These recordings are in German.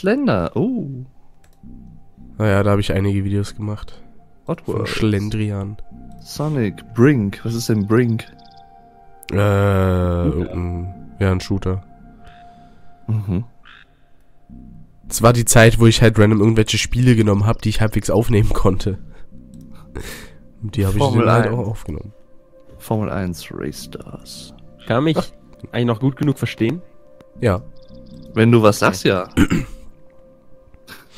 Slender. Oh. Naja, da habe ich einige Videos gemacht. Hot Von. Schlendrian. Sonic. Brink. Was ist denn Brink? Äh, irgendein, ja, ein Shooter. Mhm. Es war die Zeit, wo ich halt random irgendwelche Spiele genommen habe, die ich halbwegs aufnehmen konnte. Und die habe ich dann halt 1. auch aufgenommen. Formel 1 Race Stars. Kann man mich eigentlich noch gut genug verstehen? Ja. Wenn du was sagst, ja.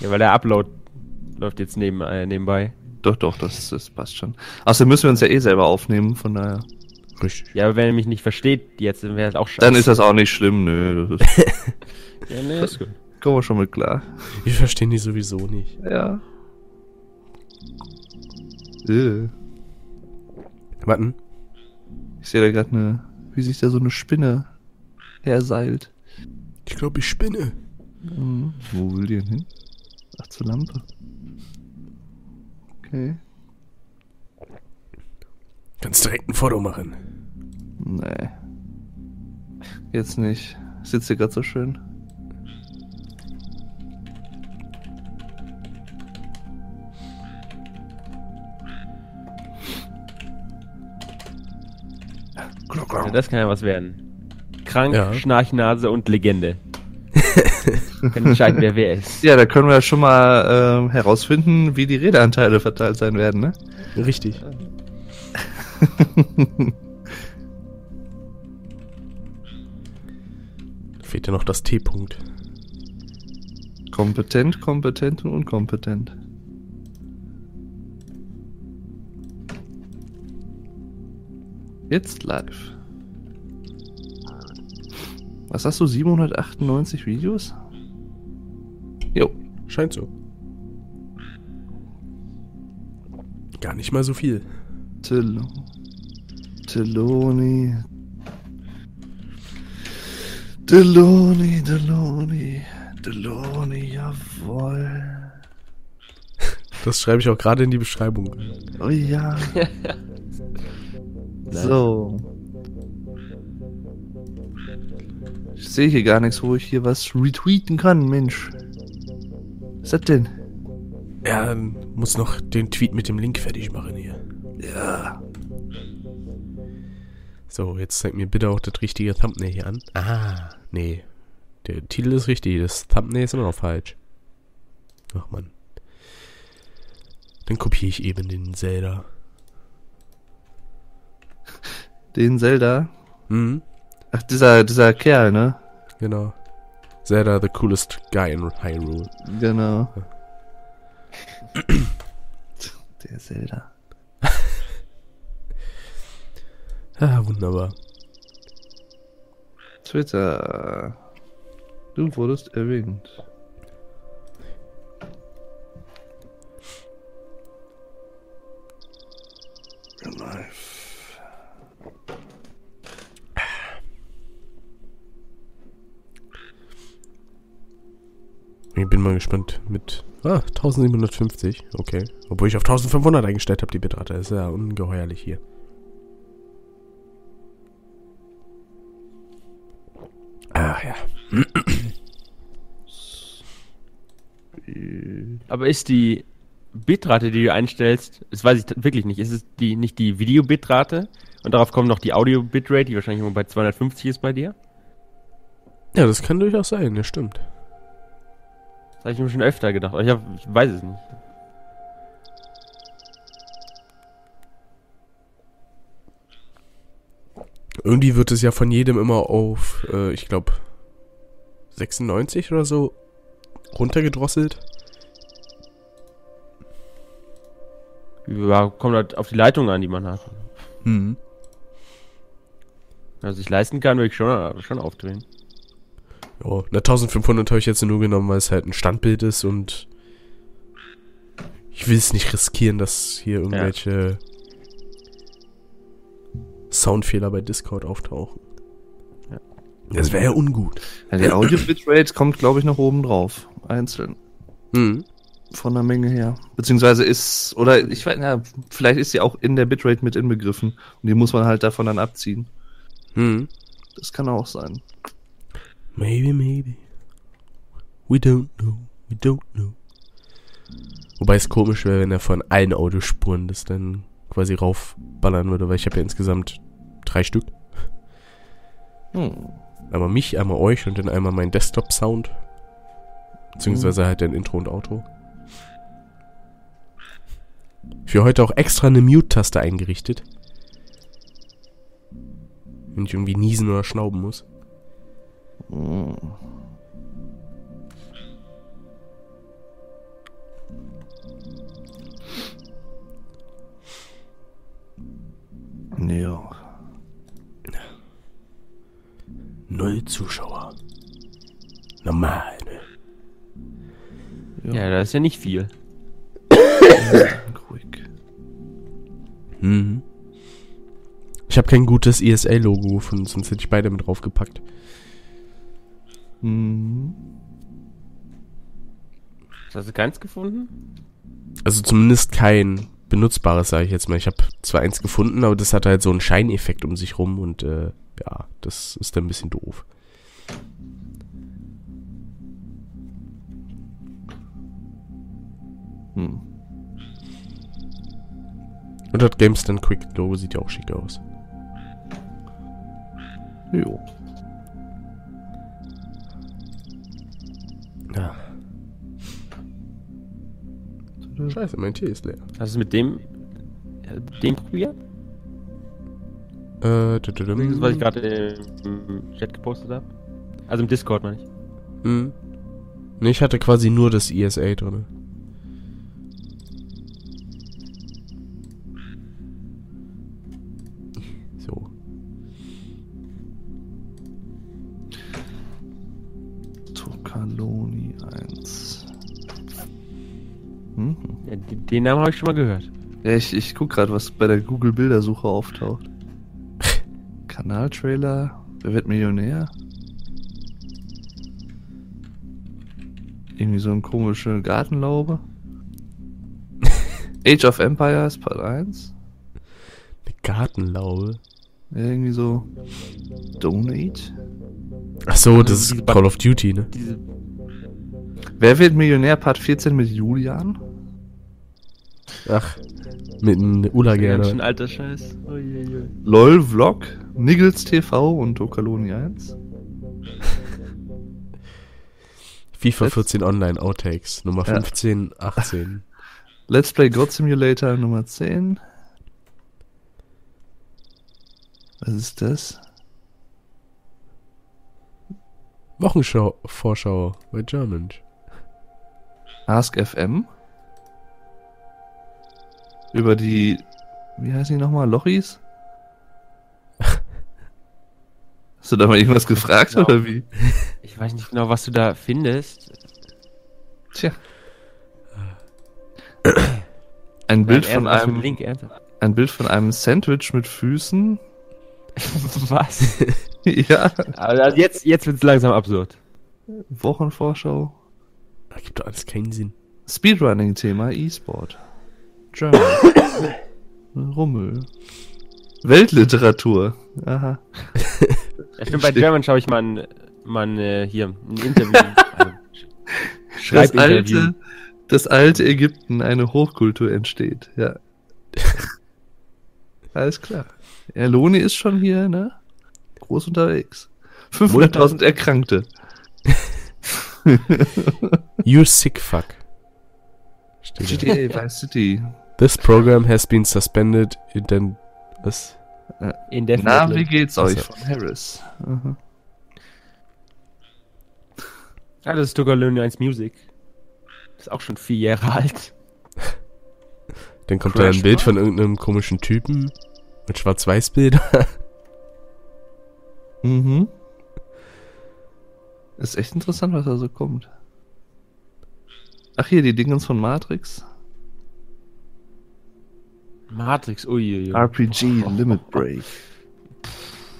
Ja, weil der Upload läuft jetzt neben, äh, nebenbei. Doch, doch, das, das passt schon. Außerdem müssen wir uns ja eh selber aufnehmen, von daher. Richtig. Ja, aber wenn er mich nicht versteht, jetzt wäre halt auch scheiße. Dann ist das auch nicht schlimm, nö. Das ist, Ja, nee, ist gut. kommen wir schon mit klar. Wir verstehen die sowieso nicht. Ja. Äh. Warten. Ich sehe da gerade eine, wie sich da so eine Spinne herseilt. Ich glaube, ich spinne. Mhm. Wo will die denn hin? Ach, zur Lampe. Okay. Kannst direkt ein Foto machen. Nee. Jetzt nicht. Sitzt hier gerade so schön. Das kann ja was werden. Krank, Ja. Schnarchnase und Legende. Kann entscheiden, wer wer ist. Ja, da können wir schon mal ähm, herausfinden, wie die Redeanteile verteilt sein werden, ne? Richtig. Fehlt ja noch das T-Punkt. Kompetent, kompetent und unkompetent. Jetzt live. Was hast du? 798 Videos? Jo. Scheint so. Gar nicht mal so viel. Till Tilloni. Deloni, Deloni, Deloni, jawoll. Das schreibe ich auch gerade in die Beschreibung. Oh ja. so. Ich sehe hier gar nichts, wo ich hier was retweeten kann, Mensch. Was ist das denn? Ja, dann muss noch den Tweet mit dem Link fertig machen hier. Ja. So, jetzt zeig mir bitte auch das richtige Thumbnail hier an. Ah, nee. Der Titel ist richtig, das Thumbnail ist immer noch falsch. Ach man. Dann kopiere ich eben den Zelda. Den Zelda. Mhm, Ach, dieser, dieser Kerl, ne? genau. Zelda, the coolest guy in Hyrule. Genau. Der Zelda. Ah, wunderbar. Twitter. Du wurdest erwähnt. Real Ich bin mal gespannt mit... Ah, 1750, okay. Obwohl ich auf 1500 eingestellt habe, die Bitrate. ist ja ungeheuerlich hier. Ah, ja. Aber ist die Bitrate, die du einstellst, das weiß ich wirklich nicht, ist es die, nicht die Video-Bitrate? Und darauf kommt noch die Audio-Bitrate, die wahrscheinlich immer bei 250 ist bei dir? Ja, das kann durchaus sein, das stimmt. Das habe ich mir schon öfter gedacht, aber ich, hab, ich weiß es nicht. Irgendwie wird es ja von jedem immer auf, äh, ich glaube, 96 oder so runtergedrosselt. Ja, kommt halt auf die Leitung an, die man hat. Hm. Also sich leisten kann, würde ich schon, schon aufdrehen. Ja, na 1500 habe ich jetzt nur genommen, weil es halt ein Standbild ist und ich will es nicht riskieren, dass hier irgendwelche Soundfehler bei Discord auftauchen. Ja. Das wäre ja ungut. Ja, die Audio-Bitrate kommt, glaube ich, noch oben drauf. Einzeln. Hm. Von der Menge her. Beziehungsweise ist, oder ich weiß, ja, vielleicht ist sie auch in der Bitrate mit inbegriffen. Und die muss man halt davon dann abziehen. Hm. Das kann auch sein. Maybe, maybe. We don't know, we don't know. Wobei es komisch wäre, wenn er von allen Audiospuren das dann quasi raufballern würde, weil ich habe ja insgesamt drei Stück. Hm. Einmal mich, einmal euch und dann einmal mein Desktop-Sound. Beziehungsweise halt ein Intro und Outro. Für heute auch extra eine Mute-Taste eingerichtet. Wenn ich irgendwie niesen oder schnauben muss. Hm. Ja. Null Zuschauer. Normal, ne? Ja, das ist ja nicht viel. Ruhig. Mhm. Ich habe kein gutes ESA-Logo gefunden, sonst hätte ich beide mit draufgepackt. Hm. Hast du keins gefunden? Also zumindest kein benutzbares, sage ich jetzt mal. Ich habe zwar eins gefunden, aber das hat halt so einen Scheineffekt um sich rum und äh, ja, das ist dann ein bisschen doof. Hm. Und das Games Quick Logo sieht ja auch schick aus. Jo. Ja. Scheiße, mein Tee ist leer. Hast du es mit dem, äh, dem probiert? Äh, Das, was ich gerade im Chat gepostet habe? Also im Discord, meine ich. Hm. Nee, ich hatte quasi nur das ESA drin. Den, Namen habe ich schon mal gehört. Ja, ich, ich guck gerade, was bei der Google-Bildersuche auftaucht. Kanaltrailer, Wer wird Millionär? Irgendwie so eine komische Gartenlaube. Age of Empires Part 1. Eine Gartenlaube. Irgendwie so. Donate. Ach so, das ist Call of Duty, ne? Wer wird Millionär Part 14 mit Julian? Ach, mit einem Ula ganz schön gerne. alter Scheiß. Uiuiui. LOL Vlog, Niggles TV und Tokaloni 1. FIFA Let's- 14 Online Outtakes, Nummer Ja. 15, 18. Let's Play God Simulator Nummer 10. Was ist das? Wochenschau, Vorschau bei German. Ask FM. Über die, wie heißen die nochmal, Lochis? Hast du da mal irgendwas gefragt Genau. oder wie? Ich weiß nicht genau, was du da findest. Tja. Ein Bild Nein, von ein einem, Link, ein Bild von einem Sandwich mit Füßen. was? ja. Also jetzt, jetzt wird es langsam absurd. Wochenvorschau. Das gibt doch alles keinen Sinn. Speedrunning-Thema, E-Sport. German. Rummel. Weltliteratur. Aha. Ja, stimmt, bei German schaue ich mal, ein, mal ein, äh, hier ein Interview. also, Das alte, das alte Ägypten, eine Hochkultur entsteht. Ja. Alles klar. Ja, Loni ist schon hier, ne? Groß unterwegs. 500.000 Erkrankte. You sick fuck. Steht. GTA Vice City. This program has been suspended in den... Was? Na, Indefinitely. wie geht's euch Achso. von Harris? Aha. Ah, das ist Togalone 1 Music. Ist auch schon vier Jahre alt. Dann kommt da Crash ein Bild von irgendeinem komischen Typen mit Schwarz-Weiß-Bildern. Mhm. Ist echt interessant, was da so kommt. Ach hier, die Dingens von Matrix. Matrix, uiuiui. RPG Limit Break.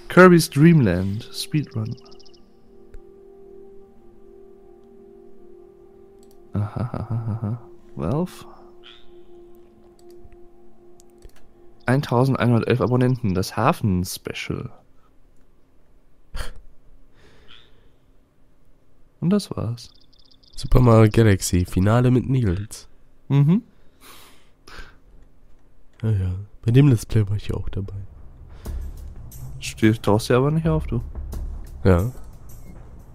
Kirby's Dream Land Speedrun. Aha, aha, aha. Valve. 1111 Abonnenten, das Hafen-Special. Und das war's. Super Mario Galaxy, Finale mit Nils. Mhm. Ja, ja. Bei dem Let's Play war ich auch dabei. Steh, tauchst du aber nicht auf, du. Ja.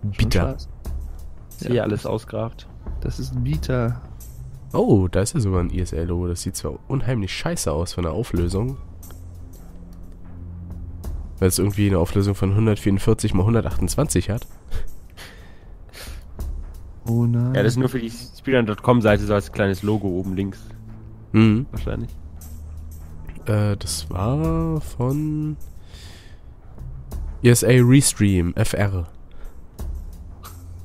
Bitter. scheiße. Ist hier alles ausgraft. Das ist Beta. Oh, da ist ja sogar ein ISL-Logo. Das sieht zwar unheimlich scheiße aus von der Auflösung. Weil es irgendwie eine Auflösung von 144 mal 128 hat. Oh nein. Ja, das ist nur für die Speedrun.com-Seite so als kleines Logo oben links Mhm. wahrscheinlich. Äh, das war von ESA Restream, FR.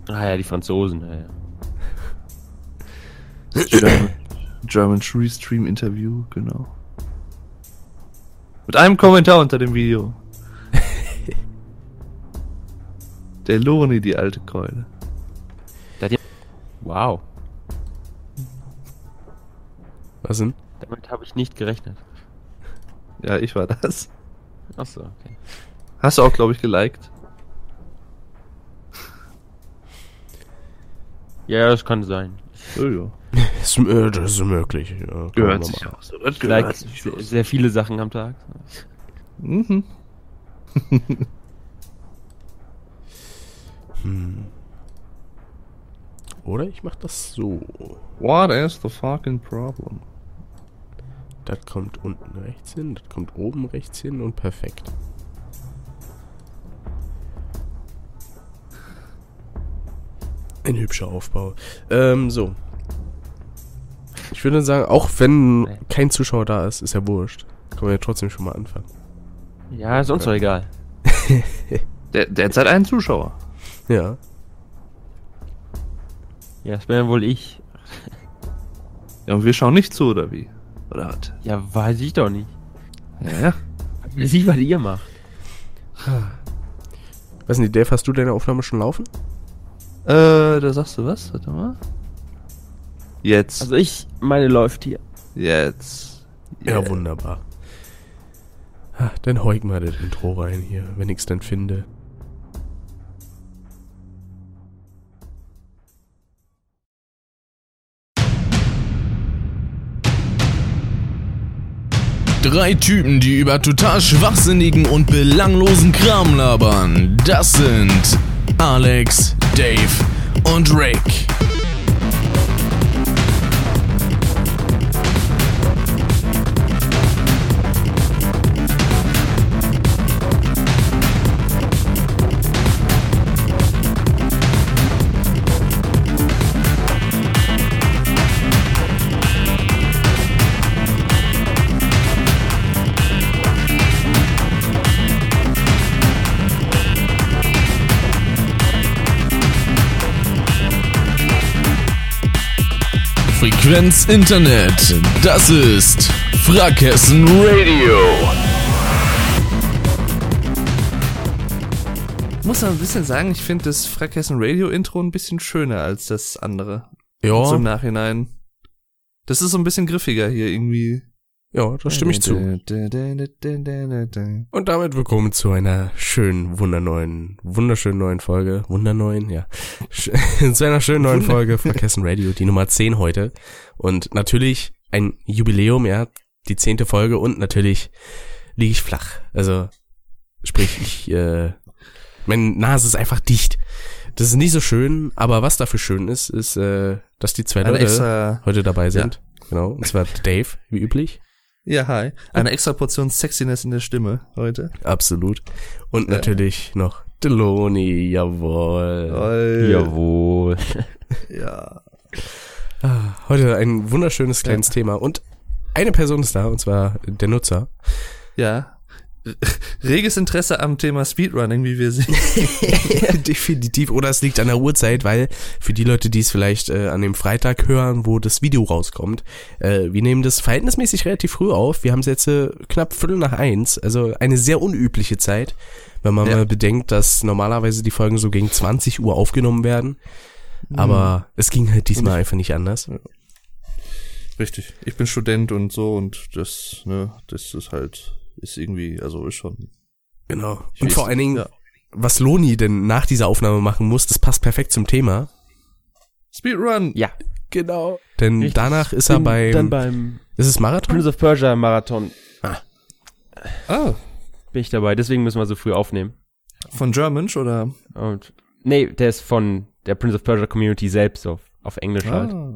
Ah ja, die Franzosen, ja, ja. German, German Restream Interview, genau. Mit einem Kommentar unter dem Video. Der Loni, die alte Keule. Wow, Was denn? damit habe ich nicht gerechnet. Ja, ich war das. Achso, okay. Hast du auch, glaube ich, geliked. Ja, ja, das kann sein. Oh, ja. Ist, äh, das ist möglich. Ja, Gehört sich? Das Vielleicht gehört sich sehr, aus. sehr viele Sachen am Tag. Mhm. Hm. Oder ich mach das so. What is the fucking problem? Das kommt unten rechts hin, das kommt oben rechts hin und perfekt. Ein hübscher Aufbau. Ähm, so. Ich würde sagen, auch wenn kein Zuschauer da ist, ist ja wurscht. Kann man ja trotzdem schon mal anfangen. Ja, ist uns doch egal. Der, derzeit einen Zuschauer. Ja. Ja, das ja wohl ich. Ja, und wir schauen nicht zu, oder wie? Oder was? Ja, weiß ich doch nicht. Ja, ja. Sieh, was ihr macht. Weiß nicht, Dave, hast du deine Aufnahme schon laufen? Äh, da sagst du was? Warte mal. Jetzt. Also ich, meine läuft hier. Jetzt. Ja, wunderbar. Ha, dann ich mal das Intro rein hier, wenn ich's dann finde. Drei Typen, die über total schwachsinnigen und belanglosen Kram labern. Das sind Alex, Dave und Rick. Frequenz Internet. Das ist Frackhessen Radio. Muss man ein bisschen sagen, ich finde das Frackhessen Radio Intro ein bisschen schöner als das andere. Ja, im Nachhinein. Das ist so ein bisschen griffiger hier irgendwie. Ja, das stimme ich zu. Und damit willkommen zu einer schönen, wunderneuen, wunderschönen neuen Folge. Wunderneuen, ja. Zu einer schönen neuen Folge Verkessen Radio, die Nummer 10 heute. Und natürlich ein Jubiläum, ja, die zehnte Folge und natürlich liege ich flach. Also, sprich, ich, äh, meine Nase ist einfach dicht. Das ist nicht so schön, aber was dafür schön ist, ist, äh, dass die zwei Leute heute dabei sind. Genau. Und zwar Dave, wie üblich. Ja, hi. Eine extra Portion Sexiness in der Stimme heute. Absolut. Und Ja. natürlich noch Deloni, jawohl. Oi. Jawohl. Ja. Ah, Heute ein wunderschönes kleines Thema. Und eine Person ist da, und zwar der Nutzer. Ja. Reges Interesse am Thema Speedrunning, wie wir sehen. Definitiv. Oder es liegt an der Uhrzeit, weil für die Leute, die es vielleicht äh, an dem Freitag hören, wo das Video rauskommt, äh, wir nehmen das verhältnismäßig relativ früh auf. Wir haben es jetzt äh, knapp Viertel nach eins. Also eine sehr unübliche Zeit, wenn man Ja. mal bedenkt, dass normalerweise die Folgen so gegen 20 Uhr aufgenommen werden. Aber es ging halt diesmal einfach nicht anders. Richtig. Ich bin Student und so und das, ne, das ist halt, ist irgendwie, also ist schon. Genau. Und vor allen Dingen, ja. was Loni denn nach dieser Aufnahme machen muss, das passt perfekt zum Thema. Speedrun. Ja. Genau. Denn Richtig. danach ist er beim, Dann beim ist es Marathon? Prince of Persia Marathon Ah, bin ich dabei. Deswegen müssen wir so früh aufnehmen. von Germansch oder? Und nee, der ist von der Prince of Persia Community selbst auf, auf Englisch halt. Ah.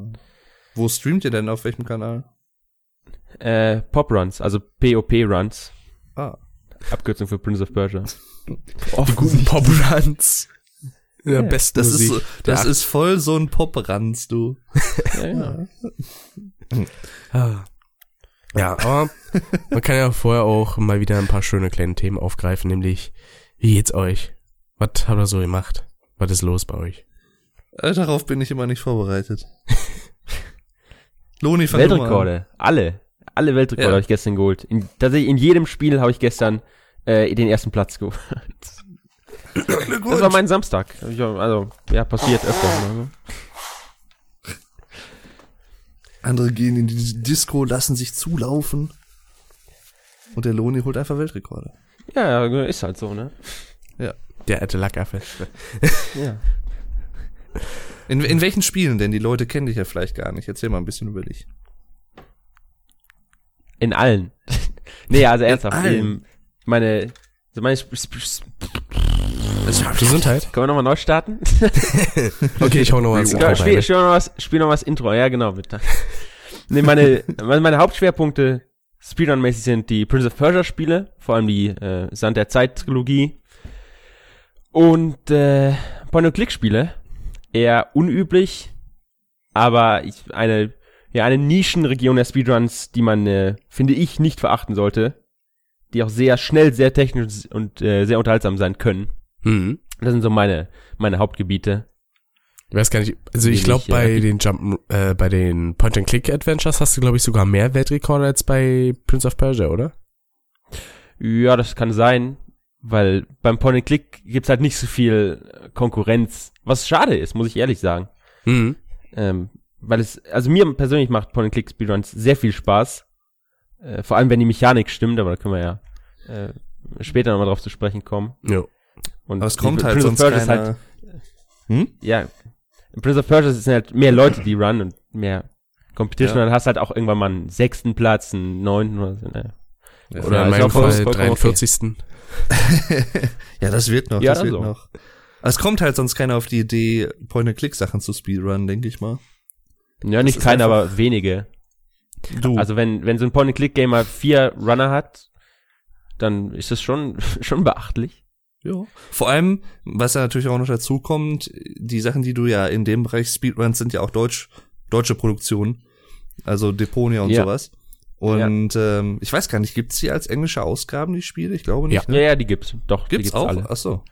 Wo streamt ihr denn? Auf welchem Kanal? Äh, Pop Runs, also POP Runs. Ah. Abkürzung für Prince of Persia. Die guten Pop-Runs. In der besten Das ist, Musik. so, das ist voll so ein Pop-Ranz, du. Ja, ja. Ah. Ja, aber man kann ja vorher auch mal wieder ein paar schöne kleine Themen aufgreifen, nämlich, wie geht's euch? Was habt ihr so gemacht? Was ist los bei euch? Äh, darauf bin ich immer nicht vorbereitet. Loni, fang. Weltrekorde. Alle. Alle Weltrekorde Ja. habe ich gestern geholt. In, tatsächlich in jedem Spiel habe ich gestern äh, den ersten Platz geholt. Das war mein Samstag. Also, ja, passiert öfter. mal so. Andere gehen in die Disco, lassen sich zulaufen. Und der Loni holt einfach Weltrekorde. Ja, ja, ist halt so, ne? Der alte Lackaffe. Ja. In, in welchen Spielen denn? Die Leute kennen dich ja vielleicht gar nicht. Erzähl mal ein bisschen über dich. In allen. nee, also ernsthaft. In meine, also meine Sp Sp Sp Gesundheit. Können wir nochmal neu starten? Okay, ich hau noch was. Ja, spiel, spiel, noch was, spiel noch was Intro. Ja, genau, bitte. Nee, meine, meine, Hauptschwerpunkte Speedrun-mäßig sind die Prince of Persia-Spiele, vor allem die äh, Sand der Zeit-Trilogie. Und äh, Point-and-Click-Spiele. Eher unüblich, aber ich, eine, ja, eine Nischenregion der Speedruns, die man, äh, finde ich, nicht verachten sollte. Die auch sehr schnell, sehr technisch und äh, sehr unterhaltsam sein können. Mhm. Das sind so meine, meine Hauptgebiete. Ich weiß gar nicht, also ich glaube bei ja. den Jump, äh, bei den Point-and-Click-Adventures hast du glaube ich sogar mehr Weltrekorde als bei Prince of Persia, oder? Ja, das kann sein, weil beim Point and Click gibt's halt nicht so viel äh, Konkurrenz, was schade ist, muss ich ehrlich sagen. Mhm. Ähm, weil es, also mir persönlich macht Point and Click Speedruns sehr viel Spaß, äh, vor allem wenn die Mechanik stimmt, aber da können wir ja äh, später nochmal drauf zu sprechen kommen. Ja. Und Aber es kommt halt Prince of sonst Persia ist keiner. halt, hm? ja, in Prince of Persia sind halt mehr Leute, die run und mehr Competition, Ja. dann hast du halt auch irgendwann mal einen sechsten Platz, einen neunten oder so, ne. Ja. Oder in ist meinem Fall vollkommen okay. 43. ja, das wird noch, Ja, das dann wird so. noch. Aber es kommt halt sonst keiner auf die Idee, Point-and-Click-Sachen zu speedrunnen, denke ich mal. Ja, nicht ist keine, einfach- aber wenige. Du. Also wenn, wenn so ein Point-and-Click-Gamer vier Runner hat, dann ist das schon, schon beachtlich. Ja. Vor allem, was ja natürlich auch noch dazu kommt, die Sachen, die du ja in dem Bereich Speedruns sind ja auch deutsch, deutsche Produktionen. Also Deponia und Ja. sowas. Und ähm, ich weiß gar nicht, gibt's die als englische Ausgaben, die Spiele? Ich glaube nicht. Ja. Ne? Ja, ja, die gibt's. Doch, die Gibt's gibt's auch? alle. Ach so.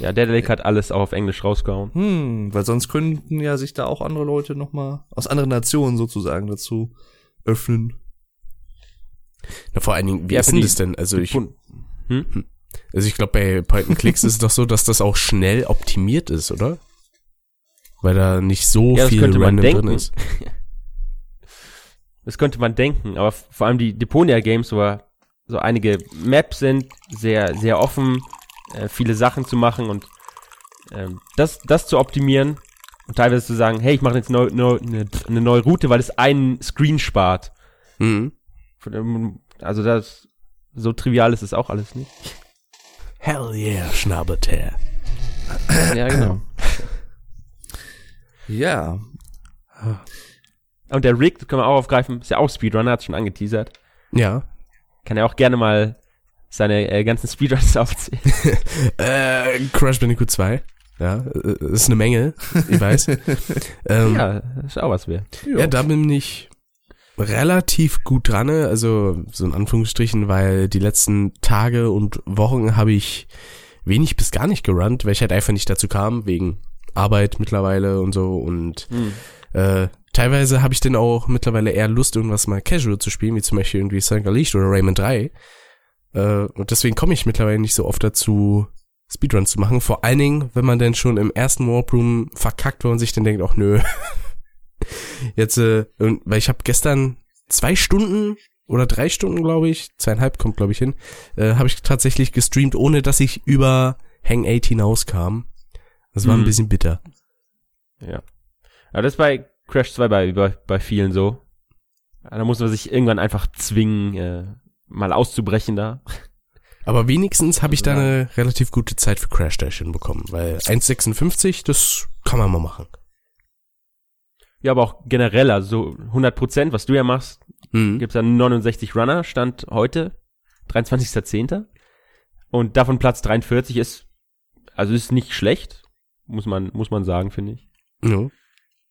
Ja, der Deck hat alles auch auf Englisch rausgehauen. Hm, weil sonst könnten ja sich da auch andere Leute noch mal aus anderen Nationen sozusagen dazu öffnen. Na, vor allen Dingen, wie Ja, ist denn das denn? Also ich, Pun- Hm? also ich glaube bei Point-and-Clicks ist es doch so, dass das auch schnell optimiert ist, oder? Weil da nicht so Ja, viel random denken. drin ist. Das könnte man denken, aber vor allem die Deponia-Games, wo so einige Maps sind, sehr, sehr offen, äh, viele Sachen zu machen und ähm, das, das zu optimieren und teilweise zu sagen, hey, ich mache jetzt neu, neu, eine, eine neue Route, weil es einen Screen spart. Mhm. Also das, so trivial ist es auch alles nicht. Hell yeah, Schnabelteer. Ja, genau. Ja. Und der Rick, das können wir auch aufgreifen, ist ja auch Speedrunner, hat schon angeteasert. Ja. Kann ja auch gerne mal seine äh, ganzen Speedruns aufzählen. Äh, Crash Bandicoot 2. Ja, äh, ist eine Menge, ich weiß. ähm, ja. ist auch was wert. ja, da bin ich relativ gut dran, ne? also so in Anführungsstrichen, weil die letzten Tage und Wochen habe ich wenig bis gar nicht gerannt, weil ich halt einfach nicht dazu kam, wegen Arbeit mittlerweile und so und Hm. Äh, teilweise habe ich dann auch mittlerweile eher Lust, irgendwas mal casual zu spielen, wie zum Beispiel irgendwie Sanka Licht oder Rayman 3. Äh, und deswegen komme ich mittlerweile nicht so oft dazu, Speedruns zu machen. Vor allen Dingen, wenn man dann schon im ersten Warp Room verkackt war und sich dann denkt, ach nö. Jetzt, äh, und, weil ich habe gestern zwei Stunden oder drei Stunden, glaube ich, zweieinhalb kommt, glaube ich, hin, äh, habe ich tatsächlich gestreamt, ohne dass ich über Hang 8 hinauskam. Das war ein Mhm. bisschen bitter. Ja. Aber das ist bei Crash 2 bei, bei, bei vielen so. Da muss man sich irgendwann einfach zwingen, äh, mal auszubrechen da. Aber wenigstens habe ich da eine relativ gute Zeit für Crash Dash hinbekommen, weil 1,56, das kann man mal machen. Ja, aber auch generell, also so 100 Prozent, was du ja machst, Mhm. gibt's dann 69 Runner, Stand heute, 23.10. Und davon Platz 43 ist, also ist nicht schlecht, muss man, muss man sagen, finde ich. Ja.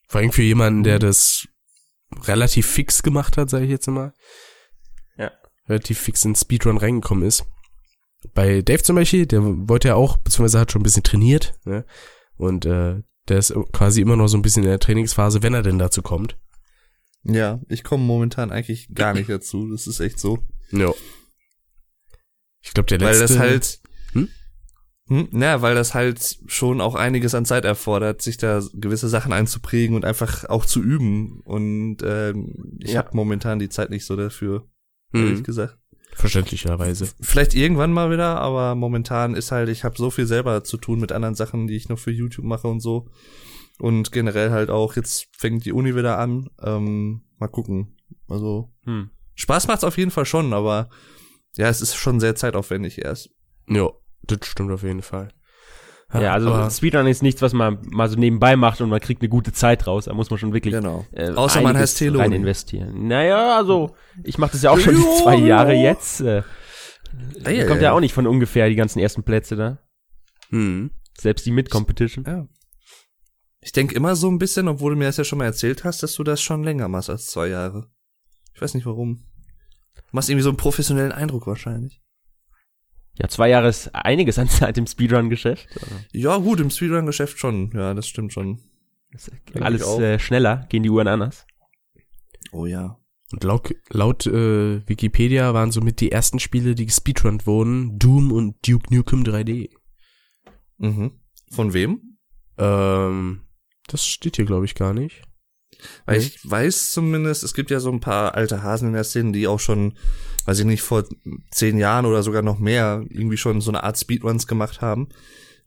Vor allem für jemanden, der das relativ fix gemacht hat, sage ich jetzt mal. Relativ fix in Speedrun reingekommen ist. Bei Dave zum Beispiel, der wollte ja auch, beziehungsweise hat schon ein bisschen trainiert, ne? Und äh, der ist quasi immer noch so ein bisschen in der Trainingsphase, wenn er denn dazu kommt. Ja, ich komme momentan eigentlich gar nicht dazu. Das ist echt so. Ja. Ich glaube, der Weil letzte. das halt. Hm? Hm? Na, weil das halt schon auch einiges an Zeit erfordert, sich da gewisse Sachen einzuprägen und einfach auch zu üben. Und ähm, ich Ja. habe momentan die Zeit nicht so dafür, ehrlich Mhm. gesagt. Verständlicherweise. Vielleicht irgendwann mal wieder, aber momentan ist halt, ich habe so viel selber zu tun mit anderen Sachen, die ich noch für YouTube mache und so. Und generell halt auch, jetzt fängt die Uni wieder an. Ähm, mal gucken. Also, Hm. Spaß macht's auf jeden Fall schon, aber ja, es ist schon sehr zeitaufwendig erst. Ja, das stimmt auf jeden Fall. Ja, also aber- Speedrun ist nichts, was man mal so nebenbei macht und man kriegt eine gute Zeit raus. Da muss man schon wirklich Genau. äh, Außer man heißt Teloni. rein investieren. Naja, also ich mache das ja auch schon zwei Jahre jetzt. Äh, Ey, kommt ja auch nicht von ungefähr die ganzen ersten Plätze da. Hm. Selbst die Mid-Competition. Ja. Ich denke immer so ein bisschen, obwohl du mir das ja schon mal erzählt hast, dass du das schon länger machst als zwei Jahre. Ich weiß nicht warum. Du machst irgendwie so einen professionellen Eindruck wahrscheinlich. Ja, zwei Jahre ist einiges an Zeit im Speedrun-Geschäft. Ja, gut, im Speedrun-Geschäft schon. Ja, das stimmt schon. Das Alles äh, schneller, gehen die Uhren anders. Oh ja. Und laut, laut äh, Wikipedia waren somit die ersten Spiele, die gespeedrunnt wurden, Doom und Duke Nukem 3D. Mhm. Von wem? Ähm, das steht hier, glaube ich, gar nicht. Weil Nee. ich weiß zumindest, es gibt ja so ein paar alte Hasen in der Szene, die auch schon, weiß ich nicht, vor zehn Jahren oder sogar noch mehr irgendwie schon so eine Art Speedruns gemacht haben.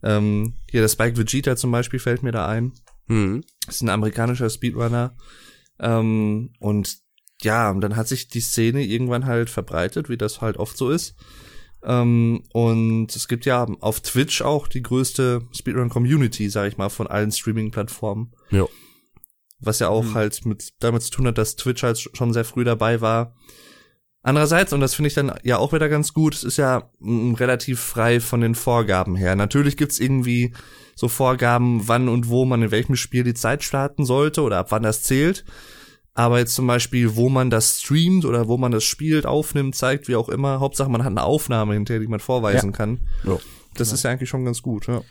Ähm, hier der Spike Vegeta zum Beispiel fällt mir da ein. Hm. ist ein amerikanischer Speedrunner. Ähm, und ja, und dann hat sich die Szene irgendwann halt verbreitet, wie das halt oft so ist. Ähm, und es gibt ja auf Twitch auch die größte Speedrun-Community, sag ich mal, von allen Streaming-Plattformen. Ja. Was ja auch halt mit damit zu tun hat, dass Twitch halt schon sehr früh dabei war. Andererseits, und das finde ich dann ja auch wieder ganz gut, es ist ja mm, relativ frei von den Vorgaben her. Natürlich gibt's irgendwie so Vorgaben, wann und wo man in welchem Spiel die Zeit starten sollte oder ab wann das zählt. Aber jetzt zum Beispiel, wo man das streamt oder wo man das spielt, aufnimmt, zeigt, wie auch immer. Hauptsache, man hat eine Aufnahme hinterher, die man vorweisen kann. Ja. Das ist ja eigentlich schon ganz gut, ja.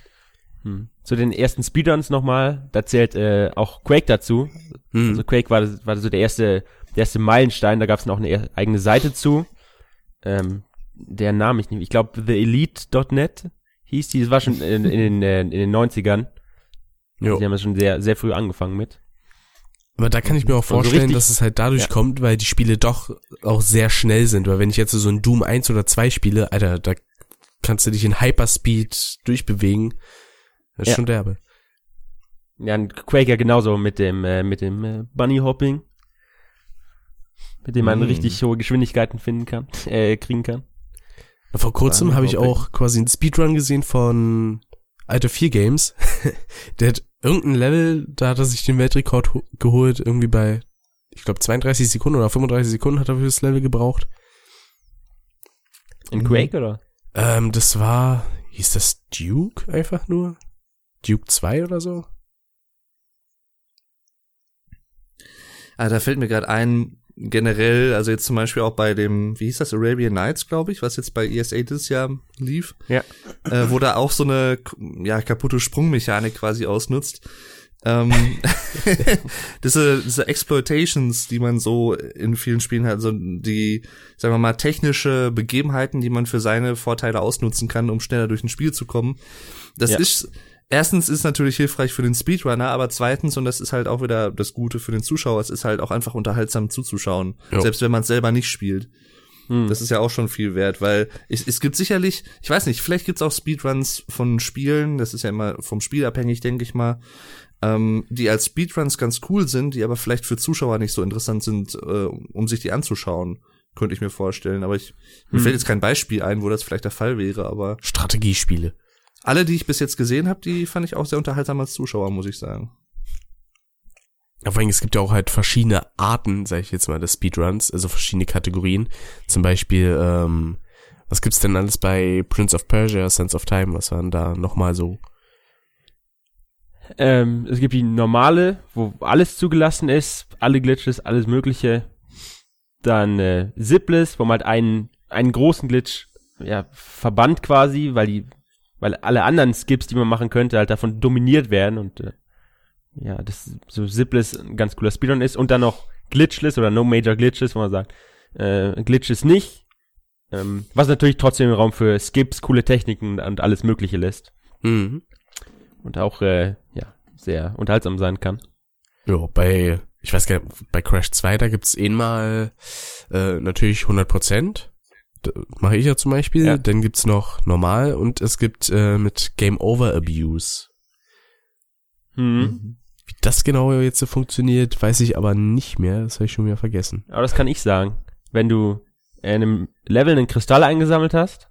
Hm. Zu den ersten Speedruns nochmal, da zählt äh, auch Quake dazu. Hm. Also Quake war, war so der erste, der erste Meilenstein, da gab es noch eine e- eigene Seite zu. Ähm, der Name ich nicht, ich glaube TheElite.net hieß die, das war schon in, in, den, äh, in den 90ern. Jo. Die haben das schon sehr, sehr früh angefangen mit. Aber da kann ich mir auch so vorstellen, richtig- dass es halt dadurch Ja. kommt, weil die Spiele doch auch sehr schnell sind. Weil wenn ich jetzt so ein Doom 1 oder 2 spiele, Alter, da kannst du dich in Hyperspeed durchbewegen. Das ist Ja. schon derbe. Ja, und Quake ja genauso mit dem, äh, mit dem äh, Bunny Hopping. Mit dem man Mm. richtig hohe Geschwindigkeiten finden kann, äh, kriegen kann. Vor kurzem habe ich auch quasi einen Speedrun gesehen von Alter 4 Games. Der hat irgendein Level, da hat er sich den Weltrekord ho- geholt, irgendwie bei, ich glaube 32 Sekunden oder 35 Sekunden hat er für das Level gebraucht. In. Quake, oder? Ähm, das war, hieß das Duke einfach nur? Duke 2 oder so? Ah, da fällt mir gerade ein, generell, also jetzt zum Beispiel auch bei dem, wie hieß das, Arabian Nights, glaube ich, was jetzt bei ESA dieses Jahr lief, Ja. äh, wo da auch so eine, ja, kaputte Sprungmechanik quasi ausnutzt. Ähm, diese, diese Exploitations, die man so in vielen Spielen hat, so die, sagen wir mal, technische Begebenheiten, die man für seine Vorteile ausnutzen kann, um schneller durch ein Spiel zu kommen. Das Ja. ist, erstens ist natürlich hilfreich für den Speedrunner, aber zweitens, und das ist halt auch wieder das Gute für den Zuschauer, es ist halt auch einfach unterhaltsam zuzuschauen, Ja. selbst wenn man es selber nicht spielt. Hm. Das ist ja auch schon viel wert, weil es, es gibt sicherlich, ich weiß nicht, vielleicht gibt's auch Speedruns von Spielen, das ist ja immer vom Spiel abhängig, denke ich mal. ähm, die als Speedruns ganz cool sind, die aber vielleicht für Zuschauer nicht so interessant sind, äh, um sich die anzuschauen, könnte ich mir vorstellen. Aber ich, mir Hm. fällt jetzt kein Beispiel ein, wo das vielleicht der Fall wäre, aber Strategiespiele. Alle, die ich bis jetzt gesehen habe, die fand ich auch sehr unterhaltsam als Zuschauer, muss ich sagen. Ja, Vor allem, es gibt ja auch halt verschiedene Arten, sag ich jetzt mal, des Speedruns, also verschiedene Kategorien. Zum Beispiel, ähm, was gibt's denn alles bei Prince of Persia, Sense of Time, was waren da nochmal so? Ähm, es gibt die normale, wo alles zugelassen ist, alle Glitches, alles Mögliche. Dann äh, Zipless, wo man halt einen, einen großen Glitch ja, verbannt quasi, weil die, weil alle anderen Skips, die man machen könnte, halt davon dominiert werden und äh, ja, das so Zipless ein ganz cooler Speedrun ist und dann noch Glitchless oder No Major Glitches, wo man sagt, äh, Glitches nicht. Ähm, was natürlich trotzdem Raum für Skips, coole Techniken und alles Mögliche lässt Mhm. und auch äh, ja sehr unterhaltsam sein kann. Ja, bei, ich weiß gar nicht, bei Crash 2, da gibt's eh mal äh, natürlich 100 Prozent. Mache ich ja zum Beispiel. Ja. Dann gibt's noch normal und es gibt äh, mit Game Over Abuse. Mhm. Wie das genau jetzt so funktioniert, weiß ich aber nicht mehr. Das habe ich schon wieder vergessen. Aber das kann ich sagen. Wenn du in einem Level einen Kristall eingesammelt hast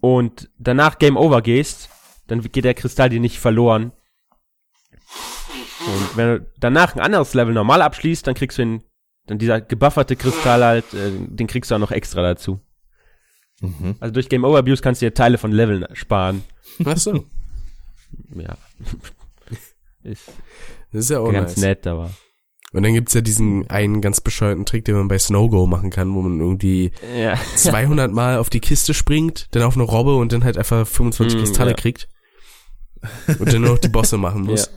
und danach Game Over gehst, dann geht der Kristall dir nicht verloren. Und wenn du danach ein anderes Level normal abschließt, dann kriegst du den, dann dieser gebufferte Kristall halt, äh, den kriegst du auch noch extra dazu. Mhm. Also durch Game Over Abuse kannst du dir Teile von Leveln sparen. Ach so. Ja. Ist Das ist ja auch ganz nice. nett, aber. Und dann gibt's ja diesen einen ganz bescheuerten Trick, den man bei Snow-Go machen kann, wo man irgendwie Ja. 200 Mal auf die Kiste springt, dann auf eine Robbe und dann halt einfach 25 Mm, Kristalle ja. kriegt. Und dann nur noch die Bosse machen muss. Ja.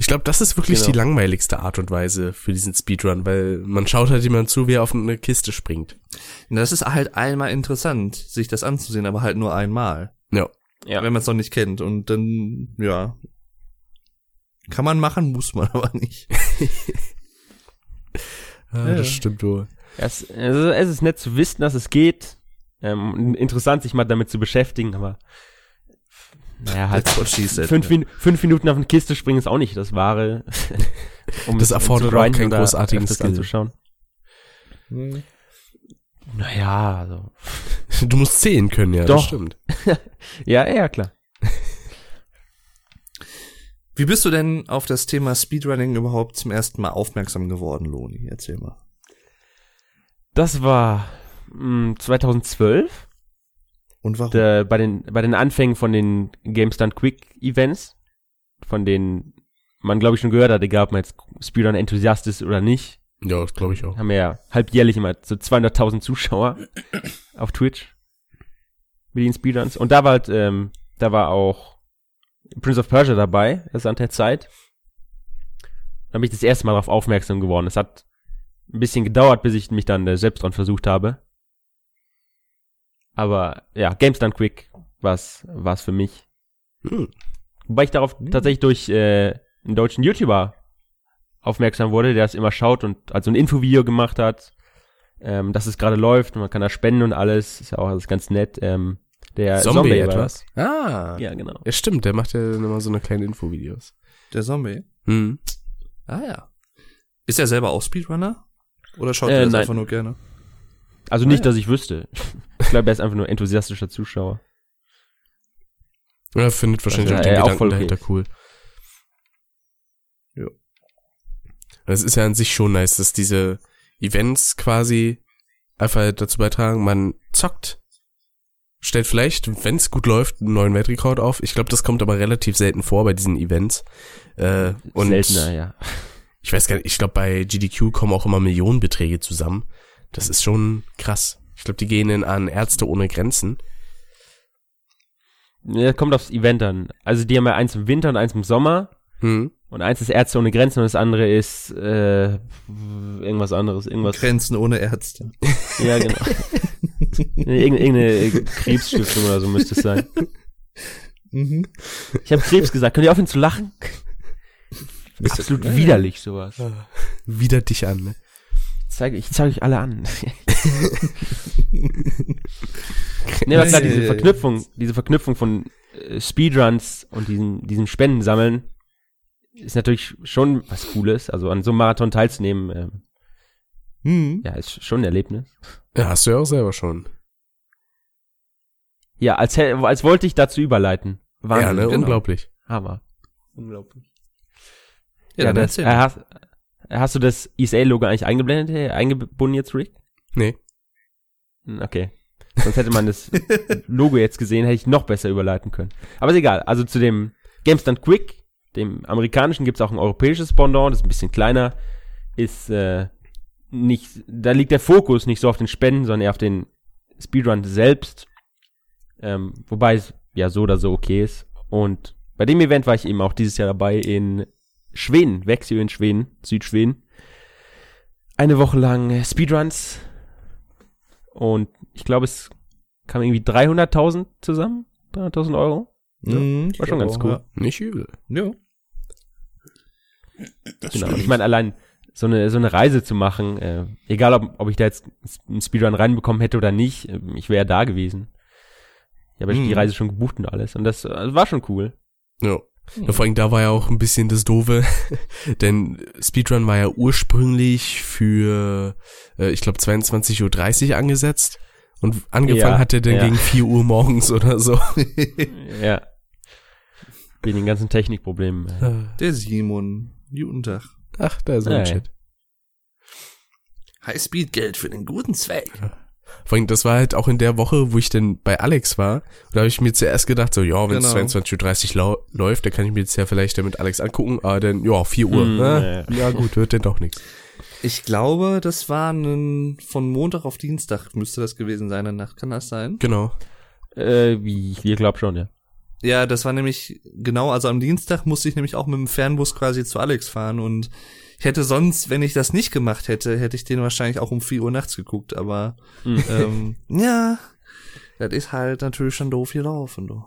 Ich glaube, das ist wirklich Genau. die langweiligste Art und Weise für diesen Speedrun, weil man schaut halt jemand zu, wie er auf eine Kiste springt. Das ist halt einmal interessant, sich das anzusehen, aber halt nur einmal, Ja. Ja. wenn man es noch nicht kennt. Und dann, ja, kann man machen, muss man aber nicht. Ah, Ja. Das stimmt wohl. Es, also es ist nett zu wissen, dass es geht. Ähm, interessant, sich mal damit zu beschäftigen, aber naja, halt said. fünf, Min fünf Minuten auf eine Kiste springen ist auch nicht das Wahre. um Das erfordert zu auch keinen großartigen Skill. anzuschauen. Hm. Naja, also. Du musst zählen können, ja, das Doch. stimmt. Ja, ja, klar. Wie bist du denn auf das Thema Speedrunning überhaupt zum ersten Mal aufmerksam geworden, Loni? Erzähl mal. Das war mh, 2012 Und warum? der, bei den bei den Anfängen von den GameStand Quick Events, von denen man glaube ich schon gehört hat, egal ob man jetzt Speedrun Enthusiast ist oder nicht. Ja, das glaube ich auch. haben wir ja halbjährlich immer so 200.000 Zuschauer auf Twitch mit den Speedruns. Und da war halt, ähm, da war auch Prince of Persia dabei, das ist an der Zeit. Da bin ich das erste Mal darauf aufmerksam geworden. Es hat ein bisschen gedauert, bis ich mich dann äh, selbst dran versucht habe. Aber ja, Games Done Quick war's, war's für mich. Hm. Wobei ich darauf tatsächlich durch äh, einen deutschen YouTuber aufmerksam wurde, der es immer schaut und also ein Infovideo gemacht hat, ähm, dass es gerade läuft und man kann da spenden und alles. Ist ja auch alles ganz nett. Ähm, der Zombie, Zombie, etwas. Ah. das. Ja, genau. Ja, stimmt, der macht ja immer so eine kleine Infovideos. Der Zombie? Hm. Ah ja. Ist er selber auch Speedrunner? Oder schaut Äh, er das nein. einfach nur gerne? Also nicht, dass ich wüsste. Ich glaube, er ist einfach nur enthusiastischer Zuschauer. Ja, findet wahrscheinlich Was auch den auch Gedanken voll okay dahinter cool. Ja. Es ist ja an sich schon nice, dass diese Events quasi einfach dazu beitragen, man zockt, stellt vielleicht, wenn es gut läuft, einen neuen Weltrekord auf. Ich glaube, das kommt aber relativ selten vor bei diesen Events. Äh, und Seltener, ja. ich weiß gar nicht, ich glaube, bei GDQ kommen auch immer Millionenbeträge zusammen. Das ist schon krass. Ich glaube, die gehen in an Ärzte ohne Grenzen. Ja, kommt aufs Event an. Also die haben ja eins im Winter und eins im Sommer. Hm. Und eins ist Ärzte ohne Grenzen und das andere ist äh, irgendwas anderes. Irgendwas. Grenzen ohne Ärzte. Ja, genau. Irgendeine Krebsstiftung oder so müsste es sein. Mhm. Ich habe Krebs gesagt. Könnt ihr aufhören zu lachen? Absolut widerlich sowas. Wieder dich an, ne? Ich zeige, ich zeige euch alle an. nee, aber klar, diese Verknüpfung, diese Verknüpfung von äh, Speedruns und diesen, diesen Spenden sammeln, ist natürlich schon was Cooles. Also an so einem Marathon teilzunehmen, ähm, Hm. ja, ist schon ein Erlebnis. Ja, hast du ja auch selber schon. Ja, als, als wollte ich dazu überleiten. Wahnsinn. ja, ne? genau. Unglaublich. Hammer. Unglaublich. Ja, Ja, das, erzähl äh, hast, hast du das ESA-Logo eigentlich eingeblendet, eingebunden jetzt, Rick? Nee. Hm, Okay. Sonst hätte man das Logo jetzt gesehen, hätte ich noch besser überleiten können. Aber ist egal. Also zu dem GameStand Quick, dem amerikanischen, gibt's auch ein europäisches Pendant, das ist ein bisschen kleiner. Ist äh, nicht, da liegt der Fokus nicht so auf den Spenden, sondern eher auf den Speedrun selbst. Ähm, wobei es ja so oder so okay ist. Und bei dem Event war ich eben auch dieses Jahr dabei in Schweden, Växjö in Schweden, Südschweden. Eine Woche lang äh, Speedruns. Und ich glaube, es kam irgendwie 300.000 zusammen. 300.000 Euro. Mhm, ich war schon ganz auch, cool. Nicht übel. Ja. ja. Genau. Ich meine, allein so eine, so eine Reise zu machen, äh, egal ob, ob ich da jetzt einen Speedrun reinbekommen hätte oder nicht, äh, ich wäre da gewesen. Ich habe Mhm. die Reise schon gebucht und alles. Und das äh, war schon cool. Ja. Ja. Vor allem da war ja auch ein bisschen das Doofe, denn Speedrun war ja ursprünglich für, äh, ich glaube, 22.30 Uhr angesetzt. Und angefangen Ja, hat er dann ja. gegen 4 Uhr morgens oder so. Ja. Wegen den ganzen Technikproblemen. Der Simon. Guten Tag. Ach, da ist ein Ja, ja. Shit. Highspeed-Geld für den guten Zweck. Vor allem, das war halt auch in der Woche, wo ich dann bei Alex war. Da habe ich mir zuerst gedacht, so, ja, wenn es Genau. 22.30 Uhr läuft, dann kann ich mir jetzt ja vielleicht mit Alex angucken. Aber dann, ja, 4 Uhr. Hm, ne? Ja gut, wird denn doch nichts. Ich glaube, das war ein, von Montag auf Dienstag müsste das gewesen sein, in der Nacht. Kann das sein? Genau. Äh, wie, ich glaube schon, ja. Ja, das war nämlich, genau, also am Dienstag musste ich nämlich auch mit dem Fernbus quasi zu Alex fahren und ich hätte sonst, wenn ich das nicht gemacht hätte, hätte ich den wahrscheinlich auch um 4 Uhr nachts geguckt, aber Hm. ähm, ja, das ist halt natürlich schon doof gelaufen, du.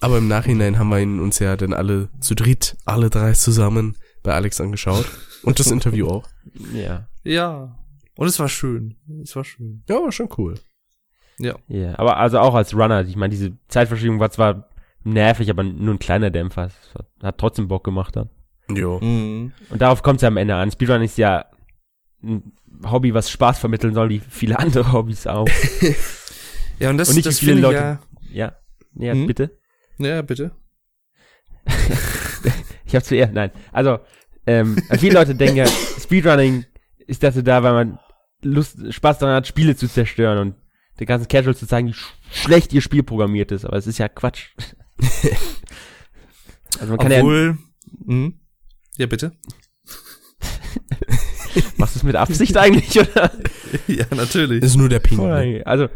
Aber im Nachhinein haben wir ihn uns ja dann alle zu dritt, alle drei zusammen bei Alex angeschaut. Und das Interview auch. Ja. Ja. Und es war schön. Es war schön. Ja, war schon cool. Ja. Ja, aber also auch als Runner, ich meine, diese Zeitverschiebung war zwar nervig, aber nur ein kleiner Dämpfer. Es hat trotzdem Bock gemacht dann. Jo. Mhm. Und darauf kommt es ja am Ende an. Speedrun ist ja ein Hobby, was Spaß vermitteln soll, wie viele andere Hobbys auch. Ja, und das, Und nicht, wie das viele ich Leute- ja, Ja. Ja, Hm? bitte. ja, bitte. Ich habe zuerst, nein. Also, ähm, viele Leute denken ja, Speedrunning ist dazu da, weil man Lust, Spaß daran hat, Spiele zu zerstören und den ganzen Casuals zu zeigen, wie sch schlecht ihr Spiel programmiert ist. Aber es ist ja Quatsch. also man kann Obwohl, mhm. Ja, bitte. machst du es mit Absicht eigentlich, oder? ja, natürlich. Ist nur der Pinguin. ne? Also,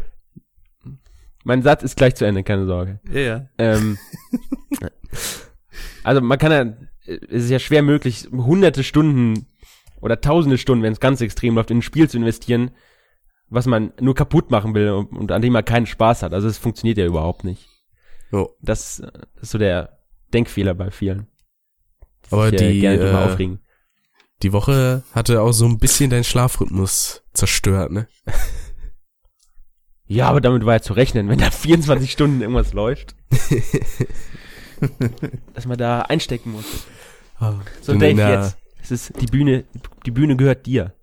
mein Satz ist gleich zu Ende, keine Sorge. Ja, ja. Ähm, also man kann ja, es ist ja schwer möglich, hunderte Stunden oder tausende Stunden, wenn es ganz extrem läuft, in ein Spiel zu investieren, was man nur kaputt machen will und, und an dem man keinen Spaß hat. Also es funktioniert ja überhaupt nicht. Jo. Das, das ist so der Denkfehler bei vielen. Aber sich, äh, die, äh, aufregen. Die Woche hatte auch so ein bisschen deinen Schlafrhythmus zerstört, ne? Ja, aber damit war ja zu rechnen, wenn da 24 Stunden irgendwas läuft. dass man da einstecken muss. So Dann Dave in der- jetzt. Es ist die Bühne, die Bühne gehört dir.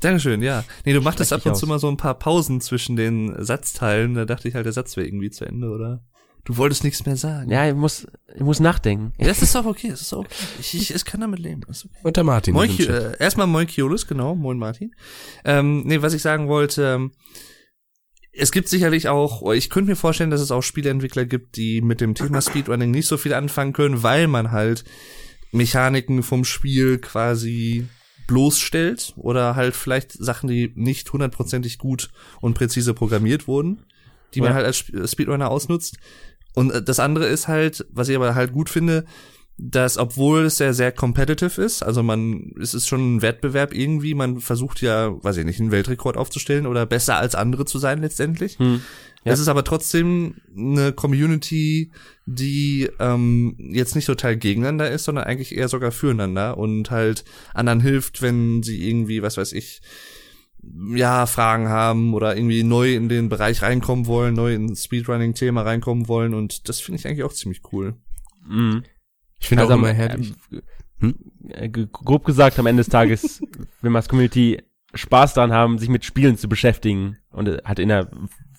Dankeschön, ja. Nee, du machtest ab und dich zu aus. mal so ein paar Pausen zwischen den Satzteilen. Da dachte ich halt, der Satz wäre irgendwie zu Ende, oder? Du wolltest nichts mehr sagen. Ja, ich muss, ich muss nachdenken. Ja, das ist doch okay, das ist doch okay. Ich, ich, ich kann damit leben. Okay. Und der Martin. Moin, äh, erstmal Moin Kiolis, genau, Moin Martin. Ähm, nee, was ich sagen wollte, ähm, es gibt sicherlich auch, ich könnte mir vorstellen, dass es auch Spieleentwickler gibt, die mit dem Thema Speedrunning nicht so viel anfangen können, weil man halt Mechaniken vom Spiel quasi bloßstellt oder halt vielleicht Sachen, die nicht hundertprozentig gut und präzise programmiert wurden, die man Ja. halt als Sp- Speedrunner ausnutzt. Und äh, das andere ist halt, was ich aber halt gut finde, dass obwohl es sehr, sehr competitive ist, also man, es ist schon ein Wettbewerb irgendwie, man versucht ja, weiß ich nicht, einen Weltrekord aufzustellen oder besser als andere zu sein letztendlich. Hm. Ja. Es ist aber trotzdem eine Community, die ähm, jetzt nicht total gegeneinander ist, sondern eigentlich eher sogar füreinander und halt anderen hilft, wenn sie irgendwie, was weiß ich, ja, Fragen haben oder irgendwie neu in den Bereich reinkommen wollen, neu ins Speedrunning-Thema reinkommen wollen und das finde ich eigentlich auch ziemlich cool. Mhm. Ich finde Also, auch immer ähm, herrlich. äh, äh, g- grob gesagt, am Ende des Tages will man als Community Spaß daran haben, sich mit Spielen zu beschäftigen und äh, halt in der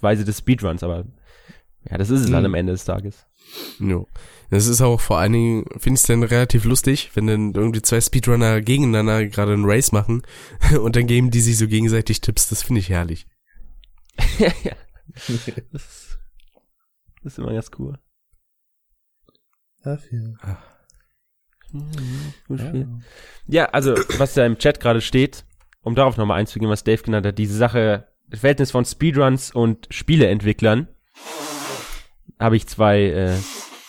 Weise des Speedruns, aber ja, das ist es Mhm. dann am Ende des Tages. Jo. Das ist auch vor allen Dingen, finde ich es dann relativ lustig, wenn dann irgendwie zwei Speedrunner gegeneinander gerade einen Race machen und dann geben die sich so gegenseitig Tipps. Das finde ich herrlich. ja, ja. Das, das ist immer ganz cool. Ach ja. Gut Spiel. Ja, also, was da im Chat gerade steht, um darauf nochmal einzugehen, was Dave genannt hat, diese Sache, das Verhältnis von Speedruns und Spieleentwicklern, habe ich zwei, äh,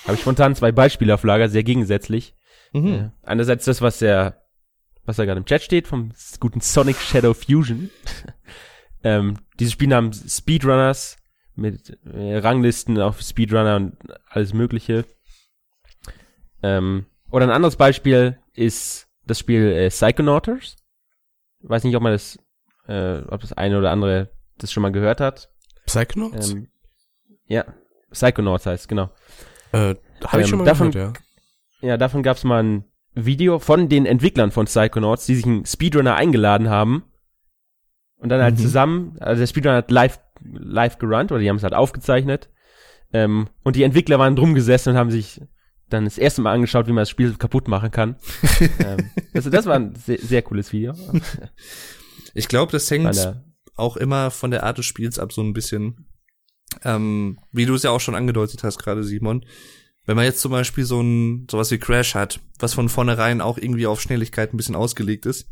habe ich spontan zwei Beispiele auf Lager, sehr gegensätzlich. Mhm. Äh, einerseits das, was der, was da gerade im Chat steht, vom guten Sonic Shadow Fusion. ähm, dieses Spiel haben Speedrunners mit äh, Ranglisten auf Speedrunner und alles Mögliche. Ähm, oder ein anderes Beispiel ist das Spiel äh, Psychonauts. Weiß nicht, ob man das, äh, ob das eine oder andere das schon mal gehört hat. Psychonauts? Ähm, ja, Psychonauts heißt genau. äh, Habe ich ähm, schon mal davon- gehört, Ja, davon gab es mal ein Video von den Entwicklern von Psychonauts, die sich einen Speedrunner eingeladen haben und dann halt Mhm. zusammen, also der Speedrunner hat live, live gerannt oder die haben es halt aufgezeichnet ähm, und die Entwickler waren drum gesessen und haben sich dann das erste Mal angeschaut, wie man das Spiel kaputt machen kann. ähm, also das war ein sehr, sehr cooles Video. Ich glaube, das hängt auch immer von der Art des Spiels ab, so ein bisschen. Ähm, wie du es ja auch schon angedeutet hast, gerade Simon. Wenn man jetzt zum Beispiel so ein sowas wie Crash hat, was von vornherein auch irgendwie auf Schnelligkeit ein bisschen ausgelegt ist,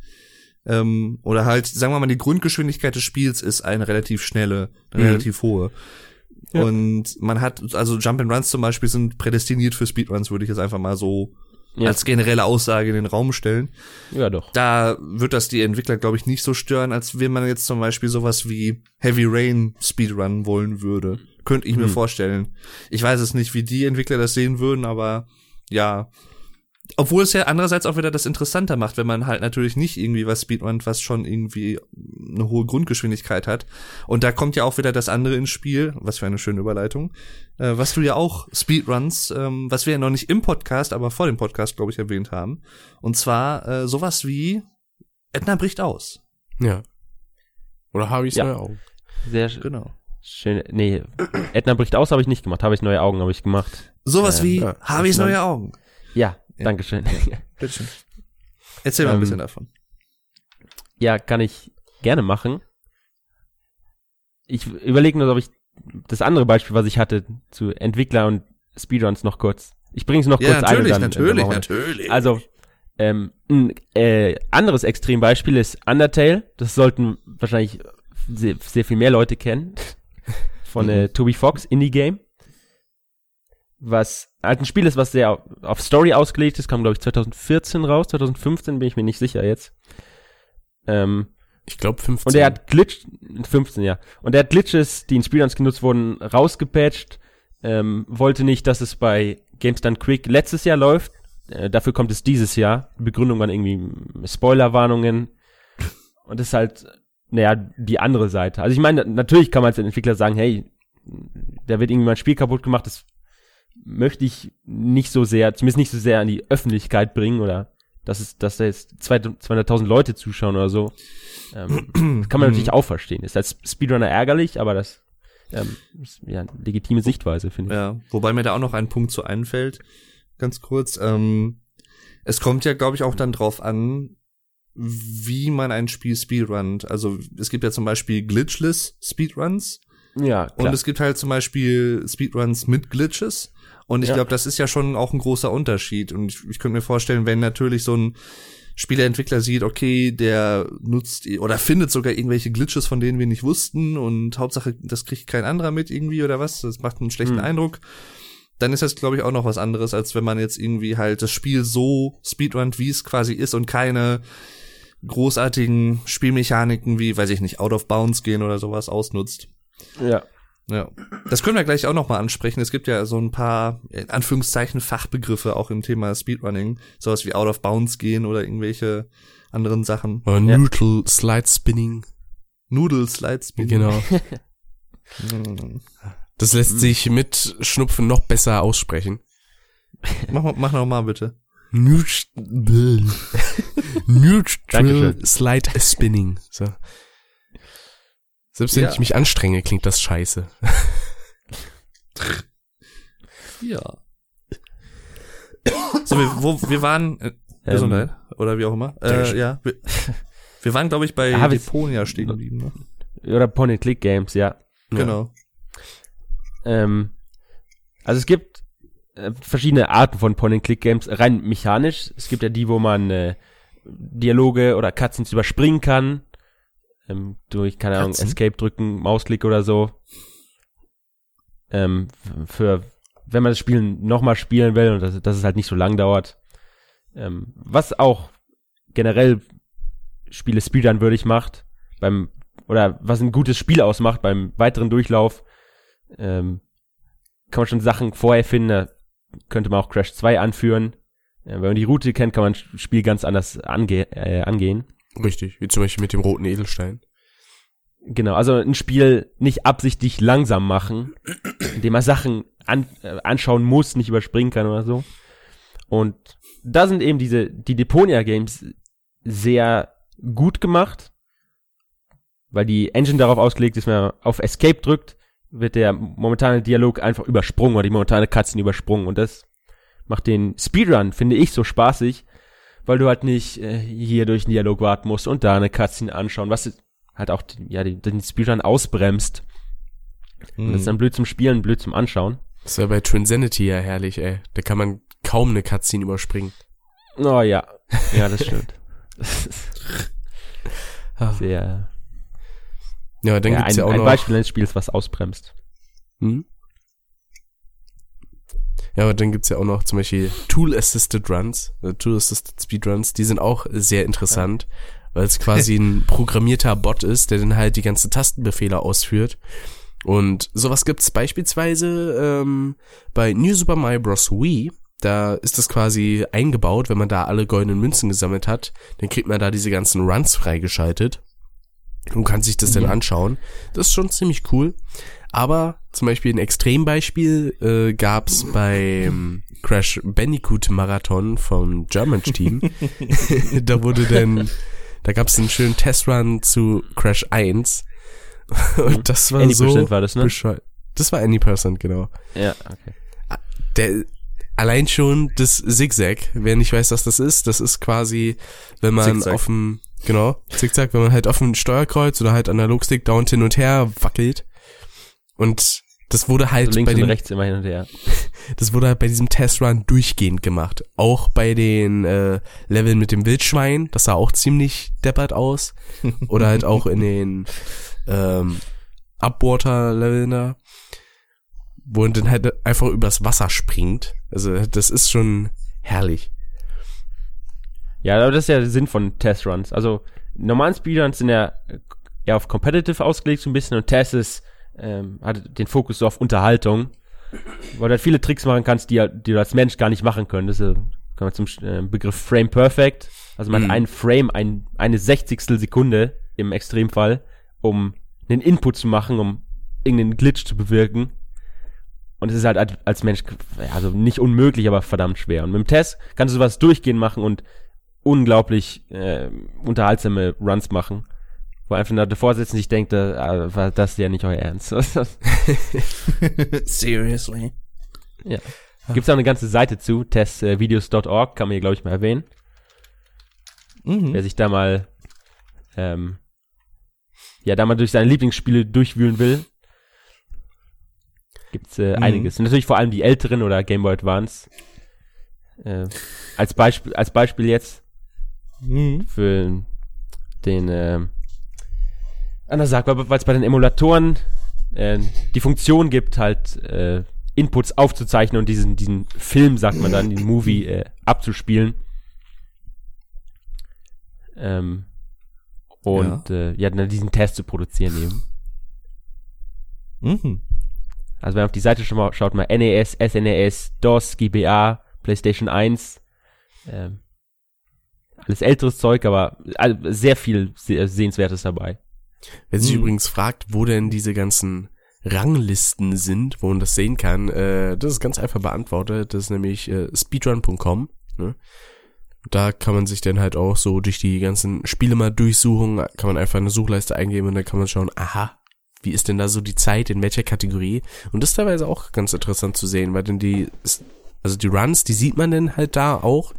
ähm, oder halt, sagen wir mal, die Grundgeschwindigkeit des Spiels ist eine relativ schnelle, eine Mhm. relativ hohe. Ja. Und man hat, also Jump and Runs zum Beispiel sind prädestiniert für Speedruns, würde ich jetzt einfach mal so ja, als generelle Aussage in den Raum stellen ja doch. da wird das die Entwickler, glaube ich, nicht so stören, als wenn man jetzt zum Beispiel sowas wie Heavy Rain Speedrun wollen würde. Könnte ich mir Hm. vorstellen. Ich weiß es nicht, wie die Entwickler das sehen würden, aber ja. Obwohl es ja andererseits auch wieder das interessanter macht, wenn man halt natürlich nicht irgendwie was Speedrun, was schon irgendwie eine hohe Grundgeschwindigkeit hat. Und da kommt ja auch wieder das andere ins Spiel, was für eine schöne Überleitung, äh, was du ja auch Speedruns, ähm, was wir ja noch nicht im Podcast, aber vor dem Podcast, glaube ich, erwähnt haben. Und zwar äh, sowas wie Edna bricht aus. ja. Oder habe ich Ja. neue Augen? Sehr sch- Genau. schön. Nee, Edna bricht aus, habe ich nicht gemacht. Habe ich neue Augen, habe ich gemacht. Sowas Ähm, wie ja, Harveys das neue Augen. Ja, Ja. Dankeschön. Bitteschön. Erzähl mal ein Ähm, bisschen davon. Ja, kann ich gerne machen. Ich überlege nur, ob ich das andere Beispiel, was ich hatte, zu Entwickler und Speedruns noch kurz. Ich bringe es noch Ja, kurz natürlich, ein. dann- natürlich, dann wir- natürlich. Also, ähm, ein äh, anderes Extrembeispiel ist Undertale. Das sollten wahrscheinlich sehr, sehr viel mehr Leute kennen. Von äh, Toby Fox, Indie-Game. Was halt ein Spiel ist, was sehr auf, Story ausgelegt ist. Kam, glaube ich, 2014 raus. 2015 bin ich mir nicht sicher jetzt. Ähm, Ich glaube 15. und er hat Glitch, 15, ja. Und er hat Glitches, die in Speedruns genutzt wurden, rausgepatcht. Ähm, wollte nicht, dass es bei Games Done Quick letztes Jahr läuft. Äh, dafür kommt es dieses Jahr. Die Begründung waren irgendwie Spoilerwarnungen. Und das ist halt, naja, die andere Seite. Also ich meine, natürlich kann man als Entwickler sagen, hey, da wird irgendwie mein Spiel kaputt gemacht, das möchte ich nicht so sehr, zumindest nicht so sehr an die Öffentlichkeit bringen oder dass es, dass da jetzt 200.000 Leute zuschauen oder so. Ähm, das kann man natürlich auch verstehen. Ist als Speedrunner ärgerlich, aber das ähm, ist ja eine legitime Sichtweise, finde ich. Ja, wobei mir da auch noch ein Punkt zu einfällt, ganz kurz. Ähm, es kommt ja, glaube ich, auch dann drauf an, wie man ein Spiel speedrunnt. Also es gibt ja zum Beispiel glitchless Speedruns Ja, und es gibt halt zum Beispiel Speedruns mit Glitches. Und ich Ja. glaube, das ist ja schon auch ein großer Unterschied. Und ich, ich könnte mir vorstellen, wenn natürlich so ein Spieleentwickler sieht, okay, der nutzt oder findet sogar irgendwelche Glitches, von denen wir nicht wussten und Hauptsache, das kriegt kein anderer mit irgendwie oder was, das macht einen schlechten Hm. Eindruck, dann ist das, glaube ich, auch noch was anderes, als wenn man jetzt irgendwie halt das Spiel so speedrunnt, wie es quasi ist und keine großartigen Spielmechaniken wie, weiß ich nicht, Out of Bounds gehen oder sowas ausnutzt. ja. Ja. Das können wir gleich auch noch mal ansprechen. Es gibt ja so ein paar, in Anführungszeichen, Fachbegriffe auch im Thema Speedrunning. Sowas wie Out of Bounds gehen oder irgendwelche anderen Sachen. Oder Ja. Noodle Slide Spinning. Noodle Slide Spin. Genau. Das lässt sich mit Schnupfen noch besser aussprechen. Mach, mach noch mal bitte. Neutral. Slide Spinning. So. Selbst wenn Ja. ich mich anstrenge, klingt das scheiße. Ja. So, wir, wo, wir waren, äh, Gesundheit, oder wie auch immer. Äh, ja. Wir, wir waren, glaube ich, bei Ja, wir- Deponia stehen geblieben. Ne? Oder Point-and-Click-Games, ja. Ja. Genau. Ähm, also es gibt äh, verschiedene Arten von Point-and-Click-Games, rein mechanisch. Es gibt ja die, wo man äh, Dialoge oder Cutscenes überspringen kann. Ähm, durch, keine Ahnung, Cutscene? Escape drücken, Mausklick oder so. Ähm, für, wenn man das Spiel nochmal spielen will und dass, dass es halt nicht so lang dauert. Ähm, was auch generell Spiele Speedrun würdig macht, beim, oder was ein gutes Spiel ausmacht beim weiteren Durchlauf, ähm, kann man schon Sachen vorher finden, da könnte man auch Crash 2 anführen. Äh, wenn man die Route kennt, kann man das Spiel ganz anders ange äh, angehen. Richtig, wie zum Beispiel mit dem roten Edelstein. Genau, also ein Spiel nicht absichtlich langsam machen, indem man Sachen an, äh, anschauen muss, nicht überspringen kann oder so. Und da sind eben diese, die Deponia Games sehr gut gemacht, weil die Engine darauf ausgelegt ist, wenn man auf Escape drückt, wird der momentane Dialog einfach übersprungen oder die momentane Cutscene übersprungen und das macht den Speedrun, finde ich, so spaßig, weil du halt nicht äh, hier durch den Dialog warten musst und da eine Cutscene anschauen, was halt auch ja, den, den Speedrun ausbremst. Und das ist dann blöd zum Spielen, blöd zum Anschauen. Das wäre bei Transanity ja herrlich, ey. Da kann man kaum eine Cutscene überspringen. Oh ja, ja, das stimmt. Ist sehr, Ja, dann ja, gibt's ein, ja auch ein noch. Beispiel eines Spiels, was ausbremst. Hm? Ja, aber dann gibt's ja auch noch zum Beispiel Tool-Assisted Runs, äh, Tool-Assisted Speedruns, die sind auch sehr interessant, weil es quasi ein programmierter Bot ist, der dann halt die ganzen Tastenbefehle ausführt. Und sowas gibt's beispielsweise ähm, bei New Super Mario Bros. Wii. Da ist das quasi eingebaut, wenn man da alle goldenen Münzen gesammelt hat, dann kriegt man da diese ganzen Runs freigeschaltet und kann sich das dann Ja. anschauen. Das ist schon ziemlich cool. Aber zum Beispiel ein Extrembeispiel äh, gab's beim Crash Bandicoot Marathon vom German Team. da wurde dann, da gab's einen schönen Testrun zu Crash 1. Und das war Any so Percent war das, ne? bescheuert. Das war Any Percent, genau. Ja, okay. Der, allein schon das Zigzag, wer nicht weiß, was das ist, das ist quasi, wenn man Zickzack. auf dem, genau, Zickzack, wenn man halt auf dem Steuerkreuz oder halt Analogstick dauernd hin und her wackelt. Und das wurde halt Also bei dem, rechts immer hin und her. das wurde halt bei diesem Testrun durchgehend gemacht. Auch bei den äh, Leveln mit dem Wildschwein, das sah auch ziemlich deppert aus. Oder halt auch in den ähm, Upwater-Leveln da, wo man dann halt einfach übers Wasser springt. Also das ist schon herrlich. Ja, aber das ist ja der Sinn von Testruns. Also, normalen Speedruns sind ja eher auf Competitive ausgelegt so ein bisschen und Test ist, ähm, hat den Fokus so auf Unterhaltung, weil du halt viele Tricks machen kannst, die, die du als Mensch gar nicht machen könntest. Das äh, kommen wir zum äh, Begriff Frame Perfect. Also man Mhm. hat einen Frame, ein, eine Sechzigstel Sekunde im Extremfall, um einen Input zu machen, um irgendeinen Glitch zu bewirken. Und es ist halt als- Mensch, also nicht unmöglich, aber verdammt schwer. Und mit dem Test kannst du sowas durchgehen machen und unglaublich äh, unterhaltsame Runs machen. Wo einfach nur davor sitzen und sich denkt, äh, war das ja nicht euer Ernst. Seriously? ja. Gibt's auch eine ganze Seite zu, testvideos.org, kann man hier, glaube ich, mal erwähnen. Mhm. Wer sich da mal, ähm, ja, da mal durch seine Lieblingsspiele durchwühlen will, gibt's äh, Mhm. einiges. Und natürlich vor allem die älteren oder Game Boy Advance. Äh, als Beispiel, als Beispiel jetzt Mhm. für den, ähm, anders sagt, weil es bei den Emulatoren äh, die Funktion gibt, halt äh, Inputs aufzuzeichnen und diesen, diesen Film, sagt man dann, den Movie äh, abzuspielen. Ähm, und ja. Äh, ja, dann diesen Test zu produzieren eben. Mhm. Also wenn man auf die Seite schon mal schaut, mal NES, SNES, DOS, GBA, PlayStation 1, ähm, alles älteres Zeug, aber all- sehr viel se- Sehenswertes dabei. Wer sich Hm. übrigens fragt, wo denn diese ganzen Ranglisten sind, wo man das sehen kann, äh, das ist ganz einfach beantwortet. Das ist nämlich äh, speedrun.com. Ne? Da kann man sich dann halt auch so durch die ganzen Spiele mal durchsuchen, kann man einfach eine Suchleiste eingeben und dann kann man schauen, aha, wie ist denn da so die Zeit, in welcher Kategorie? Und das ist teilweise auch ganz interessant zu sehen, weil denn die, also die Runs, die sieht man dann halt da auch,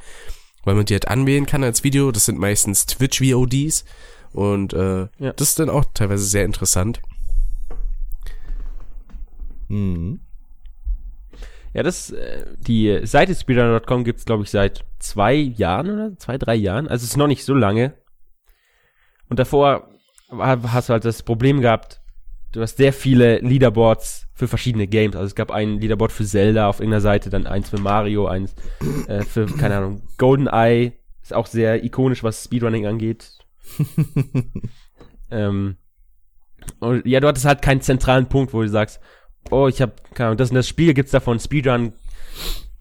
weil man die halt anwählen kann als Video. Das sind meistens Twitch-VODs und äh, ja. das ist dann auch teilweise sehr interessant. Mhm. Ja, das, äh, die Seite speedrun.com gibt's glaube ich, seit zwei Jahren oder zwei, drei Jahren. Also es ist noch nicht so lange. Und davor hast du halt das Problem gehabt, du hast sehr viele Leaderboards für verschiedene Games. Also es gab ein Leaderboard für Zelda auf irgendeiner Seite, dann eins für Mario, eins äh, für, keine Ahnung, GoldenEye. Ist auch sehr ikonisch, was Speedrunning angeht. ähm, und ja, du hattest halt keinen zentralen Punkt, wo du sagst, oh, ich habe, keine Ahnung, das und das Spiel gibt's davon, Speedrun,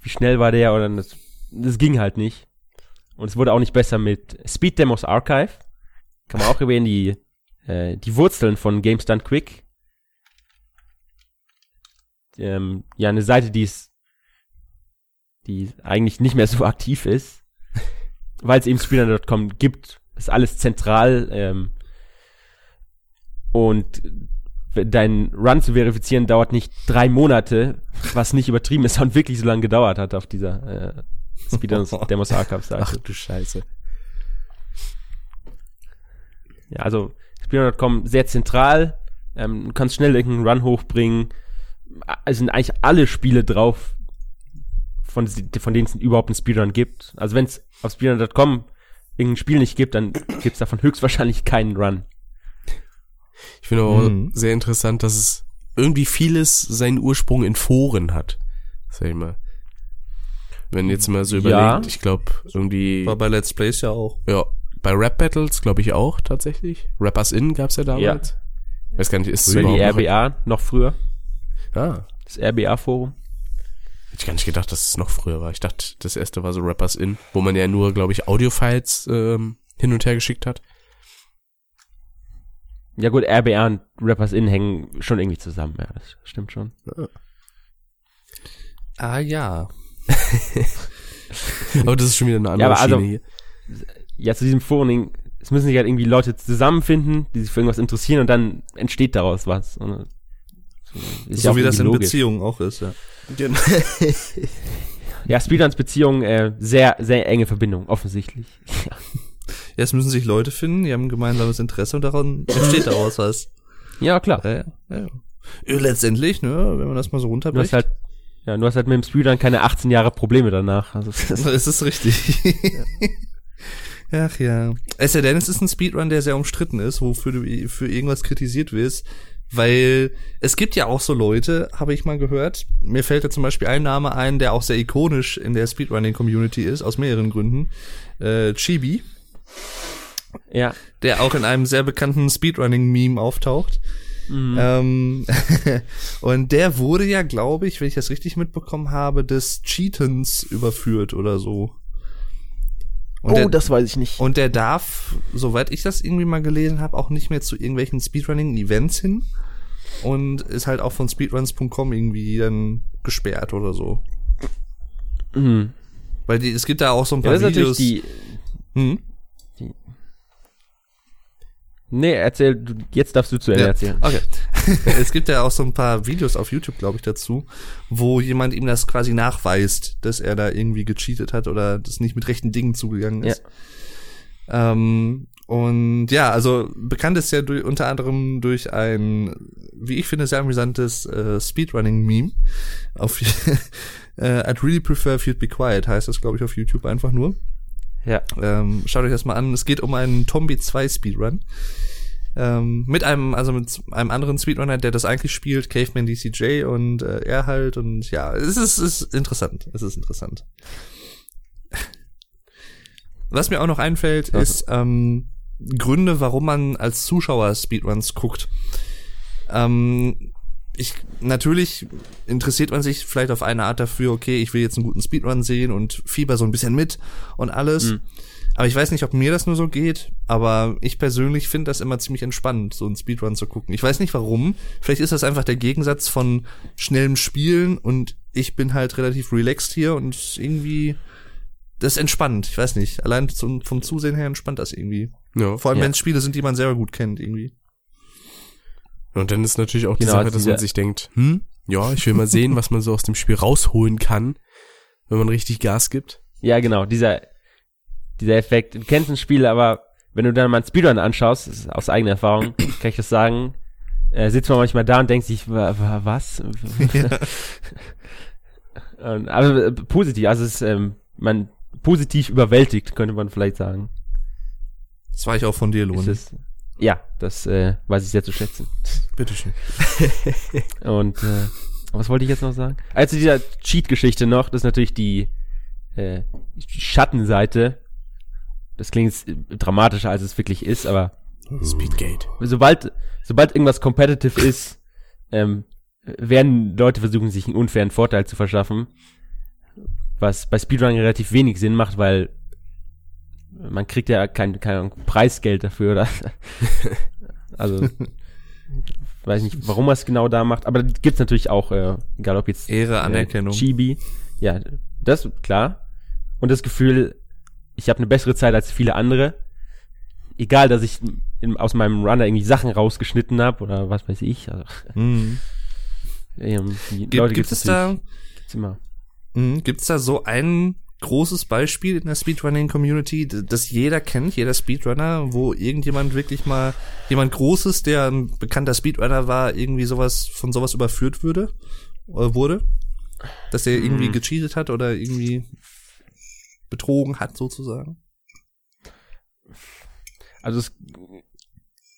wie schnell war der? Oder das, das ging halt nicht. Und es wurde auch nicht besser mit Speed Demos Archive. Kann man auch erwähnen, die äh, die Wurzeln von Games Done Quick. Ähm, ja, eine Seite, die ist, die eigentlich nicht mehr so aktiv ist, weil es eben Spieler.com gibt, ist alles zentral ähm, und dein Run zu verifizieren dauert nicht drei Monate, was nicht übertrieben ist und wirklich so lange gedauert hat auf dieser äh, Speedrun Demos Archive Seite. Ach du Scheiße. Ja, also Speedrun.com sehr zentral. Ähm, du kannst schnell irgendeinen Run hochbringen. Es sind eigentlich alle Spiele drauf, von, von denen es überhaupt einen Speedrun gibt. Also wenn es auf Speedrun.com irgendein Spiel nicht gibt, dann gibt es davon höchstwahrscheinlich keinen Run. Ich finde auch mhm. sehr interessant, dass es irgendwie vieles seinen Ursprung in Foren hat. Sag ich mal. Wenn jetzt mal so überlegt, ja. ich glaube irgendwie. War bei Let's Plays ja auch. Ja, bei Rap Battles, glaube ich, auch tatsächlich. Rappers In gab's ja damals. Ja. Weiß gar nicht, ist es überhaupt die RBA noch, noch früher? Ah. Das RBA-Forum. Hätte ich gar nicht gedacht, dass es noch früher war. Ich dachte, das erste war so Rappers In, wo man ja nur, glaube ich, Audio-Files ähm, hin und her geschickt hat. Ja gut, RBA und Rappers In hängen schon irgendwie zusammen, ja, das stimmt schon. Ah, ah ja. aber das ist schon wieder eine andere ja, aber also, Schiene hier ja, zu diesem Forum, es müssen sich halt irgendwie Leute zusammenfinden, die sich für irgendwas interessieren und dann entsteht daraus was. Und, so ja wie das in Beziehungen auch ist, ja. Genau. ja, Speedruns Beziehungen, äh, sehr, sehr enge Verbindung, offensichtlich. Ja. es müssen sich Leute finden, die haben ein gemeinsames Interesse und daran entsteht daraus was. Ja, klar. Ja, ja, ja. Letztendlich, ne, wenn man das mal so runterbricht. Du hast halt, ja, du hast halt mit dem Speedrun keine 18 Jahre Probleme danach. Also, das ist richtig. Ja. Ach ja. Es sei denn, es ist ein Speedrun, der sehr umstritten ist, wofür du für irgendwas kritisiert wirst. Weil es gibt ja auch so Leute, habe ich mal gehört. Mir fällt da zum Beispiel ein Name ein, der auch sehr ikonisch in der Speedrunning-Community ist, aus mehreren Gründen. Äh, Chibi. Ja. Der auch in einem sehr bekannten Speedrunning-Meme auftaucht. Mhm. Ähm, und der wurde ja, glaube ich, wenn ich das richtig mitbekommen habe, des Cheatens überführt oder so. Und oh, der, das weiß ich nicht. Und der darf, soweit ich das irgendwie mal gelesen habe, auch nicht mehr zu irgendwelchen Speedrunning-Events hin. Und ist halt auch von speedruns.com irgendwie dann gesperrt oder so. Mhm. Weil die, es gibt da auch so ein paar ja, Videos. Die, hm? Nee, erzähl, jetzt darfst du zu Ende ja. erzählen. Okay. es gibt ja auch so ein paar Videos auf YouTube, glaube ich, dazu, wo jemand ihm das quasi nachweist, dass er da irgendwie gecheatet hat oder das nicht mit rechten Dingen zugegangen ist. Ja. Ähm, und ja, also bekannt ist ja durch, unter anderem durch ein, wie ich finde, sehr amüsantes äh, Speedrunning-Meme. Auf äh, I'd really prefer if you'd be quiet heißt das, glaube ich, auf YouTube einfach nur. Ja. Ähm, schaut euch das mal an. Es geht um einen Tombi 2 Speedrun. Ähm, mit einem, also mit einem anderen Speedrunner, der das eigentlich spielt, Caveman DCJ und äh, er halt und ja, es ist, es ist interessant. Es ist interessant. Was mir auch noch einfällt, okay. ist ähm, Gründe, warum man als Zuschauer Speedruns guckt. Ähm, ich natürlich interessiert man sich vielleicht auf eine Art dafür, okay, ich will jetzt einen guten Speedrun sehen und fieber so ein bisschen mit und alles. Mhm. Aber ich weiß nicht, ob mir das nur so geht, aber ich persönlich finde das immer ziemlich entspannend, so einen Speedrun zu gucken. Ich weiß nicht warum. Vielleicht ist das einfach der Gegensatz von schnellem Spielen und ich bin halt relativ relaxed hier und irgendwie das ist entspannt, ich weiß nicht. Allein zum, vom Zusehen her entspannt das irgendwie. Ja. Vor allem, Ja. wenn es Spiele sind, die man selber gut kennt, irgendwie. Und dann ist natürlich auch die Genau, Sache, also dass man sich denkt, hm, ja, ich will mal sehen, was man so aus dem Spiel rausholen kann, wenn man richtig Gas gibt. Ja, genau, dieser, dieser Effekt. Du kennst ein Spiel, aber wenn du dann mal einen Speedrun anschaust, ist aus eigener Erfahrung, kann ich das sagen, äh, sitzt man manchmal da und denkt sich, wa, wa, was? Und, aber äh, positiv, also es ist, ähm, man positiv überwältigt, könnte man vielleicht sagen. Das war ich auch von dir, Ist Lohn. es, ja, das äh, weiß ich sehr zu schätzen. Bitteschön. Und äh, was wollte ich jetzt noch sagen? Also dieser Cheat-Geschichte noch, das ist natürlich die äh, Schattenseite. Das klingt jetzt äh, dramatischer, als es wirklich ist, aber Speedgate. sobald, sobald irgendwas competitive ist, ähm, werden Leute versuchen, sich einen unfairen Vorteil zu verschaffen. Was bei Speedrunning relativ wenig Sinn macht, weil man kriegt ja kein, kein Preisgeld dafür, oder? also, weiß nicht, warum er es genau da macht, aber gibt's natürlich auch, äh, egal ob jetzt Ehre, Anerkennung. äh, Chibi. Ja, das klar. Und das Gefühl, ich habe eine bessere Zeit als viele andere. Egal, dass ich in, aus meinem Runner irgendwie Sachen rausgeschnitten habe oder was weiß ich. Also, Mhm. ähm, die Gibt, Leute gibt gibt's es da, gibt's immer. mhm, gibt's da so ein großes Beispiel in der Speedrunning-Community, das jeder kennt, jeder Speedrunner, wo irgendjemand wirklich mal, jemand Großes, der ein bekannter Speedrunner war, irgendwie sowas, von sowas überführt würde, äh, wurde? Dass er irgendwie Hm. gecheatet hat oder irgendwie betrogen hat, sozusagen? Also es,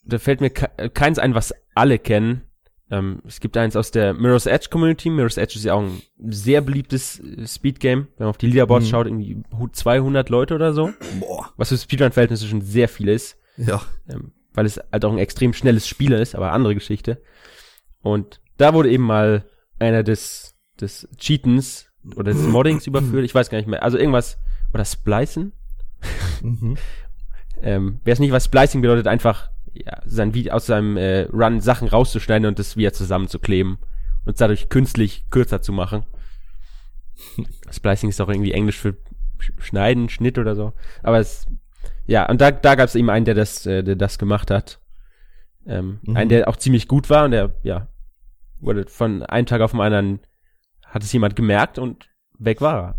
da fällt mir ke keins ein, was alle kennen. Ähm, es gibt eins aus der Mirror's Edge Community. Mirror's Edge ist ja auch ein sehr beliebtes äh, Speedgame. Wenn man auf die Leaderboards Mhm. schaut, irgendwie hu- 200 Leute oder so. Boah. Was für Speedrun-Verhältnisse schon sehr viel ist. Ja. ähm, weil es halt auch ein extrem schnelles Spiel ist, aber andere Geschichte. Und da wurde eben mal einer des, des Cheatens oder des Moddings überführt, ich weiß gar nicht mehr, also irgendwas, oder Splicen? Mhm. Ähm, Wer es nicht weiß, Splicing bedeutet einfach, ja, sein Video aus seinem äh, Run Sachen rauszuschneiden und das wieder zusammenzukleben und es dadurch künstlich kürzer zu machen. Splicing ist auch irgendwie Englisch für Sch- Schneiden, Schnitt oder so. Aber es, ja, und da, da gab es eben einen, der das, äh, der das gemacht hat. Ähm, Mhm. Einen, der auch ziemlich gut war und der, ja, wurde von einem Tag auf den anderen, hat es jemand gemerkt und weg war er.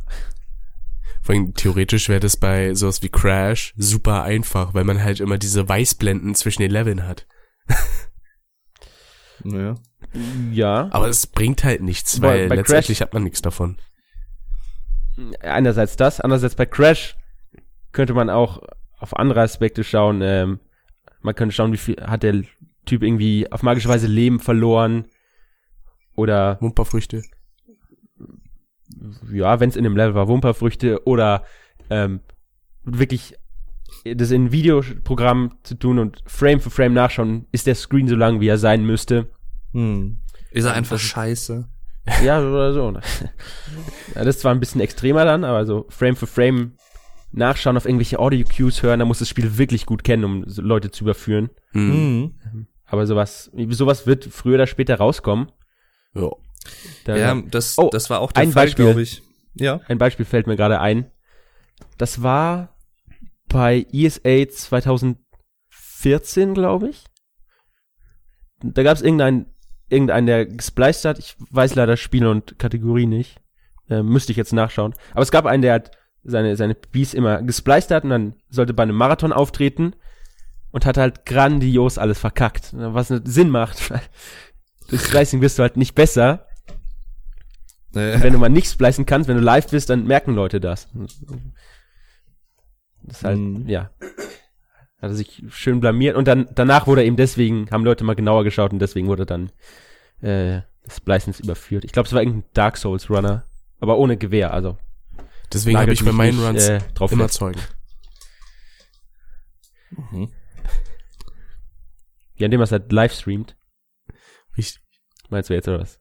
Vor allem theoretisch wäre das bei sowas wie Crash super einfach, weil man halt immer diese Weißblenden zwischen den Leveln hat. Naja. Ja. Aber es bringt halt nichts, weil bei letztendlich hat man nichts davon. einerseits das, andererseits bei Crash könnte man auch auf andere Aspekte schauen. Ähm, man könnte schauen, wie viel hat der Typ irgendwie auf magische Weise Leben verloren oder Wumperfrüchte. Ja, wenn es in dem Level war, Wumperfrüchte oder ähm, wirklich das in ein Videoprogramm zu tun und Frame für Frame nachschauen, ist der Screen so lang, wie er sein müsste. Hm. Ist er einfach das scheiße? Ja, oder so. ne? ja, das ist zwar ein bisschen extremer dann, aber so Frame für Frame nachschauen, auf irgendwelche Audio-Cues hören, da muss das Spiel wirklich gut kennen, um Leute zu überführen. Mhm. Aber sowas, sowas wird früher oder später rauskommen. Ja. Da, Ja, das, Oh, das war auch der ein Fall, Beispiel. glaube ich. Ja. Ein Beispiel fällt mir gerade ein. Das war bei ESA 2014, glaube ich. Da gab es irgendeinen, irgendeinen, der gespliced hat. Ich weiß leider Spiel und Kategorie nicht. Äh, müsste ich jetzt nachschauen. Aber es gab einen, der hat seine, seine Beats immer gespliced hat und dann sollte bei einem Marathon auftreten und hat halt grandios alles verkackt. Was Sinn macht. weil Durch Splicing wirst du halt nicht besser. Äh, wenn du mal nichts splicen kannst, wenn du live bist, dann merken Leute das. Das ist halt, Mhm. ja. Hat er sich schön blamiert und dann danach wurde er eben deswegen, haben Leute mal genauer geschaut und deswegen wurde dann äh, das Splicens überführt. Ich glaube, es war irgendein Dark Souls Runner, aber ohne Gewehr, also. Deswegen habe ich bei meinen nicht, Runs äh, drauf immer. Zeugen. mhm. Ja, indem er es halt live streamt. Richtig. Meinst du jetzt oder was?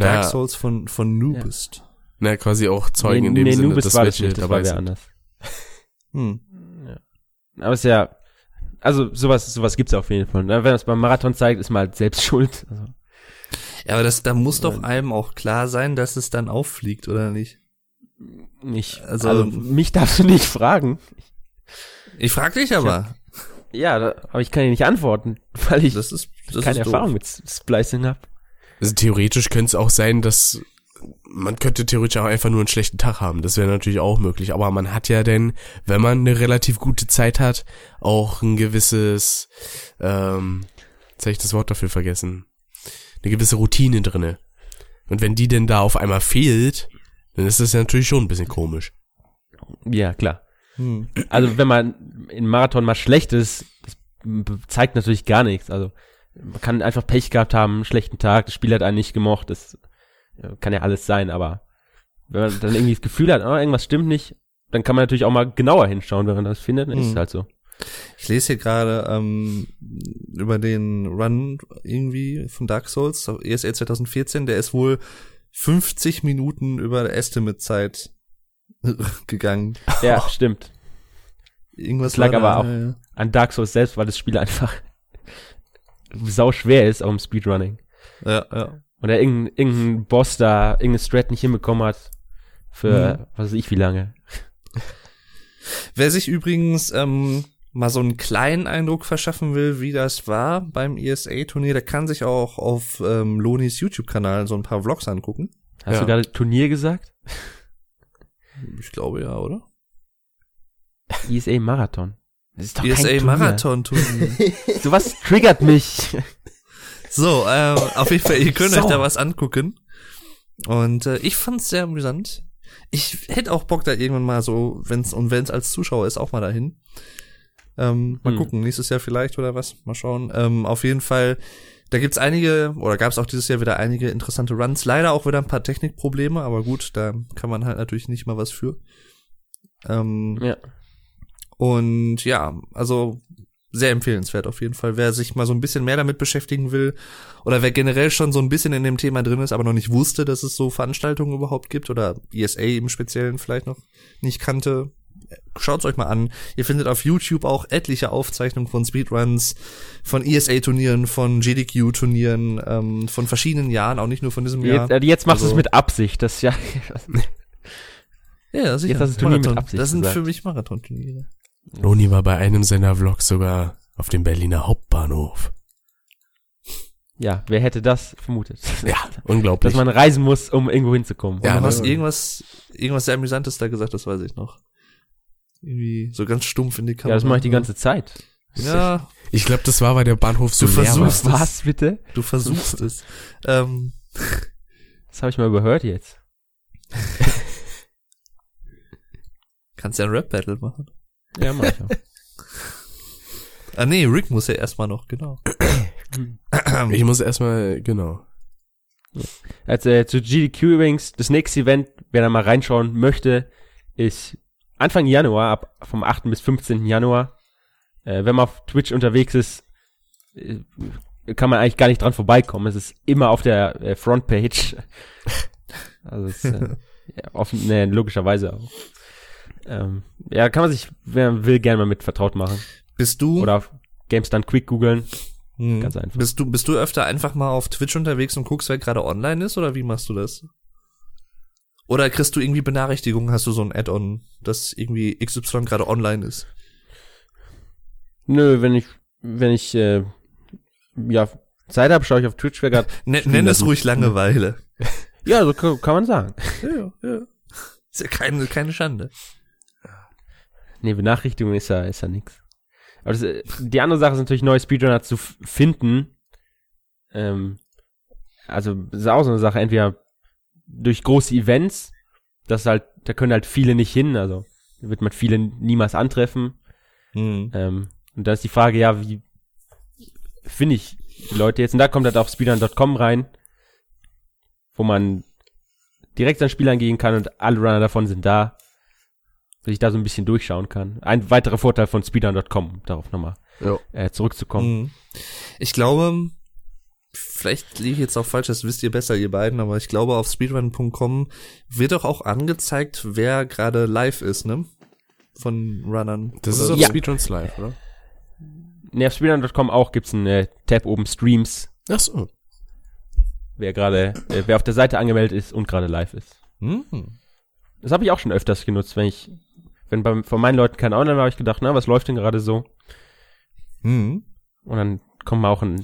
Dark Souls von, von Nubist. na, quasi auch Zeugen in dem nee, Sinne, Nubis dass war das welche nicht, das dabei war anders. Hm. Aber es ist ja, also sowas, sowas gibt's ja auf jeden Fall. ne? Wenn man es beim Marathon zeigt, ist man halt selbst schuld. Also, Ja, aber das, da muss doch einem auch klar sein, dass es dann auffliegt, oder nicht? Ich, Also- also, mich darfst du nicht fragen. Ich frag dich aber. Ja, da, aber ich kann dir nicht antworten, weil ich Das ist, das keine ist doof. Erfahrung mit Splicing habe. Also theoretisch könnte es auch sein, dass man könnte theoretisch auch einfach nur einen schlechten Tag haben. Das wäre natürlich auch möglich. Aber man hat ja denn, wenn man eine relativ gute Zeit hat, auch ein gewisses, ähm, jetzt habe ich das Wort dafür vergessen, eine gewisse Routine drinne. Und wenn die denn da auf einmal fehlt, dann ist das ja natürlich schon ein bisschen komisch. Ja, klar. Hm. Also wenn man in Marathon mal schlecht ist, das zeigt natürlich gar nichts. Also man kann einfach Pech gehabt haben, einen schlechten Tag, das Spiel hat einen nicht gemocht, das ja, kann ja alles sein, aber wenn man dann irgendwie das Gefühl hat, oh, irgendwas stimmt nicht, dann kann man natürlich auch mal genauer hinschauen, wenn man das findet, dann ist Mhm. es halt so. Ich lese hier gerade ähm, über den Run irgendwie von Dark Souls, ESA 2014, der ist wohl 50 Minuten über der Estimate-Zeit gegangen. Ja, stimmt. Irgendwas Das lag war da, aber auch- ja. An Dark Souls selbst, weil das Spiel einfach sau schwer ist, auch im Speedrunning. Ja, ja. Oder irgendein, irgendein Boss da irgendeine Strat nicht hinbekommen hat für Mhm. was weiß ich wie lange. Wer sich übrigens ähm, mal so einen kleinen Eindruck verschaffen will, wie das war beim ESA-Turnier, der kann sich auch auf ähm, Lonis YouTube-Kanal so ein paar Vlogs angucken. Hast Ja. du gerade Turnier gesagt? Ich glaube ja, oder? ESA Marathon. Das ist doch kein Turnier. ESA-Marathon-Turnier. Sowas triggert mich. So, ähm, auf jeden Fall, ihr könnt euch So. da was angucken. Und äh, ich fand's sehr amüsant. Ich hätte auch Bock da irgendwann mal so, wenn's und wenn's als Zuschauer ist, auch mal dahin. Ähm, mal Hm. gucken, nächstes Jahr vielleicht oder was, mal schauen. Ähm, auf jeden Fall, da gibt's einige, oder gab's auch dieses Jahr wieder einige interessante Runs. Leider auch wieder ein paar Technikprobleme, aber gut, da kann man halt natürlich nicht mal was für. Ähm, ja. Und ja, also sehr empfehlenswert auf jeden Fall. Wer sich mal so ein bisschen mehr damit beschäftigen will oder wer generell schon so ein bisschen in dem Thema drin ist, aber noch nicht wusste, dass es so Veranstaltungen überhaupt gibt oder ESA im Speziellen vielleicht noch nicht kannte, schaut's euch mal an. Ihr findet auf YouTube auch etliche Aufzeichnungen von Speedruns, von ESA-Turnieren, von GDQ-Turnieren, ähm, von verschiedenen Jahren, auch nicht nur von diesem Jahr. Jetzt, äh, jetzt machst du Also- es mit Absicht. Das ist ja. Ja, sicher. Jetzt hast du Turnier mit. Absicht Das sind gesagt. für mich Marathon-Turniere. Loni war bei einem seiner Vlogs sogar auf dem Berliner Hauptbahnhof. ja, wer hätte das vermutet? Ja, unglaublich. Dass man reisen muss, um irgendwo hinzukommen. Ja, Ja, du hast irgendwas, irgendwas sehr Amüsantes da gesagt, das weiß ich noch. Irgendwie so ganz stumpf in die Kamera. ja das mache ich die ganze Zeit. Ja, ich glaube, das war, weil der Bahnhof so Du leer war. versuchst- Das- Was bitte? du versuchst es. Ähm, Das habe ich mal überhört jetzt. kannst ja ein Rap-Battle machen. Ja, mach ich auch. Ah nee, Rick muss ja erstmal noch, genau. Ich muss erstmal, genau. Also äh, zu GDQ übrigens, das nächste Event, wer da mal reinschauen möchte, ist Anfang Januar, ab vom 8. bis 15. Januar. Äh, wenn man auf Twitch unterwegs ist, äh, kann man eigentlich gar nicht dran vorbeikommen. Es ist immer auf der äh, Frontpage. also es, ist, äh, ja, offen, ne, logischerweise auch. Ähm, ja, kann man sich, wer will, gerne mal mit vertraut machen. Bist du, Oder auf GameStun Quick googeln. hm, ganz einfach. Bist du, bist du öfter einfach mal auf Twitch unterwegs und guckst, wer gerade online ist, oder wie machst du das? Oder kriegst du irgendwie Benachrichtigungen, hast du so ein Add-on, dass irgendwie XY gerade online ist? Nö, wenn ich, wenn ich, äh, ja, Zeit habe, schaue ich auf Twitch, wer gerade Spielen nenn es ruhig Langeweile. Ja, so kann, kann man sagen. Ja, ja. Ist ja keine, keine Schande. Nee, Benachrichtigung ist ja, ist ja nix. Aber das, äh, die andere Sache ist natürlich, neue Speedrunner zu finden. Ähm, also, das ist auch so eine Sache, entweder durch große Events, das halt, da können halt viele nicht hin, also, da wird man viele niemals antreffen. Hm. Ähm, und da ist die Frage, ja, wie finde ich die Leute jetzt? Und da kommt halt auf speedrun.com rein, wo man direkt an Spielern gehen kann und alle Runner davon sind da, dass ich da so ein bisschen durchschauen kann. Ein weiterer Vorteil von speedrun.com, um darauf nochmal äh, zurückzukommen. Mhm. Ich glaube, vielleicht liege ich jetzt auch falsch, das wisst ihr besser, ihr beiden, aber ich glaube, auf speedrun.com wird doch auch angezeigt, wer gerade live ist, ne? Von Runnern. Das Oder ist auf so. Ja. Speedruns Live, oder? Ne, auf speedrun.com auch gibt's einen äh, Tab oben Streams, Ach so. wer gerade, äh, wer auf der Seite angemeldet ist und gerade live ist. Mhm. Das habe ich auch schon öfters genutzt, wenn ich, wenn bei, von meinen Leuten kein Online war, habe ich gedacht, na, was läuft denn gerade so? Hm. Und dann kommen auch ein,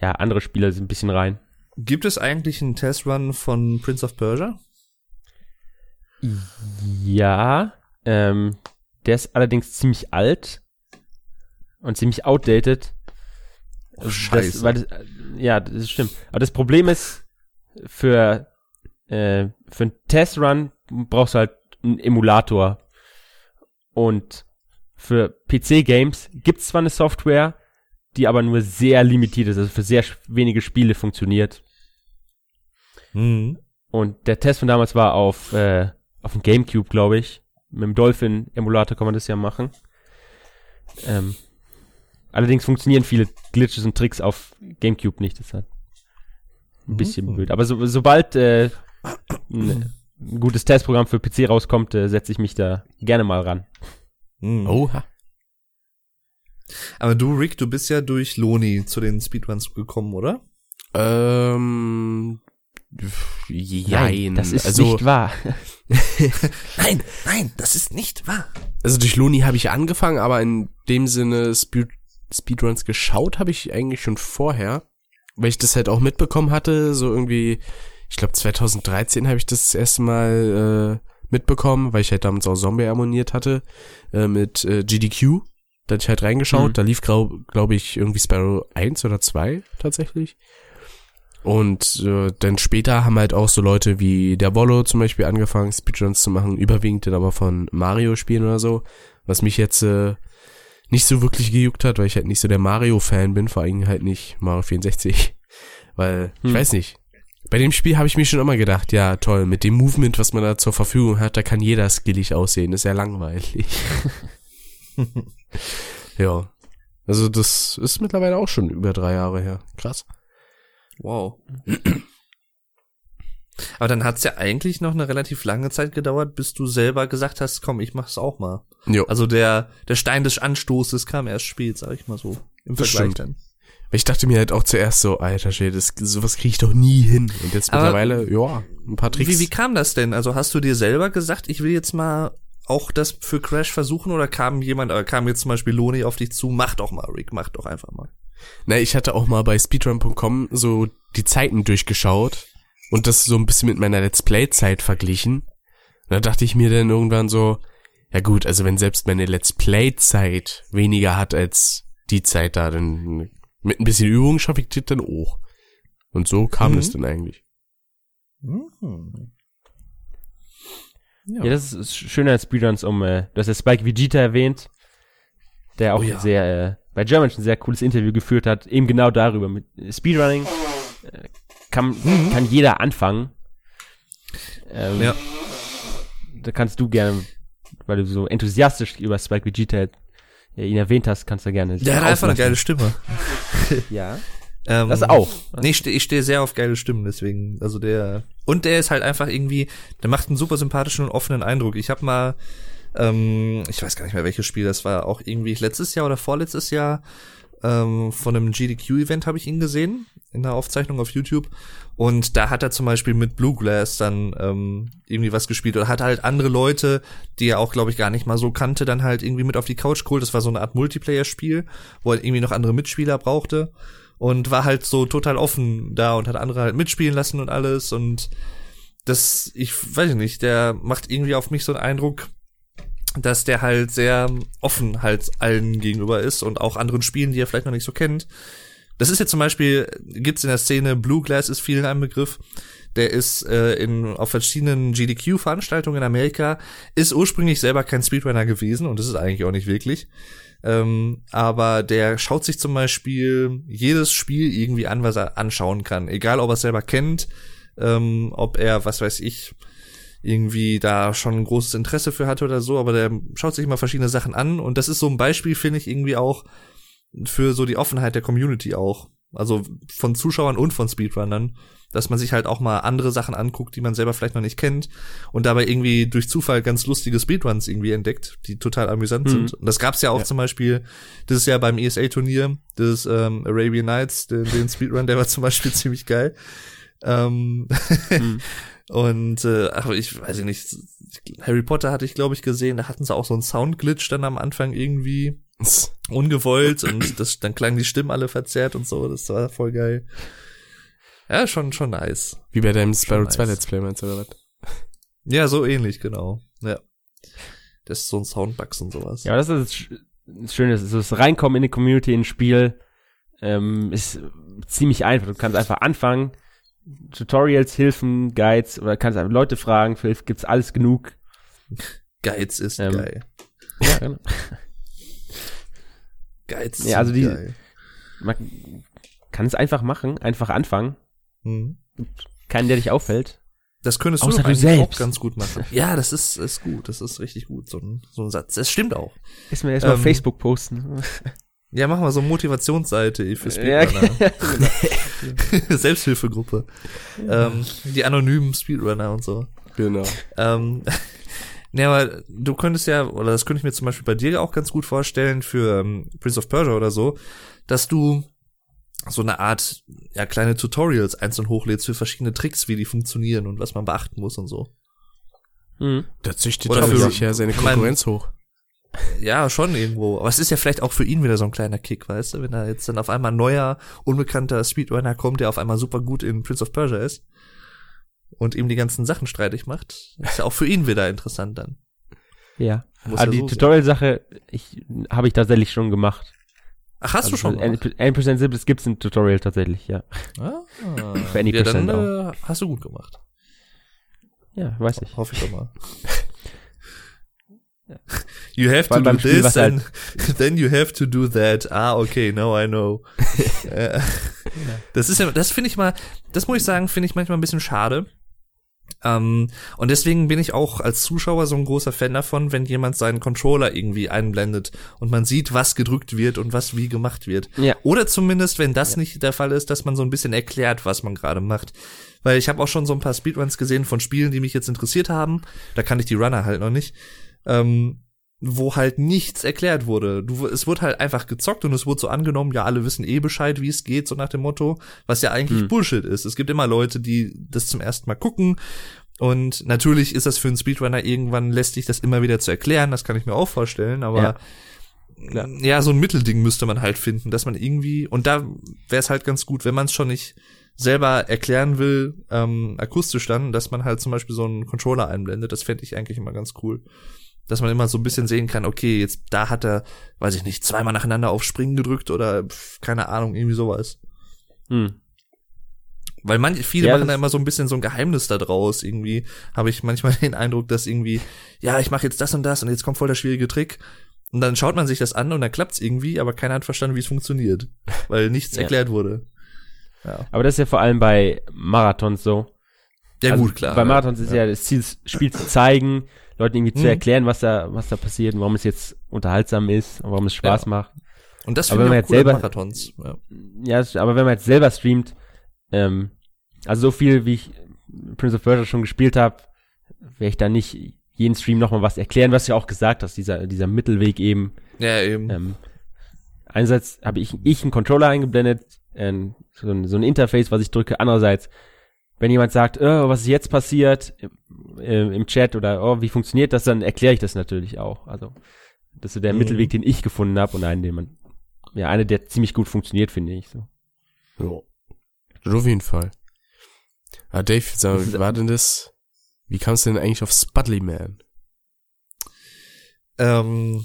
ja, andere Spieler ein bisschen rein. Gibt es eigentlich einen Testrun von Prince of Persia? Ja, ähm, der ist allerdings ziemlich alt und ziemlich outdated. Oh, scheiße. Das, das, ja, das stimmt. Aber das Problem ist, für, äh, für einen Testrun brauchst du halt einen Emulator. Und für PC-Games gibt es zwar eine Software, die aber nur sehr limitiert ist, also für sehr wenige Spiele funktioniert. Hm. Und der Test von damals war auf, äh, auf dem Gamecube, glaube ich. Mit dem Dolphin-Emulator kann man das ja machen. Ähm, allerdings funktionieren viele Glitches und Tricks auf Gamecube nicht. Das ist halt ein bisschen Mhm. blöd. Aber so, sobald äh, ein, ein gutes Testprogramm für PC rauskommt, äh, setze ich mich da gerne mal ran. Hm. Oha. Aber du, Rick, du bist ja durch Loni zu den Speedruns gekommen, oder? Ähm, jein. das ist also, nicht wahr. Nein, nein, das ist nicht wahr. also durch Loni habe ich angefangen, aber in dem Sinne Speed, Speedruns geschaut habe ich eigentlich schon vorher, weil ich das halt auch mitbekommen hatte, so irgendwie, ich glaube 2013 habe ich das, das erste Mal äh, mitbekommen, weil ich halt damals auch Zombie abonniert hatte, äh, mit äh, GDQ. Da hatte ich halt reingeschaut, Mhm. da lief, glaube glaub ich, irgendwie Sparrow 1 oder 2 tatsächlich. Und äh, dann später haben halt auch so Leute wie der Wollo zum Beispiel angefangen, Speedruns zu machen, überwiegend dann aber von Mario-Spielen oder so, was mich jetzt äh, nicht so wirklich gejuckt hat, weil ich halt nicht so der Mario-Fan bin, vor allem halt nicht Mario 64. Weil, ich Hm. weiß nicht, bei dem Spiel habe ich mir schon immer gedacht, ja toll, mit dem Movement, was man da zur Verfügung hat, da kann jeder skillig aussehen, ist ja langweilig. ja, also das ist mittlerweile auch schon über drei Jahre her. Krass. Wow. Aber dann hat's ja eigentlich noch eine relativ lange Zeit gedauert, bis du selber gesagt hast, komm, ich mach's auch mal. Jo. Also der, der Stein des Anstoßes kam erst spät, sag ich mal so. Im Das Vergleich stimmt. dann. Ich dachte mir halt auch zuerst so, alter Schwede, sowas kriege ich doch nie hin. Und jetzt Aber- mittlerweile, ja, ein paar Tricks. Wie, wie kam das denn? Also hast du dir selber gesagt, ich will jetzt mal auch das für Crash versuchen oder kam jemand, oder kam jetzt zum Beispiel Loni auf dich zu, mach doch mal, Rick, mach doch einfach mal. Na, ich hatte auch mal bei speedrun.com so die Zeiten durchgeschaut und das so ein bisschen mit meiner Let's Play-Zeit verglichen. Und da dachte ich mir dann irgendwann so, ja gut, also wenn selbst meine Let's Play-Zeit weniger hat als die Zeit da, dann mit ein bisschen Übung schaffe ich das dann auch. Und so kam Mhm. das dann eigentlich. Mhm. Ja, das ist schöner als Speedruns um, äh, du hast ja Spike Vegeta erwähnt, der auch Oh ja. sehr, äh, bei German ein sehr cooles Interview geführt hat, eben genau darüber. Mit Speedrunning äh, kann, kann jeder anfangen. Ähm, Ja. Da kannst du gerne, weil du so enthusiastisch über Spike Vegeta äh, ihn erwähnt hast, kannst du gerne. Der hat einfach eine geile Stimme. Ja. Ähm, Das auch. Nee, ich stehe steh sehr auf geile Stimmen, deswegen, also der, und der ist halt einfach irgendwie, der macht einen super sympathischen und offenen Eindruck. Ich habe mal, ähm, ich weiß gar nicht mehr, welches Spiel das war, auch irgendwie letztes Jahr oder vorletztes Jahr, ähm, von einem GDQ-Event habe ich ihn gesehen, in der Aufzeichnung auf YouTube. Und da hat er zum Beispiel mit Blueglass dann ähm, irgendwie was gespielt oder hat halt andere Leute, die er auch, glaube ich, gar nicht mal so kannte, dann halt irgendwie mit auf die Couch geholt. Das war so eine Art Multiplayer-Spiel, wo er irgendwie noch andere Mitspieler brauchte und war halt so total offen da und hat andere halt mitspielen lassen und alles und das, ich weiß nicht, der macht irgendwie auf mich so einen Eindruck, dass der halt sehr offen halt allen gegenüber ist und auch anderen Spielen, die er vielleicht noch nicht so kennt. Das ist jetzt zum Beispiel, gibt's in der Szene, Blue Glass ist vielen ein Begriff, der ist äh, in, auf verschiedenen GDQ-Veranstaltungen in Amerika, ist ursprünglich selber kein Speedrunner gewesen und das ist eigentlich auch nicht wirklich. Ähm, aber der schaut sich zum Beispiel jedes Spiel irgendwie an, was er anschauen kann. Egal, ob er es selber kennt, ähm, ob er, was weiß ich, irgendwie da schon ein großes Interesse für hatte oder so, aber der schaut sich immer verschiedene Sachen an und das ist so ein Beispiel, finde ich, irgendwie auch für so die Offenheit der Community auch. Also von Zuschauern und von Speedrunnern, dass man sich halt auch mal andere Sachen anguckt, die man selber vielleicht noch nicht kennt und dabei irgendwie durch Zufall ganz lustige Speedruns irgendwie entdeckt, die total amüsant Mhm. sind. Und das gab's ja auch zum Beispiel, das ist ja beim ESA-Turnier, das ähm, Arabian Nights, den, den Speedrun, der war zum Beispiel ziemlich geil. Ähm, Mhm. Und äh, aber ich weiß ich nicht, Harry Potter hatte ich glaube ich gesehen, da hatten sie auch so einen Soundglitch dann am Anfang irgendwie ungewollt und das dann klangen die Stimmen alle verzerrt und so, das war voll geil. Ja, schon schon nice. Wie bei deinem Sparrow nice. 2 Let's Play meinst du, oder was? Ja, so ähnlich, genau. Ja. Das ist so ein Soundbugs und sowas. Ja, das ist das Sch- das Schöne, so das Reinkommen in die Community, in ein Spiel, ähm, ist ziemlich einfach. Du kannst einfach anfangen, Tutorials, Hilfen, Guides, oder kannst einfach Leute fragen, für Hilfe gibt's alles genug. Geiz ist Ähm, geil. Ja, genau. Geiz Ja, also die- geil. Man kann es einfach machen, einfach anfangen. Mhm. Keinen, der dich auffällt. Das könntest du Außer du eigentlich selbst. auch ganz gut machen. Ja, das ist, ist gut. Das ist richtig gut, so ein, so ein Satz. Das stimmt auch. Ist mir erstmal Ähm, auf Facebook posten. Ja, machen wir so eine Motivationsseite für Ja, Speedrunner. genau. Selbsthilfegruppe. Ähm, die anonymen Speedrunner und so. Genau. Ähm, ja, aber du könntest ja, oder das könnte ich mir zum Beispiel bei dir auch ganz gut vorstellen, für ähm, Prince of Persia oder so, dass du so eine Art, ja, kleine Tutorials einzeln hochlädst für verschiedene Tricks, wie die funktionieren und was man beachten muss und so. Mhm. Da züchtet er für- sich ja seine ich mein- Konkurrenz hoch. Ja, schon irgendwo. Aber es ist ja vielleicht auch für ihn wieder so ein kleiner Kick, weißt du? Wenn da jetzt dann auf einmal ein neuer, unbekannter Speedrunner kommt, der auf einmal super gut in Prince of Persia ist und ihm die ganzen Sachen streitig macht, ist ja auch für ihn wieder interessant dann. Ja. Muss Aber ja die so. Tutorial-Sache, ich habe ich tatsächlich schon gemacht. Ach, hast du schon? Also, 1% Simples gibt's ein Tutorial tatsächlich, ja. Ah, Für any ja, dann percent äh, hast du gut gemacht. Ja, weiß ich. Hoffe ich doch mal. You have Vor to do Spiel, this was halt- and then you have to do that. Ah, okay, now I know. Äh, das ist ja, das finde ich mal, das muss ich sagen, finde ich manchmal ein bisschen schade. Ähm, und deswegen bin ich auch als Zuschauer so ein großer Fan davon, wenn jemand seinen Controller irgendwie einblendet und man sieht, was gedrückt wird und was wie gemacht wird. Ja. Oder zumindest, wenn das nicht der Fall ist, dass man so ein bisschen erklärt, was man gerade macht. Weil ich habe auch schon so ein paar Speedruns gesehen von Spielen, die mich jetzt interessiert haben. Da kann ich die Runner halt noch nicht. Ähm, wo halt nichts erklärt wurde. Du, es wurde halt einfach gezockt und es wurde so angenommen, ja, alle wissen eh Bescheid, wie es geht, so nach dem Motto, was ja eigentlich Hm. Bullshit ist. Es gibt immer Leute, die das zum ersten Mal gucken und natürlich ist das für einen Speedrunner irgendwann lästig, das immer wieder zu erklären, das kann ich mir auch vorstellen, aber Ja. ja, so ein Mittelding müsste man halt finden, dass man irgendwie, und da wäre es halt ganz gut, wenn man es schon nicht selber erklären will, ähm, akustisch dann, dass man halt zum Beispiel so einen Controller einblendet, das fände ich eigentlich immer ganz cool. Dass man immer so ein bisschen sehen kann, okay, jetzt da hat er, weiß ich nicht, zweimal nacheinander auf Springen gedrückt oder keine Ahnung, irgendwie sowas. Hm. Weil manche, viele Ja, machen da immer so ein bisschen so ein Geheimnis da draus. Irgendwie habe ich manchmal den Eindruck, dass irgendwie, ja, ich mache jetzt das und das und jetzt kommt voll der schwierige Trick. Und dann schaut man sich das an und dann klappt's irgendwie, aber keiner hat verstanden, wie es funktioniert. Weil nichts Ja. erklärt wurde. Aber das ist ja vor allem bei Marathons so. Ja, Also gut, klar. Bei Marathons ist ja das Ziel, das Spiel zu zeigen, Leuten irgendwie zu Mhm. erklären, was da, was da passiert und warum es jetzt unterhaltsam ist und warum es Spaß Ja. macht. Und das finde ich auch jetzt cool selber- Marathons. Ja. Ja, aber wenn man jetzt selber streamt, ähm, also so viel wie ich Prince of Persia schon gespielt habe, werde ich da nicht jeden Stream nochmal was erklären, was du ja auch gesagt hast, dieser, dieser Mittelweg eben. ja, eben. Ähm, einerseits habe ich, ich einen Controller eingeblendet, ähm, so, ein, so ein Interface, was ich drücke. Andererseits, wenn jemand sagt, oh, was ist jetzt passiert im, äh, im Chat oder oh, wie funktioniert das, dann erkläre ich das natürlich auch. Also das ist so der Mhm. Mittelweg, den ich gefunden habe und einen, den man, ja, einer, der ziemlich gut funktioniert, finde ich. So. Ja. Das auf jeden Fall. Ah, Dave, sag Das wie war denn das? Wie kamst du denn eigentlich auf Spudley Man? Ähm,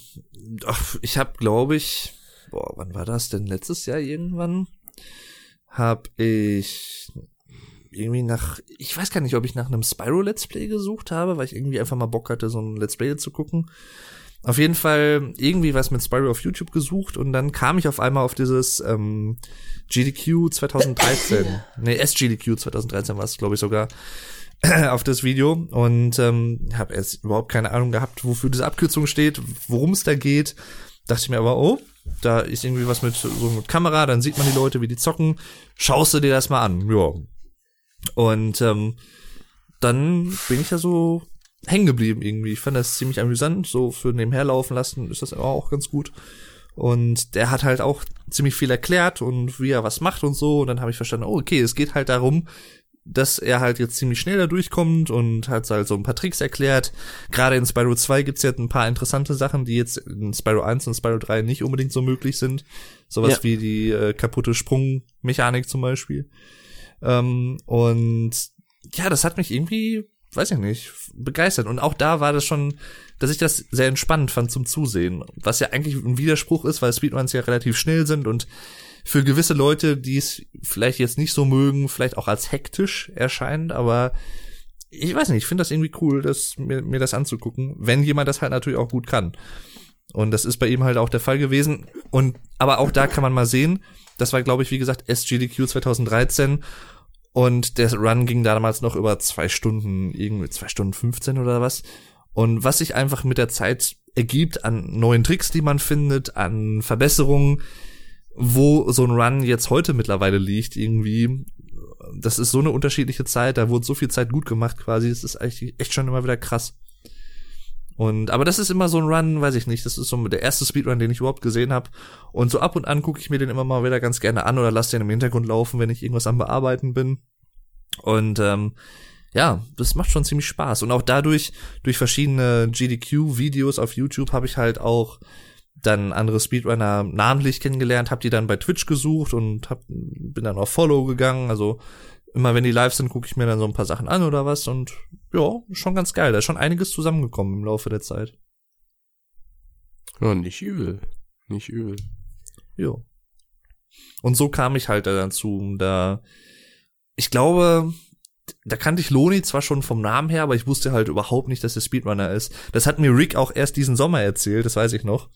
ach, ich habe, glaube ich, boah, wann war das denn? Letztes Jahr irgendwann hab ich irgendwie nach, ich weiß gar nicht, ob ich nach einem Spyro Let's Play gesucht habe, weil ich irgendwie einfach mal Bock hatte, so ein Let's Play zu gucken. Auf jeden Fall irgendwie was mit Spyro auf YouTube gesucht und dann kam ich auf einmal auf dieses ähm, GDQ 2013. nee, SGDQ 2013 war es, glaube ich, sogar auf das Video und ähm, habe erst überhaupt keine Ahnung gehabt, wofür diese Abkürzung steht, worum es da geht. Dachte ich mir aber, oh, da ist irgendwie was mit so mit Kamera, dann sieht man die Leute, wie die zocken. Schaust du dir das mal an, ja. Und ähm, dann bin ich ja so hängen geblieben irgendwie. Ich fand das ziemlich amüsant, so für nebenher laufen lassen ist das aber auch ganz gut. Und der hat halt auch ziemlich viel erklärt und wie er was macht und so. Und dann habe ich verstanden, oh, okay, es geht halt darum, dass er halt jetzt ziemlich schnell da durchkommt und hat halt so ein paar Tricks erklärt. Gerade in Spyro 2 gibt's jetzt ein paar interessante Sachen, die jetzt in Spyro 1 und Spyro 3 nicht unbedingt so möglich sind. Sowas Ja. wie die äh, kaputte Sprungmechanik zum Beispiel. Ähm, und ja, das hat mich irgendwie, weiß ich nicht, begeistert. Und auch da war das schon, dass ich das sehr entspannend fand zum Zusehen. Was ja eigentlich ein Widerspruch ist, weil Speedruns ja relativ schnell sind und für gewisse Leute, die es vielleicht jetzt nicht so mögen, vielleicht auch als hektisch erscheint, aber ich weiß nicht, ich finde das irgendwie cool, das, mir, mir das anzugucken, wenn jemand das halt natürlich auch gut kann. Und das ist bei ihm halt auch der Fall gewesen. Und aber auch da kann man mal sehen, das war, glaube ich, wie gesagt, SGDQ 2013 und der Run ging damals noch über zwei Stunden, irgendwie zwei Stunden 15 oder was. Und was sich einfach mit der Zeit ergibt an neuen Tricks, die man findet, an Verbesserungen, wo so ein Run jetzt heute mittlerweile liegt, irgendwie, das ist so eine unterschiedliche Zeit, da wurde so viel Zeit gut gemacht quasi, das ist eigentlich echt schon immer wieder krass. Und aber das ist immer so ein Run, weiß ich nicht, das ist so der erste Speedrun, den ich überhaupt gesehen habe. Und so ab und an gucke ich mir den immer mal wieder ganz gerne an oder lasse den im Hintergrund laufen, wenn ich irgendwas am Bearbeiten bin. Und ähm, ja, das macht schon ziemlich Spaß. Und auch dadurch, durch verschiedene GDQ-Videos auf YouTube, habe ich halt auch dann andere Speedrunner namentlich kennengelernt, habe die dann bei Twitch gesucht und hab, bin dann auf Follow gegangen. Also immer wenn die live sind, gucke ich mir dann so ein paar Sachen an oder was. Und ja, schon ganz geil. Da ist schon einiges zusammengekommen im Laufe der Zeit. Ja, nicht übel. Nicht übel. Ja. Und so kam ich halt dazu. Da, ich glaube, da kannte ich Loni zwar schon vom Namen her, aber ich wusste halt überhaupt nicht, dass er Speedrunner ist. Das hat mir Rick auch erst diesen Sommer erzählt, das weiß ich noch.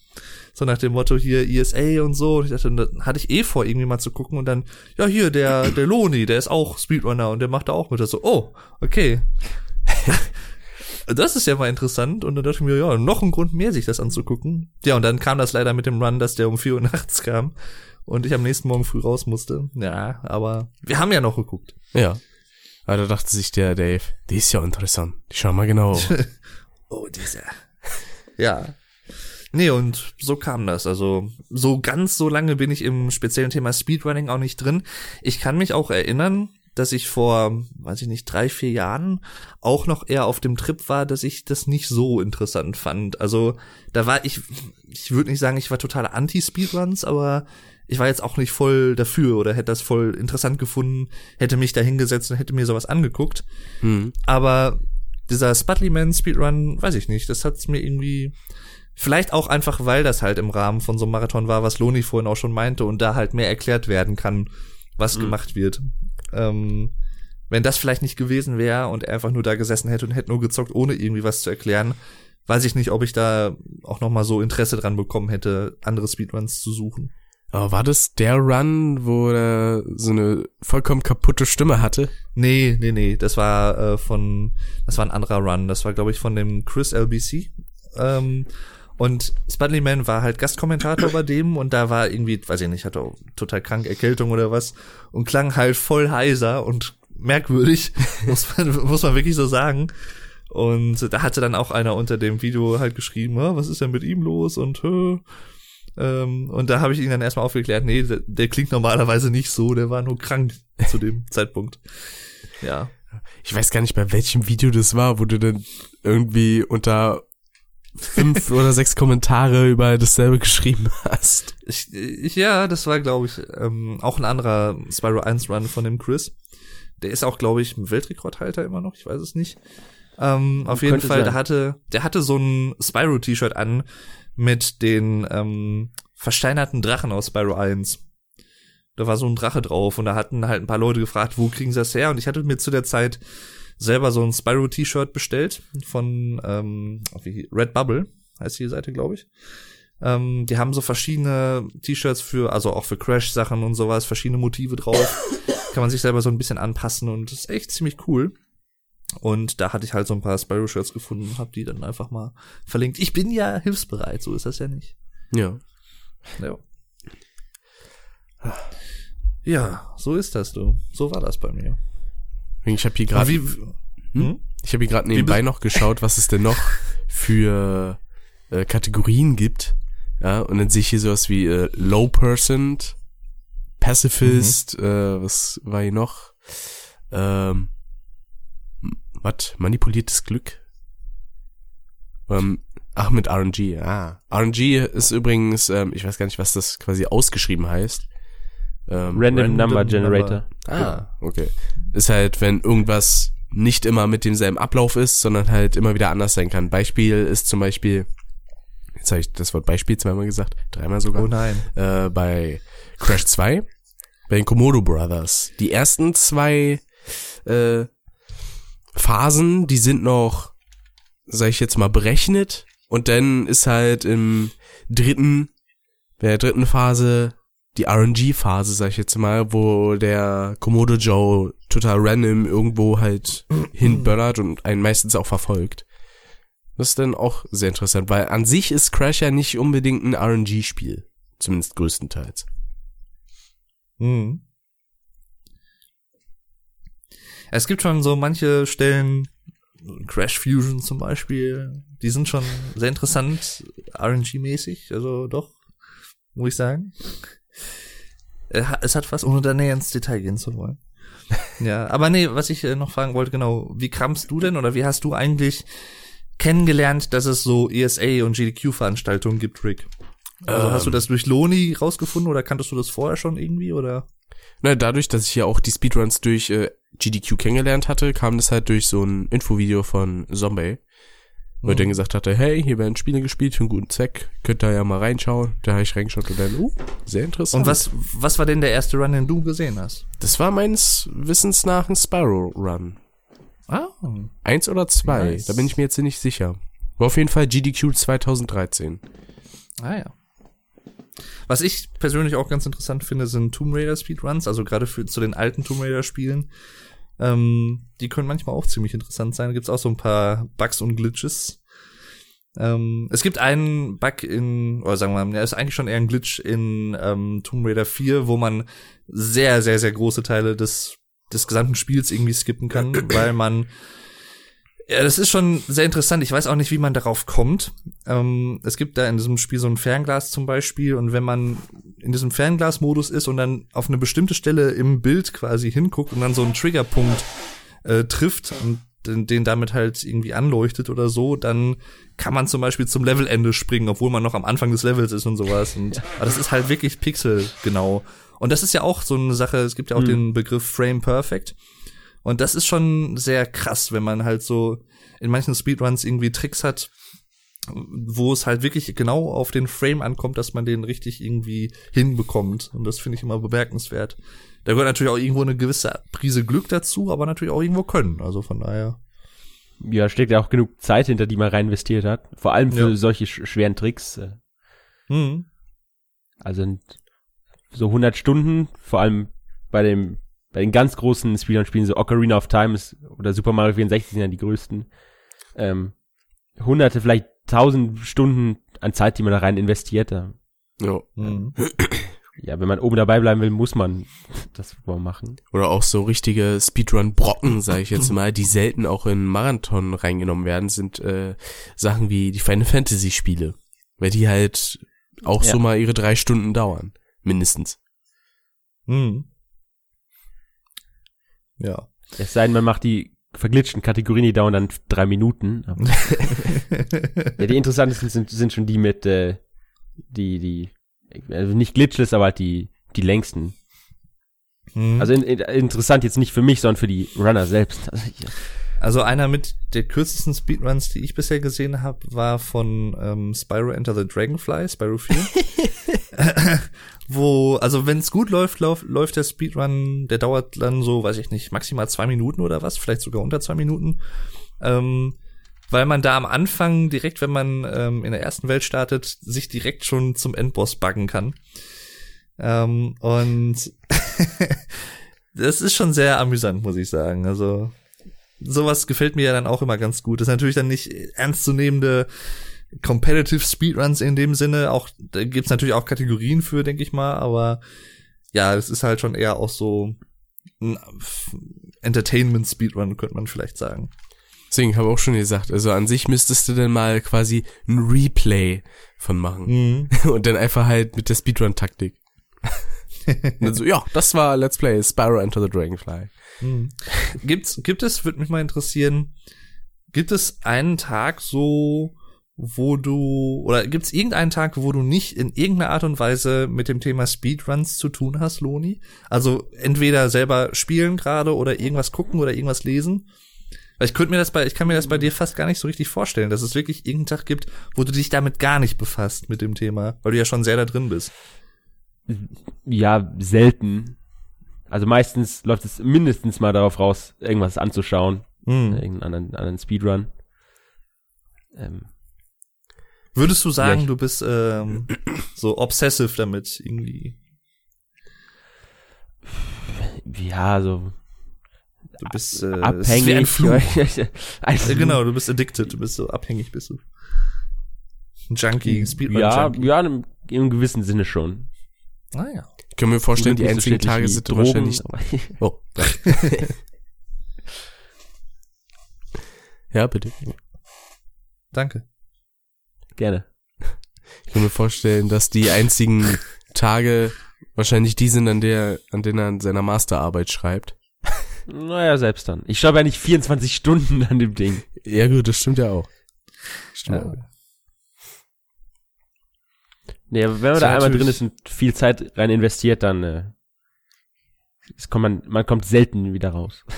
So nach dem Motto hier ESA und so. Und ich dachte, da hatte ich eh vor, irgendwie mal zu gucken und dann, ja, hier, der, der Loni, der ist auch Speedrunner und der macht da auch mit. So, oh, okay. Das ist ja mal interessant. Und dann dachte ich mir, ja, noch ein Grund mehr, sich das anzugucken. Ja, und dann kam das leider mit dem Run, dass der um 4 Uhr nachts kam und ich am nächsten Morgen früh raus musste. Ja, aber wir haben ja noch geguckt. Ja. Aber da dachte sich der Dave, die ist ja interessant. Schau mal genau. Oh, dieser. Ja. Nee, und so kam das. Also, so ganz so lange bin ich im speziellen Thema Speedrunning auch nicht drin. Ich kann mich auch erinnern, dass ich vor, weiß ich nicht, drei, vier Jahren auch noch eher auf dem Trip war, dass ich das nicht so interessant fand. Also, da war ich, ich würde nicht sagen, ich war total anti-Speedruns, aber ich war jetzt auch nicht voll dafür oder hätte das voll interessant gefunden, hätte mich da hingesetzt und hätte mir sowas angeguckt. Hm. Aber dieser Spudleyman Speedrun, weiß ich nicht, das hat's mir irgendwie vielleicht auch einfach, weil das halt im Rahmen von so einem Marathon war, was Loni vorhin auch schon meinte und da halt mehr erklärt werden kann, was gemacht wird. Ähm, wenn das vielleicht nicht gewesen wäre und er einfach nur da gesessen hätte und hätte nur gezockt, ohne irgendwie was zu erklären, weiß ich nicht, ob ich da auch noch mal so Interesse dran bekommen hätte, andere Speedruns zu suchen. Aber war das der Run, wo er so eine vollkommen kaputte Stimme hatte? Nee, nee, nee, das war äh, von, das war ein anderer Run. Das war, glaube ich, von dem Chris LBC. Ähm, und Spudley Man war halt Gastkommentator bei dem und da war irgendwie, weiß ich nicht, hatte auch total krank Erkältung oder was und klang halt voll heiser und merkwürdig, muss man, muss man wirklich so sagen. Und da hatte dann auch einer unter dem Video halt geschrieben, "Ah, was ist denn mit ihm los und äh, ähm, und da habe ich ihn dann erstmal aufgeklärt, nee, der, der klingt normalerweise nicht so, der war nur krank zu dem Zeitpunkt. Ja. Ich weiß gar nicht, bei welchem Video das war, wo du dann irgendwie unter fünf oder sechs Kommentare über dasselbe geschrieben hast. Ich, ich, ja, das war, glaube ich, ähm, auch ein anderer Spyro 1 Run von dem Chris. Der ist auch, glaube ich, ein Weltrekordhalter immer noch, ich weiß es nicht. Ähm, auf jeden Fall, sein. der hatte, der hatte so ein Spyro-T-Shirt an mit den ähm, versteinerten Drachen aus Spyro 1. Da war so ein Drache drauf und da hatten halt ein paar Leute gefragt, wo kriegen sie das her? Und ich hatte mir zu der Zeit selber so ein Spyro-T-Shirt bestellt von ähm, Redbubble, heißt die Seite, glaube ich. Ähm, die haben so verschiedene T-Shirts für, also auch für Crash-Sachen und sowas, verschiedene Motive drauf. Kann man sich selber so ein bisschen anpassen und ist echt ziemlich cool. Und da hatte ich halt so ein paar Spyro-Shirts gefunden und hab die dann einfach mal verlinkt. Ich bin ja hilfsbereit, so ist das ja nicht. Ja. Ja. Ja, so ist das, du. So war das bei mir. Ich habe hier gerade wie, hm? ich habe hier gerade nebenbei noch geschaut, was es denn noch für äh, Kategorien gibt. Ja, und dann sehe ich hier sowas wie äh, Low Percent, Pacifist, äh, was war hier noch? ähm, was? Manipuliertes Glück? Ähm, ach, mit RNG, ah. RNG ist übrigens, ähm, ich weiß gar nicht, was das quasi ausgeschrieben heißt. Random, Ähm, Random Number Generator. Ah, okay. Ist halt, wenn irgendwas nicht immer mit demselben Ablauf ist, sondern halt immer wieder anders sein kann. Beispiel ist zum Beispiel, jetzt habe ich das Wort Beispiel zweimal gesagt, dreimal sogar, Oh nein. äh, bei Crash 2, bei den Komodo Brothers. Die ersten zwei äh, Phasen, die sind noch, sag ich jetzt mal, berechnet und dann ist halt im dritten, der dritten Phase die RNG-Phase, sag ich jetzt mal, wo der Komodo Joe total random irgendwo halt hinböllert und einen meistens auch verfolgt. Das ist dann auch sehr interessant, weil an sich ist Crash ja nicht unbedingt ein RNG-Spiel. Zumindest größtenteils. Mhm. Es gibt schon so manche Stellen, Crash Fusion zum Beispiel, die sind schon sehr interessant, RNG-mäßig, also doch, muss ich sagen. Äh, Es hat was, ohne da näher ins Detail gehen zu wollen. Ja, aber nee, was ich äh, noch fragen wollte, genau, wie kamst du denn oder wie hast du eigentlich kennengelernt, dass es so ESA und GDQ-Veranstaltungen gibt, Rick? Also hast du Ähm. das durch Loni rausgefunden oder kanntest du das vorher schon irgendwie oder? Na, dadurch, dass ich ja auch die Speedruns durch äh, GDQ kennengelernt hatte, kam das halt durch so ein Infovideo von Zombie, wo er dann gesagt hatte, hey, hier werden Spiele gespielt für einen guten Zweck, könnt ihr ja mal reinschauen. Da habe ich reingeschaut und dann, uh, sehr interessant. Und was, was war denn der erste Run, den du gesehen hast? Das war meines Wissens nach ein Spiral Run. Ah. Eins oder zwei, Nice. da bin ich mir jetzt nicht sicher. War auf jeden Fall GDQ 2013. Ah ja. Was ich persönlich auch ganz interessant finde, sind Tomb Raider Speedruns, also gerade für zu den alten Tomb Raider Spielen. Ähm, die können manchmal auch ziemlich interessant sein. Da gibt's auch so ein paar Bugs und Glitches. Ähm, es gibt einen Bug in, oder sagen wir mal, der ist eigentlich schon eher ein Glitch in ähm, Tomb Raider 4, wo man sehr, sehr, sehr große Teile des, des gesamten Spiels irgendwie skippen kann, weil man ja, das ist schon sehr interessant. Ich weiß auch nicht, wie man darauf kommt. Ähm, es gibt da in diesem Spiel so ein Fernglas zum Beispiel und wenn man in diesem Fernglas-Modus ist und dann auf eine bestimmte Stelle im Bild quasi hinguckt und dann so einen Triggerpunkt äh, trifft und den, den damit halt irgendwie anleuchtet oder so, dann kann man zum Beispiel zum Levelende springen, obwohl man noch am Anfang des Levels ist und sowas. Und aber das ist halt wirklich pixelgenau. Und das ist ja auch so eine Sache, es gibt ja auch den Begriff Frame Perfect. Und das ist schon sehr krass, wenn man halt so in manchen Speedruns irgendwie Tricks hat, wo es halt wirklich genau auf den Frame ankommt, dass man den richtig irgendwie hinbekommt. Und das finde ich immer bemerkenswert. Da gehört natürlich auch irgendwo eine gewisse Prise Glück dazu, aber natürlich auch irgendwo Können. Also von daher. Ja, steckt ja auch genug Zeit hinter, die man rein investiert hat. Vor allem für Ja. solche sch schweren Tricks. Hm. Also so 100 Stunden, vor allem bei dem bei den ganz großen Speedrun-Spielen, so Ocarina of Time ist, oder Super Mario 64 sind ja die größten. Ähm, hunderte, vielleicht tausend Stunden an Zeit, die man da rein investiert. Ja, Ja. Hm. ja wenn man oben dabei bleiben will, muss man das wohl machen. Oder auch so richtige Speedrun-Brocken, sage ich jetzt mal, die selten auch in Marathon reingenommen werden, sind äh, Sachen wie die Final Fantasy Spiele. Weil die halt auch Ja. so mal ihre drei Stunden dauern. Mindestens. Hm. Ja. Es sei denn, man macht die verglitschten Kategorien, die dauern dann drei Minuten. Ja, die interessantesten sind, sind schon die mit, äh, die, die, also nicht glitchless, aber halt die, die längsten. Hm. Also in, in, interessant jetzt nicht für mich, sondern für die Runner selbst. Also, ja. Also einer mit der kürzesten Speedruns, die ich bisher gesehen habe, war von ähm, Spyro Enter the Dragonfly, Spyro 4. Wo, also wenn es gut läuft, lauf, läuft der Speedrun, der dauert dann so, weiß ich nicht, maximal zwei Minuten oder was, vielleicht sogar unter zwei Minuten. Ähm, weil man da am Anfang direkt, wenn man ähm, in der ersten Welt startet, sich direkt schon zum Endboss buggen kann. Ähm, und das ist schon sehr amüsant, muss ich sagen. Also sowas gefällt mir ja dann auch immer ganz gut. Das ist natürlich dann nicht ernstzunehmende Competitive Speedruns in dem Sinne. Auch da gibt's natürlich auch Kategorien für, denke ich mal. Aber ja, es ist halt schon eher auch so ein Entertainment Speedrun, könnte man vielleicht sagen. Deswegen habe ich auch schon gesagt, also an sich müsstest du dann mal quasi ein Replay von machen. Mhm. Und dann einfach halt mit der Speedrun-Taktik. also, ja, das war Let's Play Spyro Enter the Dragonfly. Hm. Gibt's, gibt es, würde mich mal interessieren, gibt es einen Tag so, wo du, oder gibt es irgendeinen Tag, wo du nicht in irgendeiner Art und Weise mit dem Thema Speedruns zu tun hast, Loni? Also entweder selber spielen gerade oder irgendwas gucken oder irgendwas lesen? Weil ich könnte mir das bei, ich kann mir das bei dir fast gar nicht so richtig vorstellen, dass es wirklich irgendeinen Tag gibt, wo du dich damit gar nicht befasst mit dem Thema, weil du ja schon sehr da drin bist. Ja, selten. Also meistens läuft es mindestens mal darauf raus, irgendwas anzuschauen. Mhm. Irgendeinen anderen, anderen Speedrun. Ähm, Würdest du sagen, Ja, du bist ähm, so obsessive damit irgendwie? ja, so Du bist äh, abhängig. ein Fluch. Ja, genau, du bist addicted, du bist so abhängig, bist du. Ein Junkie, Speedrun Ja, Junkie. ja, im, im gewissen Sinne schon. Naja. Können wir vorstellen, die so einzigen Tage sind Drogen, wahrscheinlich. Oh. ja, bitte. Danke. Gerne. Ich kann mir vorstellen, dass die einzigen Tage wahrscheinlich die sind, an der, an denen er an seiner Masterarbeit schreibt. Naja, selbst dann. Ich schreibe ja nicht 24 Stunden an dem Ding. Ja gut, das stimmt ja auch. Stimmt Ja. Nee, aber wenn man Ist da einmal drin ist und viel Zeit rein investiert, dann äh, es kommt man, man kommt selten wieder raus.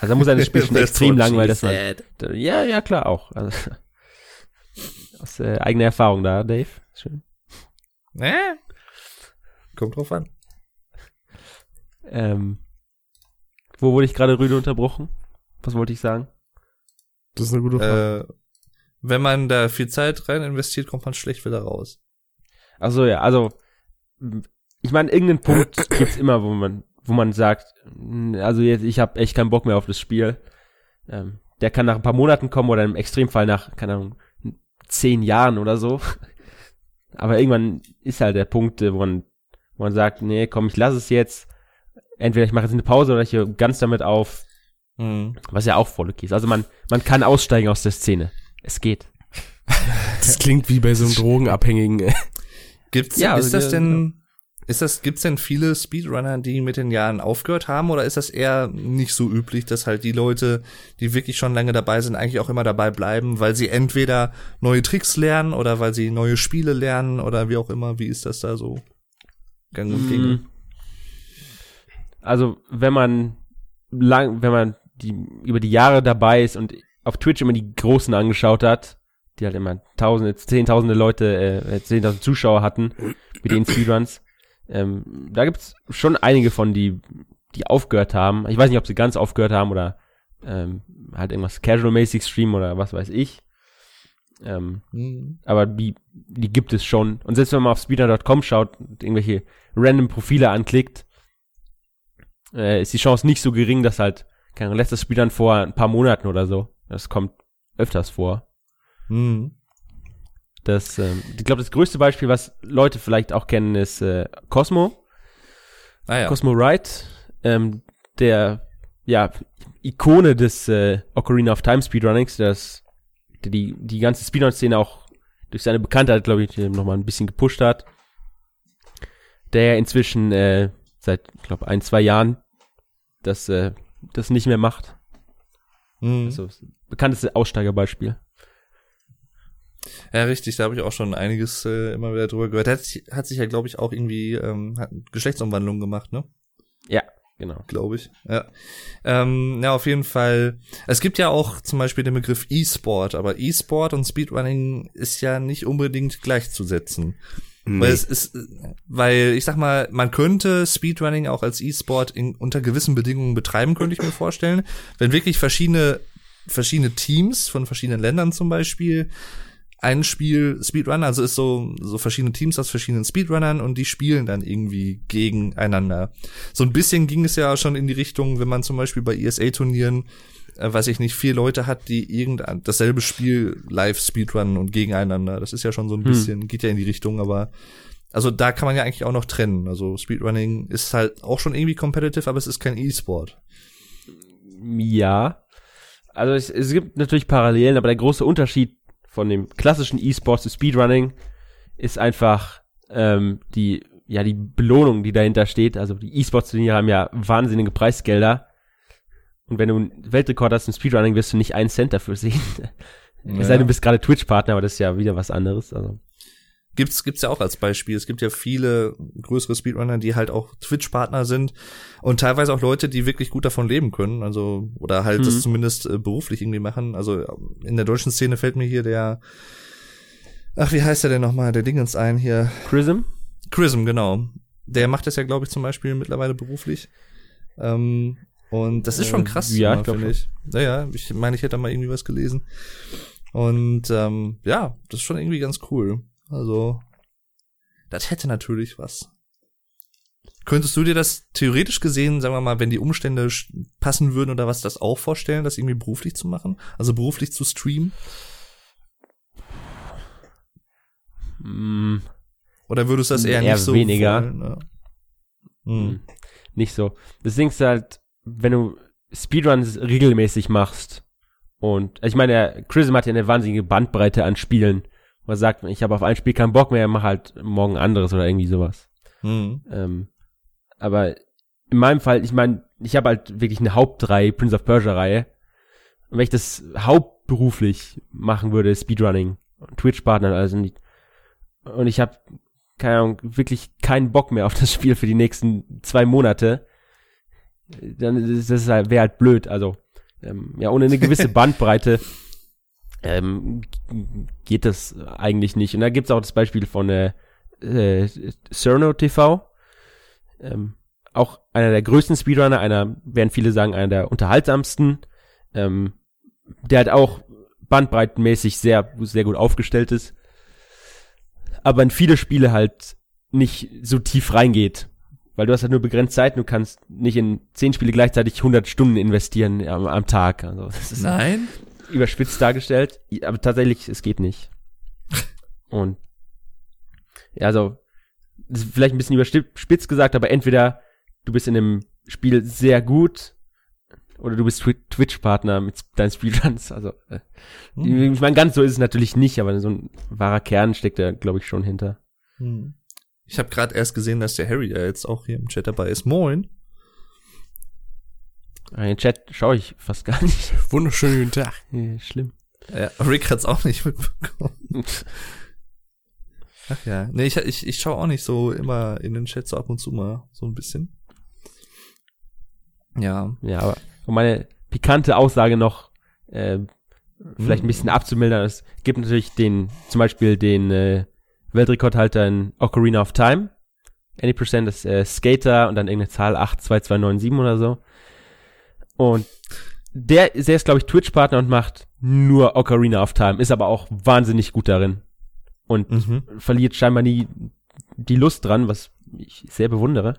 Also da muss ein Spiel schon That's extrem what lang, weil das da- ja, ja, klar auch. Also, aus äh, eigener Erfahrung da, Dave. Schön. Äh? Kommt drauf an. Ähm, wo wurde ich gerade rüde unterbrochen? Was wollte ich sagen? Das ist eine gute Frage. Äh, wenn man da viel Zeit rein investiert, kommt man schlecht wieder raus. Ach so, ja, also ich meine, irgendeinen Punkt gibt's immer, wo man, wo man sagt, "Hm, also jetzt, ich habe echt keinen Bock mehr auf das Spiel. Ähm, der kann nach ein paar Monaten kommen oder im Extremfall nach, keine Ahnung, zehn Jahren oder so. Aber irgendwann ist halt der Punkt, äh, wo man, wo man sagt, nee, komm, ich lasse es jetzt. Entweder ich mache jetzt eine Pause oder ich höre ganz damit auf, Mhm. was ja auch voll okay ist. Also man, man kann aussteigen aus der Szene. Es geht. Das klingt wie bei so einem Drogenabhängigen. Gibt's, Ja, ist also das wir- denn, ist das, gibt's denn viele Speedrunner, die mit den Jahren aufgehört haben, oder ist das eher nicht so üblich, dass halt die Leute, die wirklich schon lange dabei sind, eigentlich auch immer dabei bleiben, weil sie entweder neue Tricks lernen oder weil sie neue Spiele lernen oder wie auch immer, wie ist das da so? Gang und gäbe? Mm. Also, wenn man lang, wenn man die, über die Jahre dabei ist und auf Twitch immer die Großen angeschaut hat, die halt immer tausende, zehntausende Leute, äh, zehntausend Zuschauer hatten mit den Speedruns, ähm, da gibt's schon einige von, die, die aufgehört haben. Ich weiß nicht, ob sie ganz aufgehört haben oder ähm, halt irgendwas casual-mäßig streamen oder was weiß ich. Ähm, Mhm. aber die, die gibt es schon. Und selbst wenn man auf speedrun.com schaut und irgendwelche random Profile anklickt, äh, ist die Chance nicht so gering, dass halt, keine Ahnung, letztes Speedrun vor ein paar Monaten oder so. Das kommt öfters vor. Mhm. Das, ähm, ich glaube, das größte Beispiel, was Leute vielleicht auch kennen, ist äh, Cosmo. Ah ja. Cosmo Wright, ähm, der ja Ikone des äh, Ocarina of Time Speedrunnings, das der die die ganze Speedrun-Szene auch durch seine Bekanntheit, glaube ich, noch mal ein bisschen gepusht hat. Der inzwischen äh, seit, ich glaube, ein zwei Jahren das äh, das nicht mehr macht. Mhm. Also bekannteste Aussteigerbeispiel. Ja, richtig, da habe ich auch schon einiges äh, immer wieder drüber gehört. Hat, sich- hat sich ja, glaube ich, auch irgendwie ähm, hat Geschlechtsumwandlung gemacht, ne? Ja, genau. Glaube ich. Ja. Ähm, ja, auf jeden Fall. Es gibt ja auch zum Beispiel den Begriff E-Sport, aber E-Sport und Speedrunning ist ja nicht unbedingt gleichzusetzen. Weil es ist, weil ich sag mal, man könnte Speedrunning auch als E-Sport in, unter gewissen Bedingungen betreiben, könnte ich mir vorstellen. Wenn wirklich verschiedene, verschiedene Teams von verschiedenen Ländern zum Beispiel ein Spiel Speedrun, also ist so, so verschiedene Teams aus verschiedenen Speedrunnern und die spielen dann irgendwie gegeneinander. So ein bisschen ging es ja schon in die Richtung, wenn man zum Beispiel bei ESA-Turnieren, äh, weiß ich nicht, vier Leute hat, die irgendein dasselbe Spiel live Speedrunnen und gegeneinander. Das ist ja schon so ein Hm. bisschen, geht ja in die Richtung, aber also da kann man ja eigentlich auch noch trennen. Also Speedrunning ist halt auch schon irgendwie competitive, aber es ist kein E-Sport. Ja. Also es, es gibt natürlich Parallelen, aber der große Unterschied von dem klassischen E-Sport zu Speedrunning ist einfach ähm, die ja, die Belohnung, die dahinter steht, also die E-Sports-Turniere haben ja wahnsinnige Preisgelder. Und wenn du einen Weltrekord hast im Speedrunning, wirst du nicht einen Cent dafür sehen. Es sei denn, du bist gerade Twitch-Partner, aber das ist ja wieder was anderes. Also. Gibt's, gibt's ja auch als Beispiel. Es gibt ja viele größere Speedrunner, die halt auch Twitch-Partner sind und teilweise auch Leute, die wirklich gut davon leben können. Also, oder halt Mhm. das zumindest äh, beruflich irgendwie machen. Also, in der deutschen Szene fällt mir hier der, ach, wie heißt der denn nochmal? Der Dingens ein hier. Prism? Chrism, genau. Der macht das ja, glaube ich, zum Beispiel mittlerweile beruflich. Ähm, und das ist schon Äh, krass, ja, ich glaub finde ich. Naja, ich meine, ich hätte da mal irgendwie was gelesen. Und ähm, ja, das ist schon irgendwie ganz cool. Also, das hätte natürlich was. Könntest du dir das theoretisch gesehen, sagen wir mal, wenn die Umstände passen würden oder was, das auch vorstellen, das irgendwie beruflich zu machen? Also beruflich zu streamen? Mm, Oder würdest du das eher, Eher nicht so weniger. wollen, ne? Hm. nicht so. Das Ding ist halt, wenn du Speedruns regelmäßig machst und ich meine, Chrism hat ja eine wahnsinnige Bandbreite an Spielen, wo er sagt, ich habe auf ein Spiel keinen Bock mehr, mach halt morgen anderes oder irgendwie sowas. Hm. Ähm, aber in meinem Fall, ich meine, ich habe halt wirklich eine Hauptreihe, Prince of Persia Reihe. Und wenn ich das hauptberuflich machen würde, Speedrunning, Twitch-Partner, also nicht, und ich habe keine Ahnung, wirklich keinen Bock mehr auf das Spiel für die nächsten zwei Monate, dann ist das halt, wäre halt blöd. Also, ähm, ja, ohne eine gewisse Bandbreite ähm, geht das eigentlich nicht. Und da gibt's auch das Beispiel von äh, äh, Cerno TV. Ähm, auch einer der größten Speedrunner, einer, werden viele sagen, einer der unterhaltsamsten. Ähm, der halt auch bandbreitenmäßig sehr, sehr gut aufgestellt ist. Aber in viele Spiele halt nicht so tief reingeht. Weil du hast halt nur begrenzt Zeit, du kannst nicht in zehn Spiele gleichzeitig 100 Stunden investieren am, am Tag. Also das ist Nein? Überspitzt dargestellt, aber tatsächlich, es geht nicht. Und ja, also, das ist vielleicht ein bisschen überspitzt gesagt, aber entweder du bist in einem Spiel sehr gut oder du bist Twi- Twitch-Partner mit deinen Speedruns. Also, äh, Hm. ich meine, ganz so ist es natürlich nicht, aber so ein wahrer Kern steckt da, glaube ich, schon hinter. Hm. Ich habe gerade erst gesehen, dass der Harry ja jetzt auch hier im Chat dabei ist. Moin. Aber Den Chat schaue ich fast gar nicht. Wunderschönen guten Tag. Äh, Schlimm. Ja, Rick hat's auch nicht mitbekommen. Ach ja. Nee, ich, ich, ich schaue auch nicht so immer in den Chat so ab und zu mal so ein bisschen. Ja. Ja, aber um meine pikante Aussage noch äh, vielleicht ein bisschen abzumildern, es gibt natürlich den, zum Beispiel den äh, Weltrekordhalter in Ocarina of Time. Any Percent ist äh, Skater und dann irgendeine Zahl 82297 oder so. Und der, der ist, glaube ich, Twitch-Partner und macht nur Ocarina of Time, ist aber auch wahnsinnig gut darin. Und Mhm. verliert scheinbar nie die Lust dran, was ich sehr bewundere.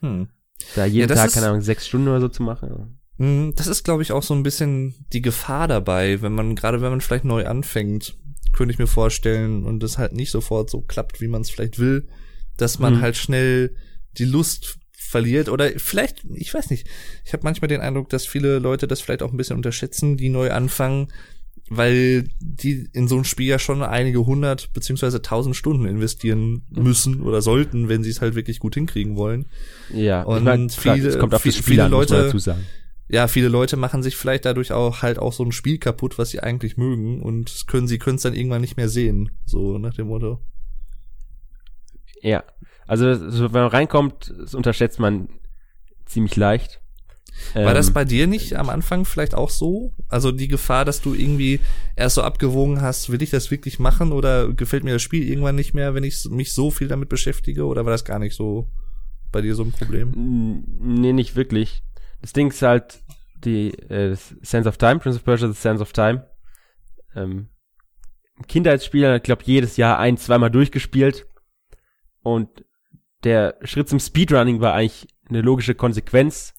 Hm. Da jeden das Tag, ist- keine Ahnung, sechs Stunden oder so zu machen. Mm, Das ist, glaube ich, auch so ein bisschen die Gefahr dabei, wenn man, gerade wenn man vielleicht neu anfängt, könnte ich mir vorstellen, und es halt nicht sofort so klappt, wie man es vielleicht will, dass man Mhm. halt schnell die Lust verliert oder vielleicht, ich weiß nicht, ich habe manchmal den Eindruck, dass viele Leute das vielleicht auch ein bisschen unterschätzen, die neu anfangen, weil die in so ein Spiel ja schon einige hundert beziehungsweise tausend Stunden investieren müssen oder sollten, wenn sie es halt wirklich gut hinkriegen wollen. Ja, Und ich mein, klar, viele- es kommt auf viele Spiel an, Leute- dazu sagen. ja, viele Leute machen sich vielleicht dadurch auch halt auch so ein Spiel kaputt, was sie eigentlich mögen und können sie können es dann irgendwann nicht mehr sehen, so nach dem Motto. Ja, also so, wenn man reinkommt, das unterschätzt man ziemlich leicht. War das Ähm, bei dir nicht am Anfang vielleicht auch so? Also die Gefahr, dass du irgendwie erst so abgewogen hast, will ich das wirklich machen oder gefällt mir das Spiel irgendwann nicht mehr, wenn ich mich so viel damit beschäftige oder war das gar nicht so bei dir so ein Problem? Nee, nicht wirklich. Das Ding ist halt die äh, Sense of Time, Prince of Persia, The Sense of Time. Ähm, Kindheitsspieler, ich glaube, jedes Jahr ein, zweimal durchgespielt. Und der Schritt zum Speedrunning war eigentlich eine logische Konsequenz,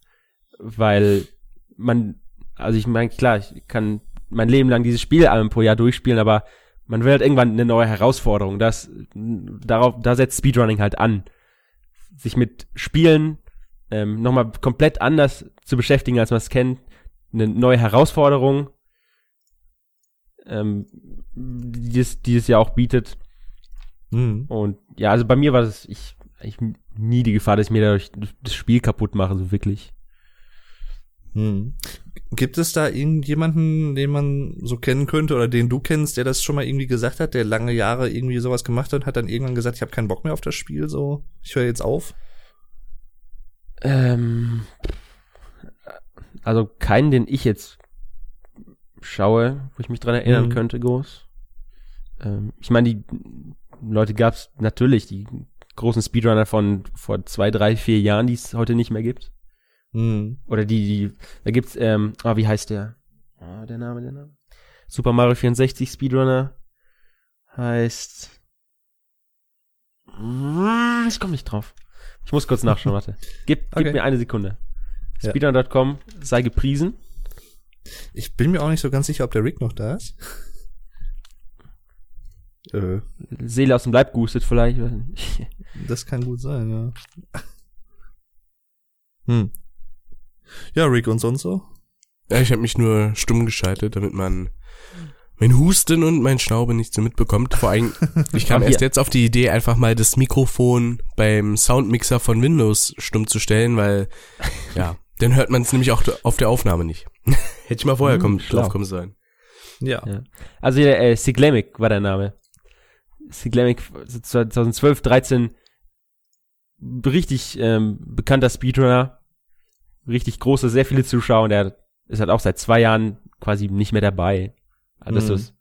weil man, also ich meine, klar, ich kann mein Leben lang dieses Spiel einmal pro Jahr durchspielen, aber man will halt irgendwann eine neue Herausforderung. Das, darauf, da setzt Speedrunning halt an. Sich mit Spielen ähm, nochmal komplett anders zu beschäftigen, als man es kennt. Eine neue Herausforderung, ähm, die es, die es ja auch bietet. Mhm. Und ja, also bei mir war das, ich, ich nie die Gefahr, dass ich mir dadurch das Spiel kaputt mache, so wirklich. Hm. Gibt es da irgendjemanden, den man so kennen könnte oder den du kennst, der das schon mal irgendwie gesagt hat, der lange Jahre irgendwie sowas gemacht hat und hat dann irgendwann gesagt, ich habe keinen Bock mehr auf das Spiel, so ich höre jetzt auf? Ähm, also keinen, den ich jetzt schaue, wo ich mich dran erinnern Mhm. könnte, groß. Ähm, ich meine, die Leute gab's natürlich, die großen Speedrunner von vor zwei, drei, vier Jahren, die es heute nicht mehr gibt. Hm. Oder die, die, da gibt's, ähm, ah, wie heißt der? Ah, der Name, der Name. Super Mario 64 Speedrunner heißt. Hm, Ich komme nicht drauf. Ich muss kurz nachschauen, warte. Gib, gib Okay. mir eine Sekunde. Ja. Speedrun.com sei gepriesen. Ich bin mir auch nicht so ganz sicher, ob der Rick noch da ist. Äh, Seele aus dem Leib gehustet vielleicht. das kann gut sein, ja. Hm. Ja, Rick und sonst so? Ja, ich habe mich nur stumm geschaltet, damit man mein Husten und mein Schnaube nicht so mitbekommt. Vor allem, ich kam erst jetzt auf die Idee, einfach mal das Mikrofon beim Soundmixer von Windows stumm zu stellen, weil, ja, dann hört man es nämlich auch auf der Aufnahme nicht. Hätte ich mal vorher Hm, kommen, drauf kommen sollen. Ja. Ja. Also äh, Siglemic war der Name. Siglemic 2012, 13 richtig ähm, bekannter Speedrunner, richtig große, sehr viele Zuschauer und der ist halt auch seit zwei Jahren quasi nicht mehr dabei. Also das Mhm. ist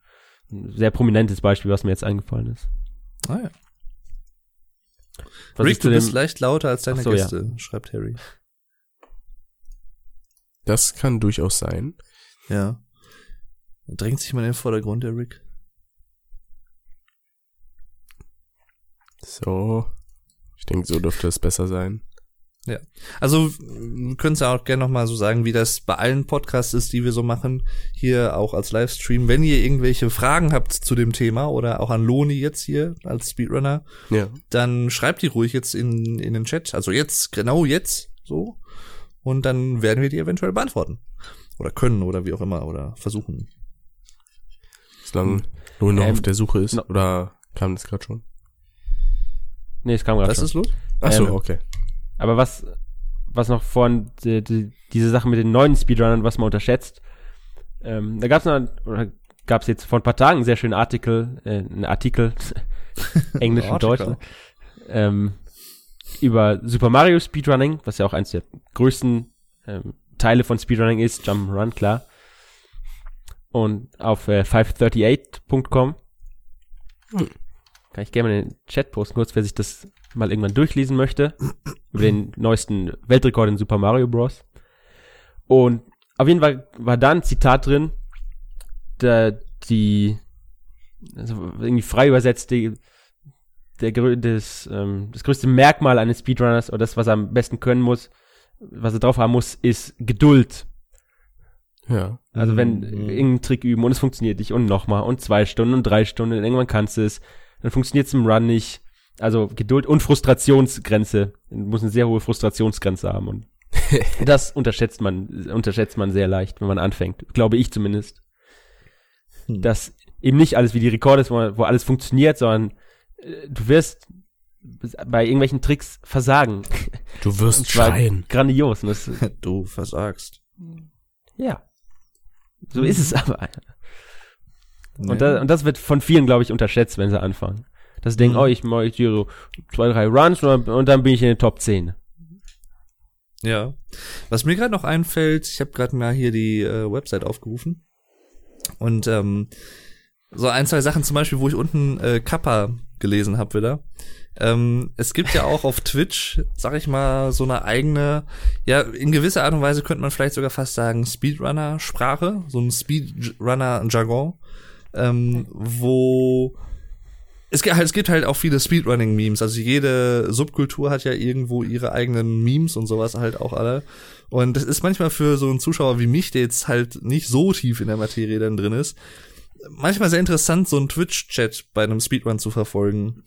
ein sehr prominentes Beispiel, was mir jetzt eingefallen ist. Ah, ja. Was Rick, du dem- bist leicht lauter als deine so, ja. Gäste, schreibt Harry. Das kann durchaus sein. Ja. Drängt sich mal in den Vordergrund, der Rick. So. Ich denke, so dürfte es besser sein. Also, wir können es ja auch gerne nochmal so sagen, wie das bei allen Podcasts ist, die wir so machen, hier auch als Livestream. Wenn ihr irgendwelche Fragen habt zu dem Thema oder auch an Loni jetzt hier als Speedrunner, Ja. dann schreibt die ruhig jetzt in, in den Chat. Also jetzt, genau jetzt, so. Und dann werden wir die eventuell beantworten. Oder können oder wie auch immer oder versuchen. Solange noch Ähm, auf der Suche ist. no- Oder kam das gerade schon? Nee, es kam gerade Was schon. ist los? Ach so, Ähm, okay. Aber was, was noch vorhin, die, die, diese Sache mit den neuen Speedrunnern, was man unterschätzt, ähm, da gab's noch, oder gab's jetzt vor ein paar Tagen einen sehr schönen Artikel, äh, einen Artikel, Englisch und Deutsch, ähm, über Super Mario Speedrunning, was ja auch eins der größten ähm, Teile von Speedrunning ist, Jump'n'Run, klar. Und auf äh, 538.com Hm. Kann ich gerne mal in den Chat posten, kurz, wer sich das mal irgendwann durchlesen möchte, über den neuesten Weltrekord in Super Mario Bros. Und auf jeden Fall war da ein Zitat drin, der, die, also irgendwie frei übersetzt, die, der, das, ähm, das größte Merkmal eines Speedrunners oder das, was er am besten können muss, was er drauf haben muss, ist Geduld. Ja. Also wenn Mhm. irgendeinen Trick üben und es funktioniert nicht und nochmal und zwei Stunden und drei Stunden und irgendwann kannst du es, dann funktioniert es im Run nicht. Also Geduld und Frustrationsgrenze. Du musst eine sehr hohe Frustrationsgrenze haben und das unterschätzt man, unterschätzt man sehr leicht, wenn man anfängt. Glaube ich zumindest. Hm. Dass eben nicht alles wie die Rekorde ist, wo, wo alles funktioniert, sondern äh, du wirst bei irgendwelchen Tricks versagen. Du wirst schreien. Grandios. Du versagst. ja. So ist es aber. Nee. Und, da, und das wird von vielen, glaube ich, unterschätzt, wenn sie anfangen. Dass sie denken, Mhm. oh, ich mache hier so zwei, drei Runs und, und dann bin ich in den Top 10. Ja. Was mir gerade noch einfällt, ich habe gerade mal hier die äh, Website aufgerufen. Und ähm, so ein, zwei Sachen zum Beispiel, wo ich unten äh, Kappa gelesen habe wieder. Ähm, es gibt ja auch auf Twitch, sag ich mal, so eine eigene, ja, in gewisser Art und Weise könnte man vielleicht sogar fast sagen, Speedrunner-Sprache, so ein Speedrunner-Jargon, ähm, wo es gibt, halt, es gibt halt auch viele Speedrunning-Memes. Also jede Subkultur hat ja irgendwo ihre eigenen Memes und sowas halt auch alle. Und das ist manchmal für so einen Zuschauer wie mich, der jetzt halt nicht so tief in der Materie dann drin ist, manchmal sehr interessant, so einen Twitch-Chat bei einem Speedrun zu verfolgen.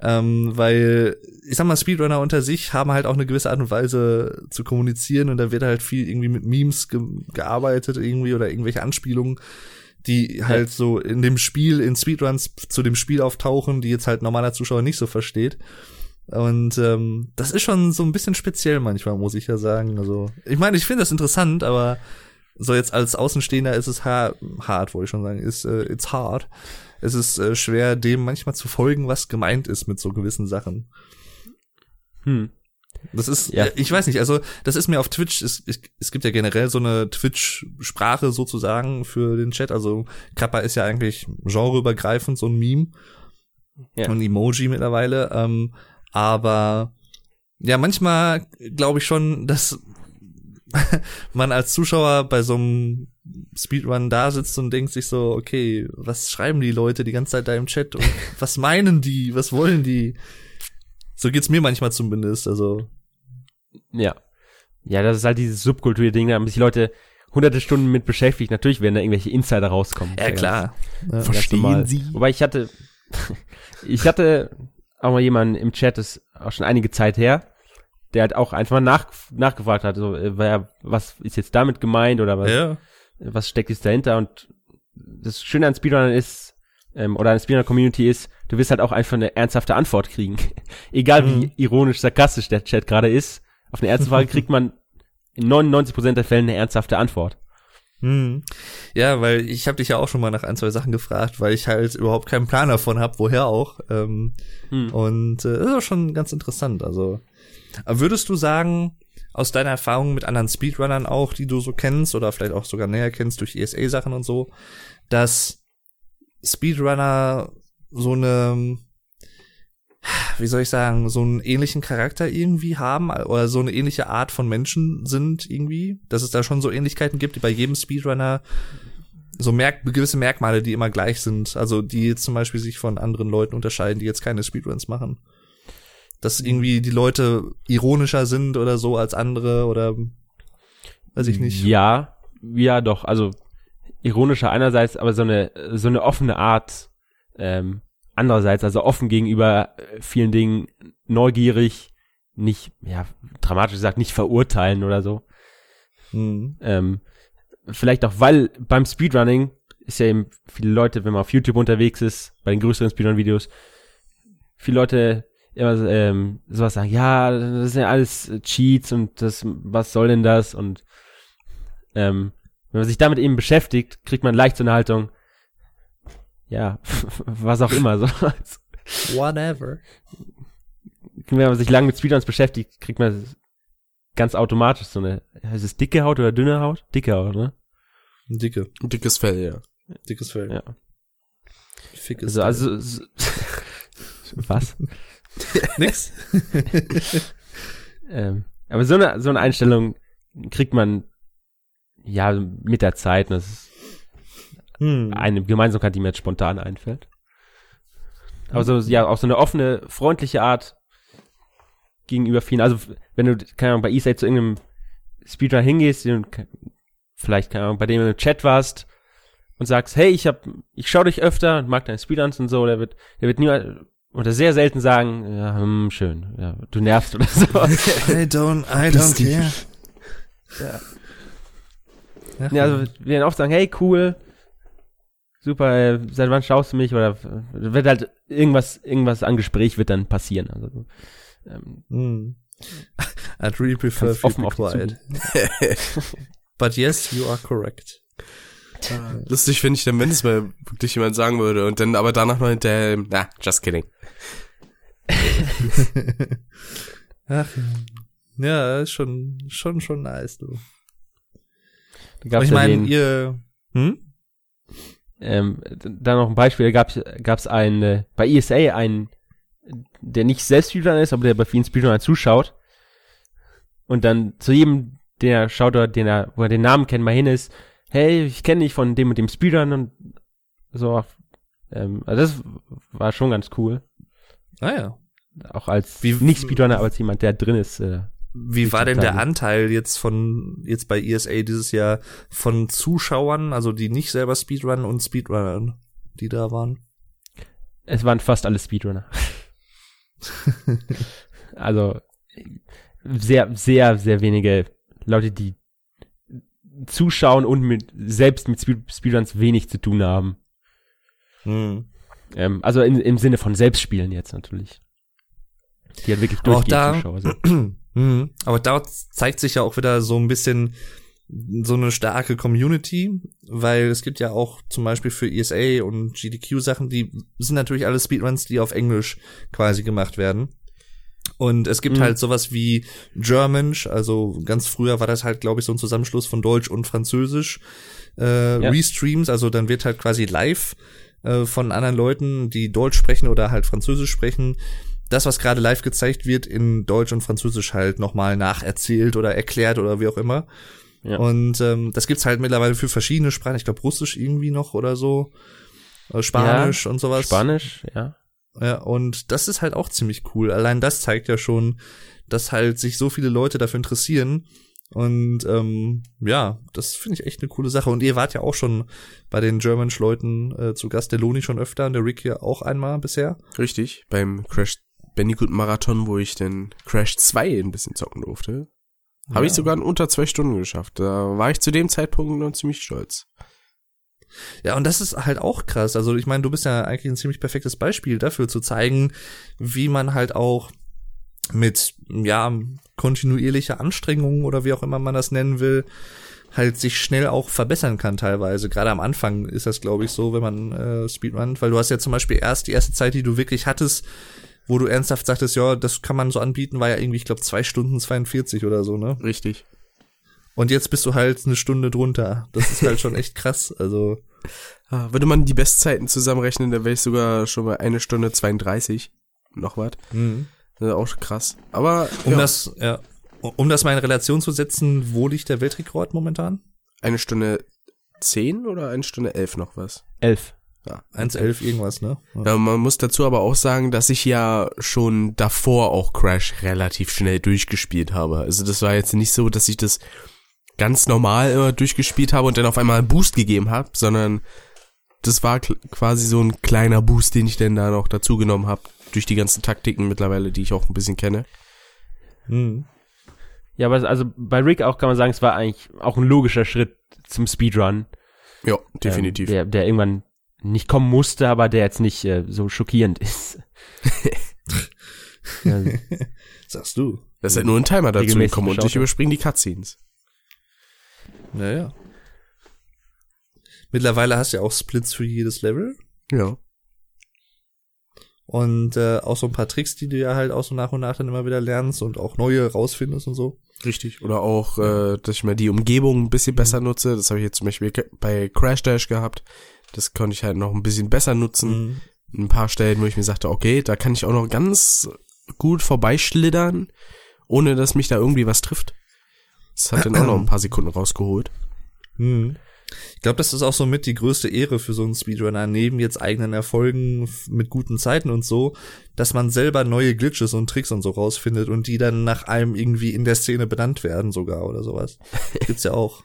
Ähm, weil, ich sag mal, Speedrunner unter sich haben halt auch eine gewisse Art und Weise zu kommunizieren und da wird halt viel irgendwie mit Memes ge gearbeitet irgendwie oder irgendwelche Anspielungen die halt so in dem Spiel, in Speedruns zu dem Spiel auftauchen, die jetzt halt normaler Zuschauer nicht so versteht. Und ähm, das ist schon so ein bisschen speziell manchmal, muss ich ja sagen. Also, ich meine, ich finde das interessant, aber so jetzt als Außenstehender ist es hart, hart wollte ich schon sagen, ist äh, it's hard. Es ist äh, schwer, dem manchmal zu folgen, was gemeint ist mit so gewissen Sachen. Hm. Das ist, Ja. ich weiß nicht, also das ist mir auf Twitch, es, es, es gibt ja generell so eine Twitch-Sprache sozusagen für den Chat. Also Kappa ist ja eigentlich genreübergreifend, so ein Meme. Ja. Und Emoji mittlerweile. Ähm, aber ja, manchmal glaube ich schon, dass man als Zuschauer bei so einem Speedrun da sitzt und denkt sich so, okay, was schreiben die Leute die ganze Zeit da im Chat und was meinen die, was wollen die? So geht's mir manchmal zumindest, also. Ja. Ja, das ist halt dieses Subkultur-Ding, da haben sich Leute hunderte Stunden mit beschäftigt. Natürlich werden da irgendwelche Insider rauskommen. Ja, klar. Ja. Ganz normal. Wobei ich hatte, ich hatte auch mal jemanden im Chat, das ist auch schon einige Zeit her, der halt auch einfach mal nach, nachgefragt hat, so, äh, wer, was ist jetzt damit gemeint oder was, Ja. was steckt jetzt dahinter und das Schöne an Speedrunnern ist, ähm, oder an der Speedrunner-Community ist, du wirst halt auch einfach eine ernsthafte Antwort kriegen. Egal wie Mhm. ironisch, sarkastisch der Chat gerade ist, auf eine ernste Frage kriegt man in 99% der Fälle eine ernsthafte Antwort. Hm. Ja, weil ich habe dich ja auch schon mal nach ein, zwei Sachen gefragt, weil ich halt überhaupt keinen Plan davon habe, woher auch. Ähm, Hm. Und äh, das ist auch schon ganz interessant. Also würdest du sagen, aus deiner Erfahrung mit anderen Speedrunnern auch, die du so kennst oder vielleicht auch sogar näher kennst durch ESA-Sachen und so, dass Speedrunner so eine, wie soll ich sagen, so einen ähnlichen Charakter irgendwie haben oder so eine ähnliche Art von Menschen sind irgendwie, dass es da schon so Ähnlichkeiten gibt, die bei jedem Speedrunner so Merk gewisse Merkmale, die immer gleich sind, also die jetzt zum Beispiel sich von anderen Leuten unterscheiden, die jetzt keine Speedruns machen. Dass irgendwie die Leute ironischer sind oder so als andere oder weiß ich nicht. Ja, ja doch. Also ironischer einerseits, aber so eine so eine offene Art ähm, andererseits, also offen gegenüber äh, vielen Dingen, neugierig, nicht, ja, dramatisch gesagt, nicht verurteilen oder so. Hm. Ähm, vielleicht auch, weil beim Speedrunning ist ja eben viele Leute, wenn man auf YouTube unterwegs ist, bei den größeren Speedrun-Videos, viele Leute immer ähm, sowas sagen, ja, das sind ja alles Cheats und das, was soll denn das? Und ähm, wenn man sich damit eben beschäftigt, kriegt man leicht so eine Haltung, ja, was auch immer. So. Whatever. Wenn man sich lange mit Speedruns beschäftigt, kriegt man ganz automatisch so eine, heißt es dicke Haut oder dünne Haut? Dicke Haut, ne? Dicke, dickes Fell, ja. dickes Fell. Ja. Fickes Also, also so, was? Nix. Ähm, aber so eine, so eine Einstellung kriegt man ja mit der Zeit. Und das ist Hm. eine Gemeinsamkeit, die mir jetzt spontan einfällt. Aber so, ja, auch so eine offene, freundliche Art gegenüber vielen. Also, wenn du, keine Ahnung, bei E-State zu irgendeinem Speedrun hingehst und vielleicht, keine Ahnung, bei dem du im Chat warst und sagst, hey, ich hab, ich schau dich öfter und mag deine Speedruns und so, der wird, der wird nie oder sehr selten sagen, ja, hm, schön, ja, du nervst oder so. I don't, I don't care. Ja. Ja, also wir werden oft sagen, hey, cool, super, äh, seit wann schaust du mich? Oder äh, wird halt irgendwas, irgendwas an Gespräch wird dann passieren. Also, ähm, Hm. I'd really prefer offen be quiet. But yes, you are correct. Lustig finde ich dann, wenn es mal wirklich jemand sagen würde und dann aber danach noch hinterher, na, just kidding. Ach, ja, ist schon, schon, schon nice, du. Gab's ich ja meine, ihr, hm? ähm, da noch ein Beispiel, da gab's gab's einen, äh, bei ESA einen, der nicht selbst Speedrunner ist, aber der bei vielen Speedrunnern zuschaut und dann zu jedem, der schaut oder den er, wo er den Namen kennt, mal hin ist, hey, ich kenne dich von dem und dem Speedrun und so, ähm, also das war schon ganz cool. Ah ja. Auch als Wie- nicht Speedrunner, aber als jemand, der drin ist. Äh, Wie war denn der. Anteil jetzt von, jetzt bei ESA dieses Jahr von Zuschauern, also die nicht selber Speedrunnen und Speedrunnern, die da waren? es waren fast alle Speedrunner. also sehr, sehr, sehr wenige Leute, die zuschauen und mit selbst mit Speed, Speedruns wenig zu tun haben. Hm. Ähm, also in, im Sinne von Selbstspielen jetzt natürlich. Die halt wirklich durchgehend Zuschauer sind. Mhm. Aber da zeigt sich ja auch wieder so ein bisschen so eine starke Community, weil es gibt ja auch zum Beispiel für ESA und GDQ Sachen, die sind natürlich alle Speedruns, die auf Englisch quasi gemacht werden. Und es gibt Mhm. halt sowas wie Germansch, also ganz früher war das halt, glaube ich, so ein Zusammenschluss von Deutsch und Französisch. Äh, Ja. Restreams, also dann wird halt quasi live äh, von anderen Leuten, die Deutsch sprechen oder halt Französisch sprechen, das, was gerade live gezeigt wird, in Deutsch und Französisch halt nochmal nacherzählt oder erklärt oder wie auch immer. Ja. Und ähm, das gibt's halt mittlerweile für verschiedene Sprachen. Ich glaube Russisch irgendwie noch oder so. Äh, Spanisch und sowas. Spanisch, ja. Ja, und das ist halt auch ziemlich cool. Allein das zeigt ja schon, dass halt sich so viele Leute dafür interessieren. Und ähm, ja, das finde ich echt eine coole Sache. Und ihr wart ja auch schon bei den German-Leuten äh, zu Gast, der Loni schon öfter und der Rick ja auch einmal bisher. Richtig, beim Crash Bandicoot Marathon, wo ich den Crash 2 ein bisschen zocken durfte, habe Ja. ich sogar in unter zwei Stunden geschafft. Da war ich zu dem Zeitpunkt noch ziemlich stolz. Ja, und das ist halt auch krass. Also ich meine, du bist ja eigentlich ein ziemlich perfektes Beispiel dafür zu zeigen, wie man halt auch mit, ja, kontinuierlicher Anstrengung oder wie auch immer man das nennen will, halt sich schnell auch verbessern kann teilweise. Gerade am Anfang ist das, glaube ich, so, wenn man äh, Speedrun, weil du hast ja zum Beispiel erst die erste Zeit, die du wirklich hattest, wo du ernsthaft sagtest, ja, das kann man so anbieten, war ja irgendwie, ich glaube, zwei Stunden 42 oder so, ne? Richtig. Und jetzt bist du halt eine Stunde drunter. Das ist halt schon echt krass. Also, Ah, Würde man die Bestzeiten zusammenrechnen, dann wäre ich sogar schon bei eine Stunde 32. Noch was. mhm. Das ist auch krass. Aber Um ja, das, ja, um das mal in Relation zu setzen, wo liegt der Weltrekord momentan? eine Stunde 10 oder eine Stunde 11 noch was? Elf. Ja. 1,11 irgendwas, ne? Ja. Ja, man muss dazu aber auch sagen, dass ich ja schon davor auch Crash relativ schnell durchgespielt habe. Also das war jetzt nicht so, dass ich das ganz normal immer durchgespielt habe und dann auf einmal einen Boost gegeben habe, sondern das war quasi so ein kleiner Boost, den ich dann da noch dazu genommen habe, durch die ganzen Taktiken mittlerweile, die ich auch ein bisschen kenne. Hm. Ja, aber also bei Rick auch kann man sagen, es war eigentlich auch ein logischer Schritt zum Speedrun. Ja, definitiv. Ähm, der, der irgendwann nicht kommen musste, aber der jetzt nicht äh, so schockierend ist. ja, Sagst du. da ist halt nur ein Timer dazu gekommen und ich überspringe die Cutscenes. Naja. Mittlerweile hast du ja auch Splits für jedes Level. Ja. Und äh, auch so ein paar Tricks, die du ja halt auch so nach und nach dann immer wieder lernst und auch neue rausfindest und so. Richtig. Oder auch, äh, dass ich mal die Umgebung ein bisschen besser nutze. Das habe ich jetzt zum Beispiel bei Crash Dash gehabt. Das konnte ich halt noch ein bisschen besser nutzen. Mhm. Ein paar Stellen, wo ich mir sagte, okay, da kann ich auch noch ganz gut vorbeischlittern, ohne dass mich da irgendwie was trifft. Das hat dann auch noch ein paar Sekunden rausgeholt. Mhm. Ich glaube, das ist auch so mit die größte Ehre für so einen Speedrunner, neben jetzt eigenen Erfolgen mit guten Zeiten und so, dass man selber neue Glitches und Tricks und so rausfindet und die dann nach einem irgendwie in der Szene benannt werden sogar oder sowas. Gibt's ja auch.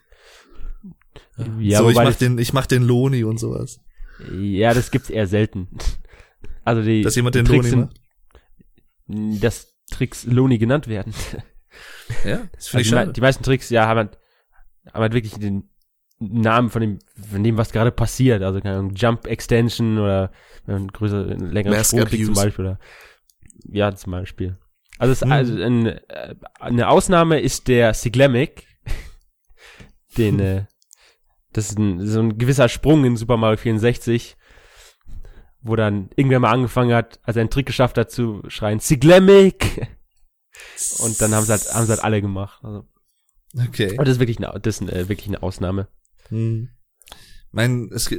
Ja, so, ich mach den, ich mach den Loni und sowas. ja, das gibt's eher selten. Also die, Dass jemand den Tricks Loni sind, dass Tricks Loni genannt werden. Ja, das finde Also ich schade. die meisten Tricks, ja, haben halt, haben halt wirklich den Namen von dem, von dem, was gerade passiert. Also keine Ahnung, Jump Extension oder wenn man größer, einen längeren Mask Sprung zum. Beispiel. Oder, ja, zum Beispiel. Also, es, Hm. also ein, äh, eine Ausnahme ist der Siglemic. Den, äh, das ist ein, so ein gewisser Sprung in Super Mario 64, wo dann irgendwer mal angefangen hat, als er einen Trick geschafft hat, zu schreien, Siglemic! Und dann haben sie halt, haben sie halt alle gemacht. Also, Okay. aber das ist wirklich eine, das ist eine, wirklich eine Ausnahme. Hm. Mein, es,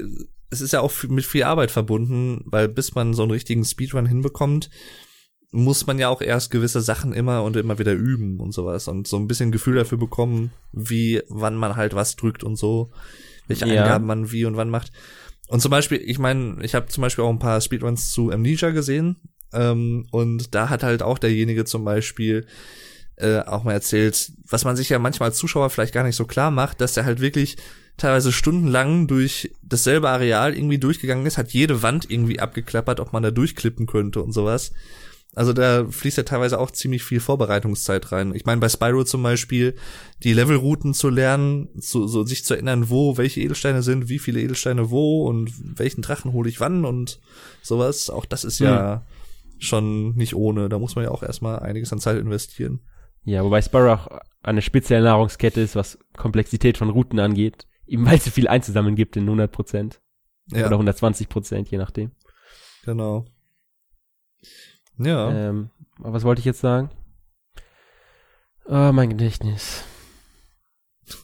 es ist ja auch mit viel Arbeit verbunden, weil bis man so einen richtigen Speedrun hinbekommt, muss man ja auch erst gewisse Sachen immer und immer wieder üben und sowas und so ein bisschen Gefühl dafür bekommen, wie, wann man halt was drückt und so, welche Ja. Eingaben man wie und wann macht. Und zum Beispiel, ich meine, ich habe zum Beispiel auch ein paar Speedruns zu Amnesia gesehen ähm, und da hat halt auch derjenige zum Beispiel äh, auch mal erzählt, was man sich ja manchmal als Zuschauer vielleicht gar nicht so klar macht, dass er halt wirklich teilweise stundenlang durch dasselbe Areal irgendwie durchgegangen ist, hat jede Wand irgendwie abgeklappert, ob man da durchklippen könnte und sowas. Also da fließt ja teilweise auch ziemlich viel Vorbereitungszeit rein. Ich meine, bei Spyro zum Beispiel, die Levelrouten zu lernen, so, so sich zu erinnern, wo welche Edelsteine sind, wie viele Edelsteine wo und welchen Drachen hole ich wann und sowas. Auch das ist ja schon nicht ohne. Da muss man ja auch erstmal einiges an Zeit investieren. Ja, wobei Spyro auch eine spezielle Nahrungskette ist, was Komplexität von Routen angeht. Eben weil es so viel einzusammeln gibt in 100 Prozent. Ja, Oder 120 Prozent, je nachdem. genau. Ja, Ähm, aber was wollte ich jetzt sagen? Oh, mein Gedächtnis.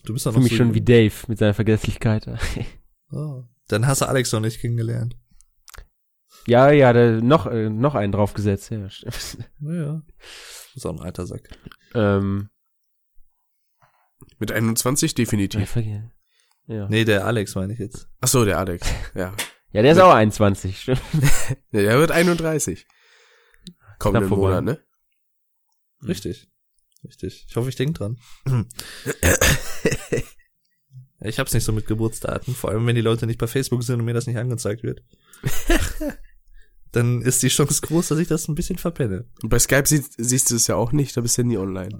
du bist doch Für noch mich so schon wie Dave mit seiner Vergesslichkeit. Ah, dann hast du Alex noch nicht kennengelernt. ja, ja, da, noch, äh, noch einen draufgesetzt. Ja, stimmt. Ja, ist auch ein alter Sack. ähm, Mit 21 ich definitiv. ja. Nee, der Alex meine ich jetzt. Ach so, der Alex. Ja. ja, der ist auch 21. Stimmt. ja der wird 31. Kommenden vorbei. Monat, ne? Richtig. Richtig. Ich hoffe, ich denke dran. ich hab's nicht so mit Geburtsdaten, vor allem wenn die Leute nicht bei Facebook sind und mir das nicht angezeigt wird. Dann ist die Chance groß, dass ich das ein bisschen verpenne. Und bei Skype sie, siehst du es ja auch nicht, da bist du ja nie online.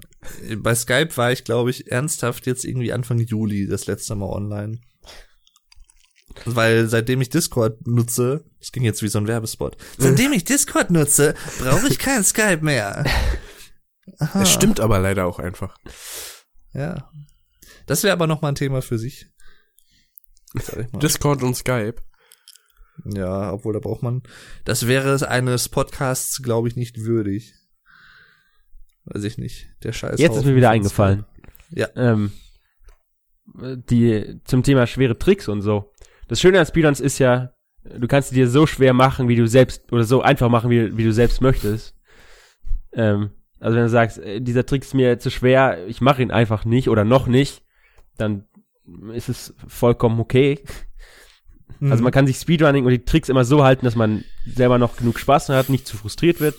Bei Skype war ich, glaube ich, ernsthaft jetzt irgendwie Anfang Juli das letzte Mal online. Weil seitdem ich Discord nutze, das ging jetzt wie so ein Werbespot, seitdem ich Discord nutze, brauche ich kein Skype mehr. Aha. Es stimmt aber leider auch einfach. Ja. Das wäre aber noch mal ein Thema für sich. Ich. Discord und Skype. ja, obwohl da braucht man. Das wäre es eines Podcasts, glaube ich, nicht würdig. Weiß ich nicht. Der Scheiß. Jetzt ist mir wieder eingefallen. Ja. Ähm, die, zum Thema schwere Tricks und so. Das Schöne an Speedruns ist ja, du kannst dir so schwer machen, wie du selbst, oder so einfach machen, wie, wie du selbst möchtest. Ähm, also wenn du sagst, äh, dieser Trick ist mir zu schwer, ich mache ihn einfach nicht oder noch nicht, dann ist es vollkommen okay. Mhm. Also man kann sich Speedrunning und die Tricks immer so halten, dass man selber noch genug Spaß hat, nicht zu frustriert wird,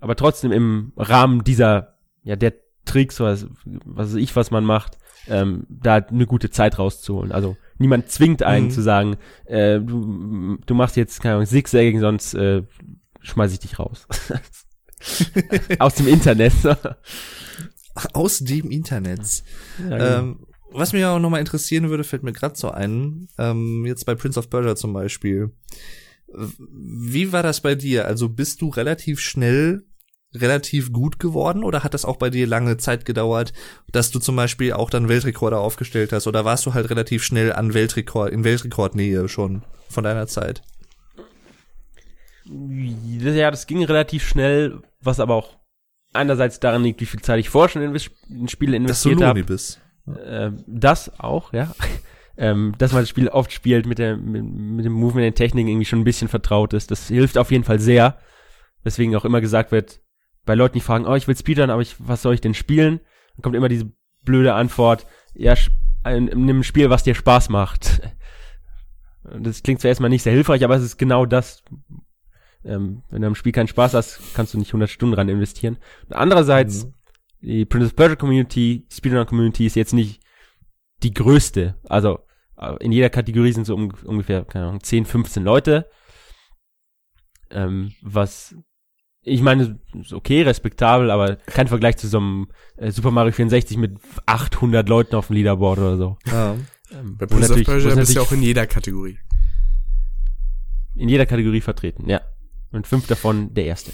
aber trotzdem im Rahmen dieser, ja, der Tricks, was, was weiß ich, was man macht, ähm, da eine gute Zeit rauszuholen. Also niemand zwingt einen Mhm. zu sagen, äh, du, du machst jetzt, keine Ahnung, Zigzagging, sonst äh, schmeiß ich dich raus. Aus dem Internet. Aus dem Internet. Ja, genau. Ähm, was mich auch nochmal interessieren würde, fällt mir gerade so ein, ähm, jetzt bei Prince of Persia zum Beispiel. Wie war das bei dir? Also bist du relativ schnell relativ gut geworden oder hat das auch bei dir lange Zeit gedauert, dass du zum Beispiel auch dann Weltrekorde aufgestellt hast oder warst du halt relativ schnell an Weltrekord, in Weltrekordnähe schon von deiner Zeit? Ja, das ging relativ schnell, was aber auch einerseits daran liegt, wie viel Zeit ich vorher schon in, Spiele Dass du investiert Loni habe. bist. Äh, das auch, ja. ähm, dass man das Spiel oft spielt, mit, der, mit, mit dem Movement, den Techniken irgendwie schon ein bisschen vertraut ist. Das hilft auf jeden Fall sehr. Weswegen auch immer gesagt wird, bei Leuten, die fragen, oh, ich will Speedrun, aber ich, was soll ich denn spielen? Dann kommt immer diese blöde Antwort, ja, ein, nimm ein Spiel, was dir Spaß macht. Das klingt zwar erstmal nicht sehr hilfreich, aber es ist genau das. Ähm, wenn du am Spiel keinen Spaß hast, kannst du nicht 100 Stunden ran investieren. Und andererseits, Mhm. die Princess Persia Community, Speedrun Community ist jetzt nicht die größte. Also äh, in jeder Kategorie sind so um, ungefähr, keine Ahnung, 10, 15 Leute. Ähm, was ich meine, ist okay, respektabel, aber kein Vergleich zu so einem äh, Super Mario 64 mit 800 Leuten auf dem Leaderboard oder so. Ja. Ähm, Bei Prince of Persia bist du auch in jeder Kategorie. in jeder Kategorie vertreten, ja. Und fünf davon der erste.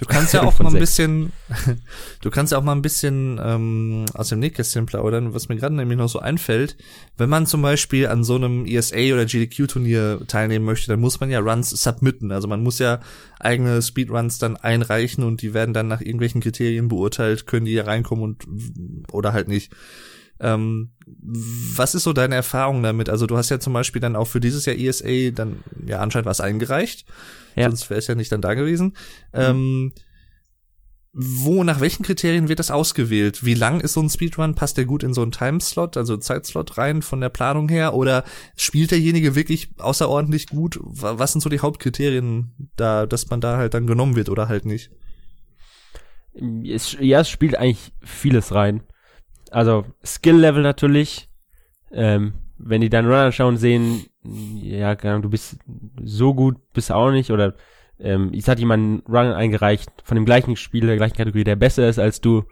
Du kannst ja auch mal ein sechs. bisschen, du kannst ja auch mal ein bisschen ähm, aus dem Nähkästchen plaudern, was mir gerade nämlich noch so einfällt. Wenn man zum Beispiel an so einem ESA oder GDQ-Turnier teilnehmen möchte, dann muss man ja Runs submitten. Also man muss ja eigene Speedruns dann einreichen und die werden dann nach irgendwelchen Kriterien beurteilt, können die hier reinkommen und oder halt nicht. Ähm, was ist so deine Erfahrung damit? Also du hast ja zum Beispiel dann auch für dieses Jahr ESA dann ja anscheinend was eingereicht. Ja. Sonst wäre es ja nicht dann da gewesen. Ähm, wo, nach welchen Kriterien wird das ausgewählt? Wie lang ist so ein Speedrun? Passt der gut in so einen Timeslot, also Zeitslot rein von der Planung her? Oder spielt derjenige wirklich außerordentlich gut? Wa- Was sind so die Hauptkriterien da, dass man da halt dann genommen wird oder halt nicht? Es, ja, es spielt eigentlich vieles rein. Also Skill-Level natürlich. Ähm, wenn die dann Runner schauen sehen, ja, du bist so gut, bist auch nicht oder ähm, jetzt hat jemand einen Run eingereicht von dem gleichen Spiel, der gleichen Kategorie, der besser ist als du,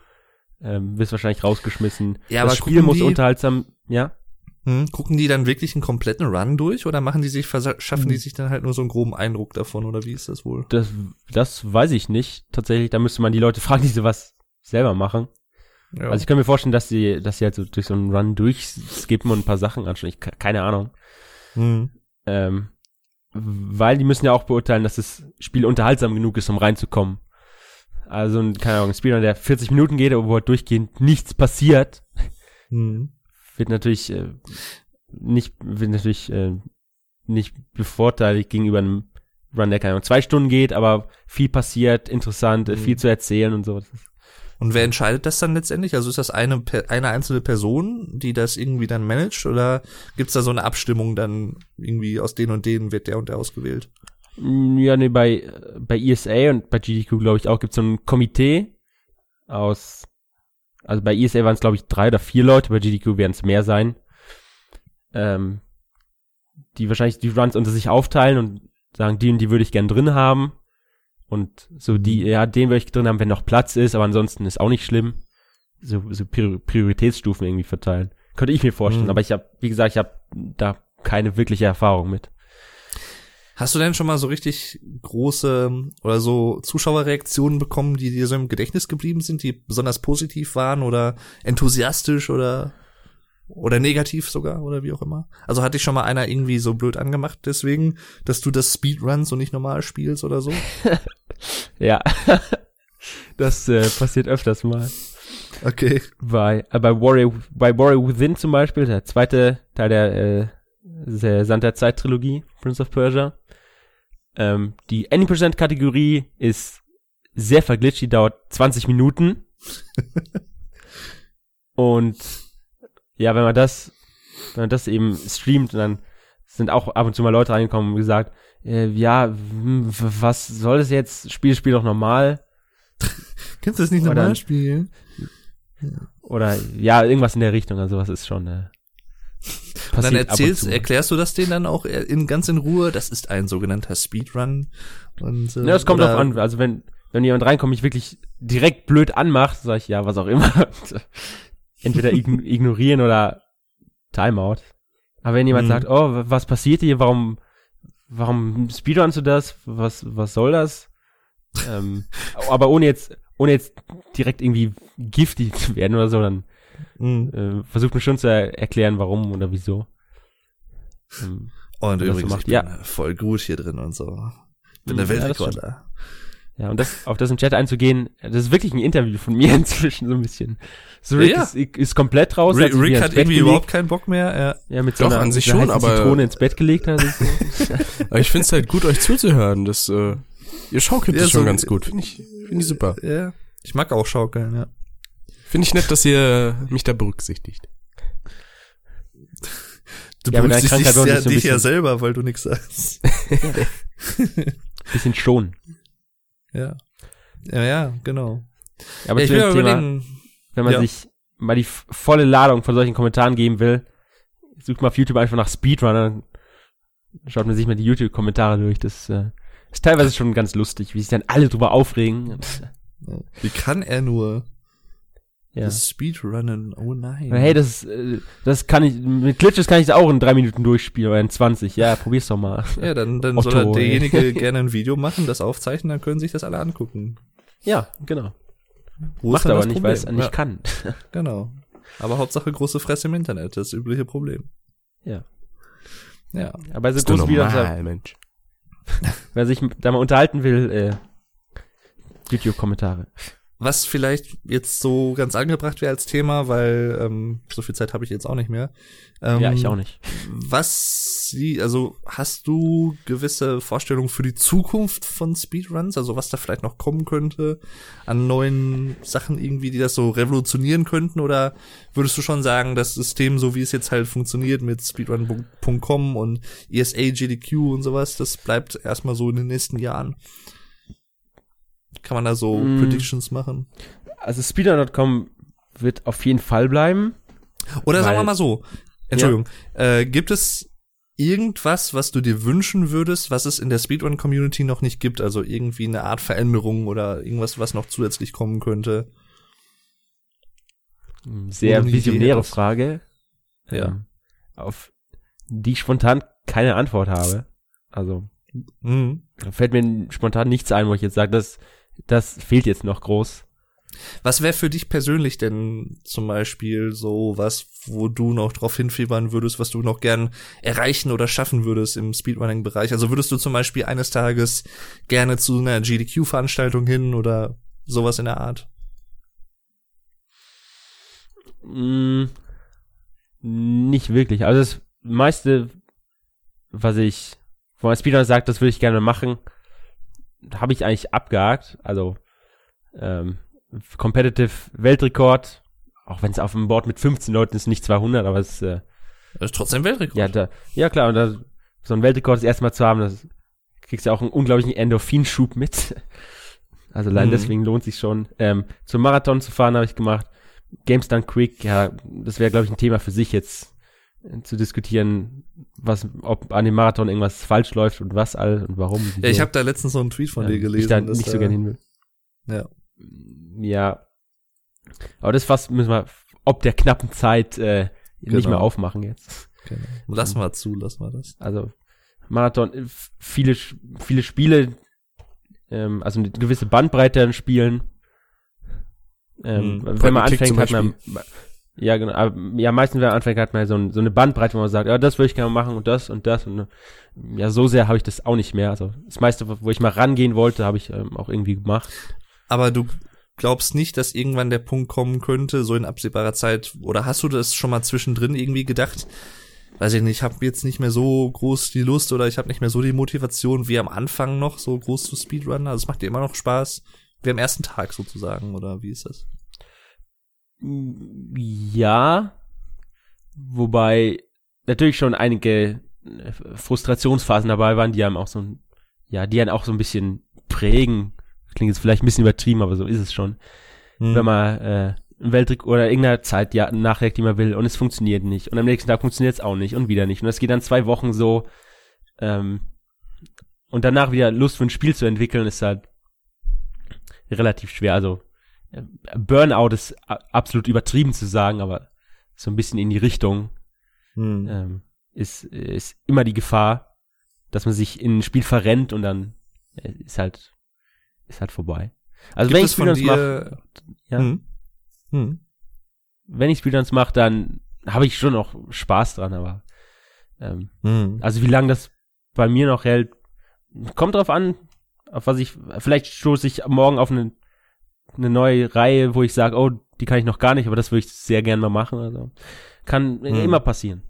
ähm, wirst wahrscheinlich rausgeschmissen. Ja, das Spiel muss die- unterhaltsam, ja? Hm, gucken die dann wirklich einen kompletten Run durch oder machen die sich, schaffen die sich dann halt nur so einen groben Eindruck davon oder wie ist das wohl? Das, das weiß ich nicht. Tatsächlich, da müsste man die Leute fragen, die sowas selber machen. Ja. Also ich kann mir vorstellen, dass sie, dass sie halt so durch so einen Run durchskippen und ein paar Sachen anschauen. Ich, keine Ahnung. hm. Ähm, weil die müssen ja auch beurteilen, dass das Spiel unterhaltsam genug ist, um reinzukommen. Also, ein, keine Ahnung, ein Spieler, der 40 Minuten geht, wo halt durchgehend nichts passiert, Hm. wird natürlich äh, nicht, wird natürlich äh, nicht bevorteiligt gegenüber einem Run, der keine Ahnung, zwei Stunden geht, aber viel passiert, interessant, äh, Mhm. viel zu erzählen und so. Und wer entscheidet das dann letztendlich? Also ist das eine, eine einzelne Person, die das irgendwie dann managt oder gibt's da so eine Abstimmung dann irgendwie aus den und denen wird der und der ausgewählt? Mm, Ja, nee, bei, bei ESA und bei GDQ, glaube ich, auch gibt es so ein Komitee aus, also bei ESA waren es, glaube ich, drei oder vier Leute, bei GDQ werden es mehr sein, ähm, die wahrscheinlich die Runs unter sich aufteilen und sagen, die und die würde ich gern drin haben. Und so die, ja, den würde ich drin haben, wenn noch Platz ist, aber ansonsten ist auch nicht schlimm. So, so Prior- Prioritätsstufen irgendwie verteilen. Könnte ich mir vorstellen, Mhm. aber ich habe, wie gesagt, ich habe da keine wirkliche Erfahrung mit. Hast du denn schon mal so richtig große oder so Zuschauerreaktionen bekommen, die dir so im Gedächtnis geblieben sind, die besonders positiv waren oder enthusiastisch oder oder negativ sogar oder wie auch immer? Also hat dich schon mal einer irgendwie so blöd angemacht deswegen, dass du das Speedruns und nicht normal spielst oder so? Ja, das äh, passiert öfters mal. Okay. Bei, äh, bei, Warrior, bei Warrior Within zum Beispiel, der zweite Teil der, äh, der Sand der Zeit Trilogie, Prince of Persia. Ähm, die Any% Kategorie ist sehr verglitscht, die dauert 20 Minuten. Und ja, wenn man das, wenn man das eben streamt, dann sind auch ab und zu mal Leute reingekommen und gesagt, äh, ja, hm, was soll das jetzt? Spiel, spiel doch normal. Kannst du das nicht Oder- normal spielen? Oder ja, irgendwas in der Richtung, also was ist schon. Äh, Und dann und erzählst, zu. erklärst du das denen dann auch in ganz in Ruhe, das ist ein sogenannter Speedrun und äh, Ja, es kommt drauf an. Also wenn, wenn jemand reinkommt, mich wirklich direkt blöd anmacht, sage ich ja, was auch immer. Entweder ign ignorieren oder Timeout. Aber wenn jemand Mhm. sagt, oh, was passiert hier? Warum, warum speedrunst du das? Was, was soll das? ähm, aber ohne jetzt, ohne jetzt direkt irgendwie giftig zu werden oder so, dann Mhm. äh, versucht man schon zu er erklären, warum oder wieso. Ähm, Und übrigens, macht, ich bin ja. voll gut hier drin und so. Bin Mhm, der Weltrekorder. Ja, und das, auf das im Chat einzugehen, das ist wirklich ein Interview von mir inzwischen so ein bisschen. So Ja, Rick ja. ist, ist komplett raus. Rick, hat Rick hat Bett irgendwie gelegt. überhaupt keinen Bock mehr. ja, mit so Doch, einer, an sich schon, aber- Zitrone ins Bett gelegt hat. so. Aber ich find's halt gut, euch zuzuhören. Das, äh, ihr schaukelt Ja, das schon so- ganz gut. Finde ich, finde ich super. Ja. ja. Ich mag auch Schaukeln, ja. Finde ich nett, dass ihr mich da berücksichtigt. Du Ja, berücksichtigst ja so dich ja selber, weil du nichts sagst. Bisschen schon. Ja. Ja, ja, genau. Ja, aber ja, ich zu will dem mal Thema, überlegen. wenn man ja. sich mal die volle Ladung von solchen Kommentaren geben will, sucht mal auf YouTube einfach nach Speedrunner, schaut man sich mal die YouTube-Kommentare durch. Das äh, ist teilweise schon ganz lustig, wie sich dann alle drüber aufregen. Äh, Wie kann er nur ja. das Speedrunnen? Oh nein. Hey, das, äh, das kann ich, mit Glitches kann ich das auch in drei Minuten durchspielen oder in 20. Ja, probier's doch mal. ja, dann, dann Otto, soll ey. derjenige gerne ein Video machen, das aufzeichnen, dann können sich das alle angucken. Ja, genau. Wo Macht aber nicht, weil es nicht ja, kann. Genau. Aber Hauptsache große Fresse im Internet, das übliche Problem. Ja. Ja. Aber so Ist doch groß wie normal, Mensch. wer sich da mal unterhalten will, äh, YouTube-Kommentare. Was vielleicht jetzt so ganz angebracht wäre als Thema, weil ähm, so viel Zeit habe ich jetzt auch nicht mehr. Ähm, ja, ich auch nicht. Was sie, also hast du gewisse Vorstellungen für die Zukunft von Speedruns, also was da vielleicht noch kommen könnte an neuen Sachen irgendwie, die das so revolutionieren könnten, oder würdest du schon sagen, das System, so wie es jetzt halt funktioniert mit speedrun.com und ESA, GDQ und sowas, das bleibt erstmal so in den nächsten Jahren? Kann man da so Mm. Predictions machen? Also Speedrun.com wird auf jeden Fall bleiben. Oder sagen wir mal so, Entschuldigung, äh, gibt es irgendwas, was du dir wünschen würdest, was es in der Speedrun-Community noch nicht gibt? Also irgendwie eine Art Veränderung oder irgendwas, was noch zusätzlich kommen könnte? Sehr visionäre. Frage. Ja. ähm, Auf die ich spontan keine Antwort habe. Also, Mhm. da fällt mir spontan nichts ein, wo ich jetzt sage, das, das fehlt jetzt noch groß. Was wäre für dich persönlich denn zum Beispiel so was, wo du noch drauf hinfiebern würdest, was du noch gern erreichen oder schaffen würdest im Speedrunning-Bereich? Also würdest du zum Beispiel eines Tages gerne zu einer GDQ-Veranstaltung hin oder sowas in der Art? Mm, nicht wirklich. Also das meiste, was ich von Speedrun sagt, das würde ich gerne machen, habe ich eigentlich abgehakt. Also ähm, Competitive Weltrekord, auch wenn es auf dem Board mit 15 Leuten ist, nicht 200, aber es äh, Das ist trotzdem Weltrekord. ja da, ja klar, und da, so ein Weltrekord das erste Mal zu haben, das kriegst du auch einen unglaublichen Endorphinschub mit. Also allein Mhm. deswegen lohnt sich schon. Ähm, zum Marathon zu fahren habe ich gemacht. Games Done Quick, ja, das wäre glaube ich ein Thema für sich jetzt zu diskutieren, was, ob an dem Marathon irgendwas falsch läuft und was all und warum. und Ja, ich wieso. habe da letztens so einen Tweet von Ähm, dir gelesen. Ich da nicht so da- gern hin will. Ja. Ja. Aber das fast müssen wir ob der knappen Zeit äh, nicht Genau. mehr aufmachen jetzt. Genau. Lassen wir zu, lassen wir das. Also Marathon, äh, viele, viele Spiele, ähm, also eine gewisse Bandbreite an Spielen. Ähm, Hm. Wenn man anfängt, hat man, ja genau, aber, ja meistens, man anfängt, hat man so, ein, so eine Bandbreite, wo man sagt, ja, das würde ich gerne machen und das und das und ja, so sehr habe ich das auch nicht mehr. Also das meiste, wo ich mal rangehen wollte, habe ich ähm, auch irgendwie gemacht. Aber du glaubst nicht, dass irgendwann der Punkt kommen könnte, so in absehbarer Zeit, oder hast du das schon mal zwischendrin irgendwie gedacht? Weiß ich nicht, ich habe jetzt nicht mehr so groß die Lust oder ich habe nicht mehr so die Motivation wie am Anfang noch, so groß zu Speedrunnen. Also es macht dir immer noch Spaß, wie am ersten Tag sozusagen, oder wie ist das? Ja, wobei natürlich schon einige äh, Frustrationsphasen dabei waren, die einem auch so ein, ja, die einen auch so ein bisschen prägen. Klingt jetzt vielleicht ein bisschen übertrieben, aber so ist es schon. Hm. Wenn man äh, ein Weltrekord oder irgendeiner Zeit ja nachlegt, die man will und es funktioniert nicht und am nächsten Tag funktioniert es auch nicht und wieder nicht und das geht dann zwei Wochen so ähm, und danach wieder Lust für ein Spiel zu entwickeln ist halt relativ schwer. Also Burnout ist absolut übertrieben zu sagen, aber so ein bisschen in die Richtung Hm. ähm, ist, ist immer die Gefahr, dass man sich in ein Spiel verrennt und dann äh, ist halt ist halt vorbei. Also Gibt wenn ich Speedruns mache, ja, Hm. Hm. wenn ich Speedruns mache, dann habe ich schon noch Spaß dran, aber ähm, Hm. also wie lange das bei mir noch hält, kommt drauf an, auf was ich, vielleicht stoße ich morgen auf eine, eine neue Reihe, wo ich sage, oh, die kann ich noch gar nicht, aber das würde ich sehr gern mal machen. Also kann Hm. immer passieren.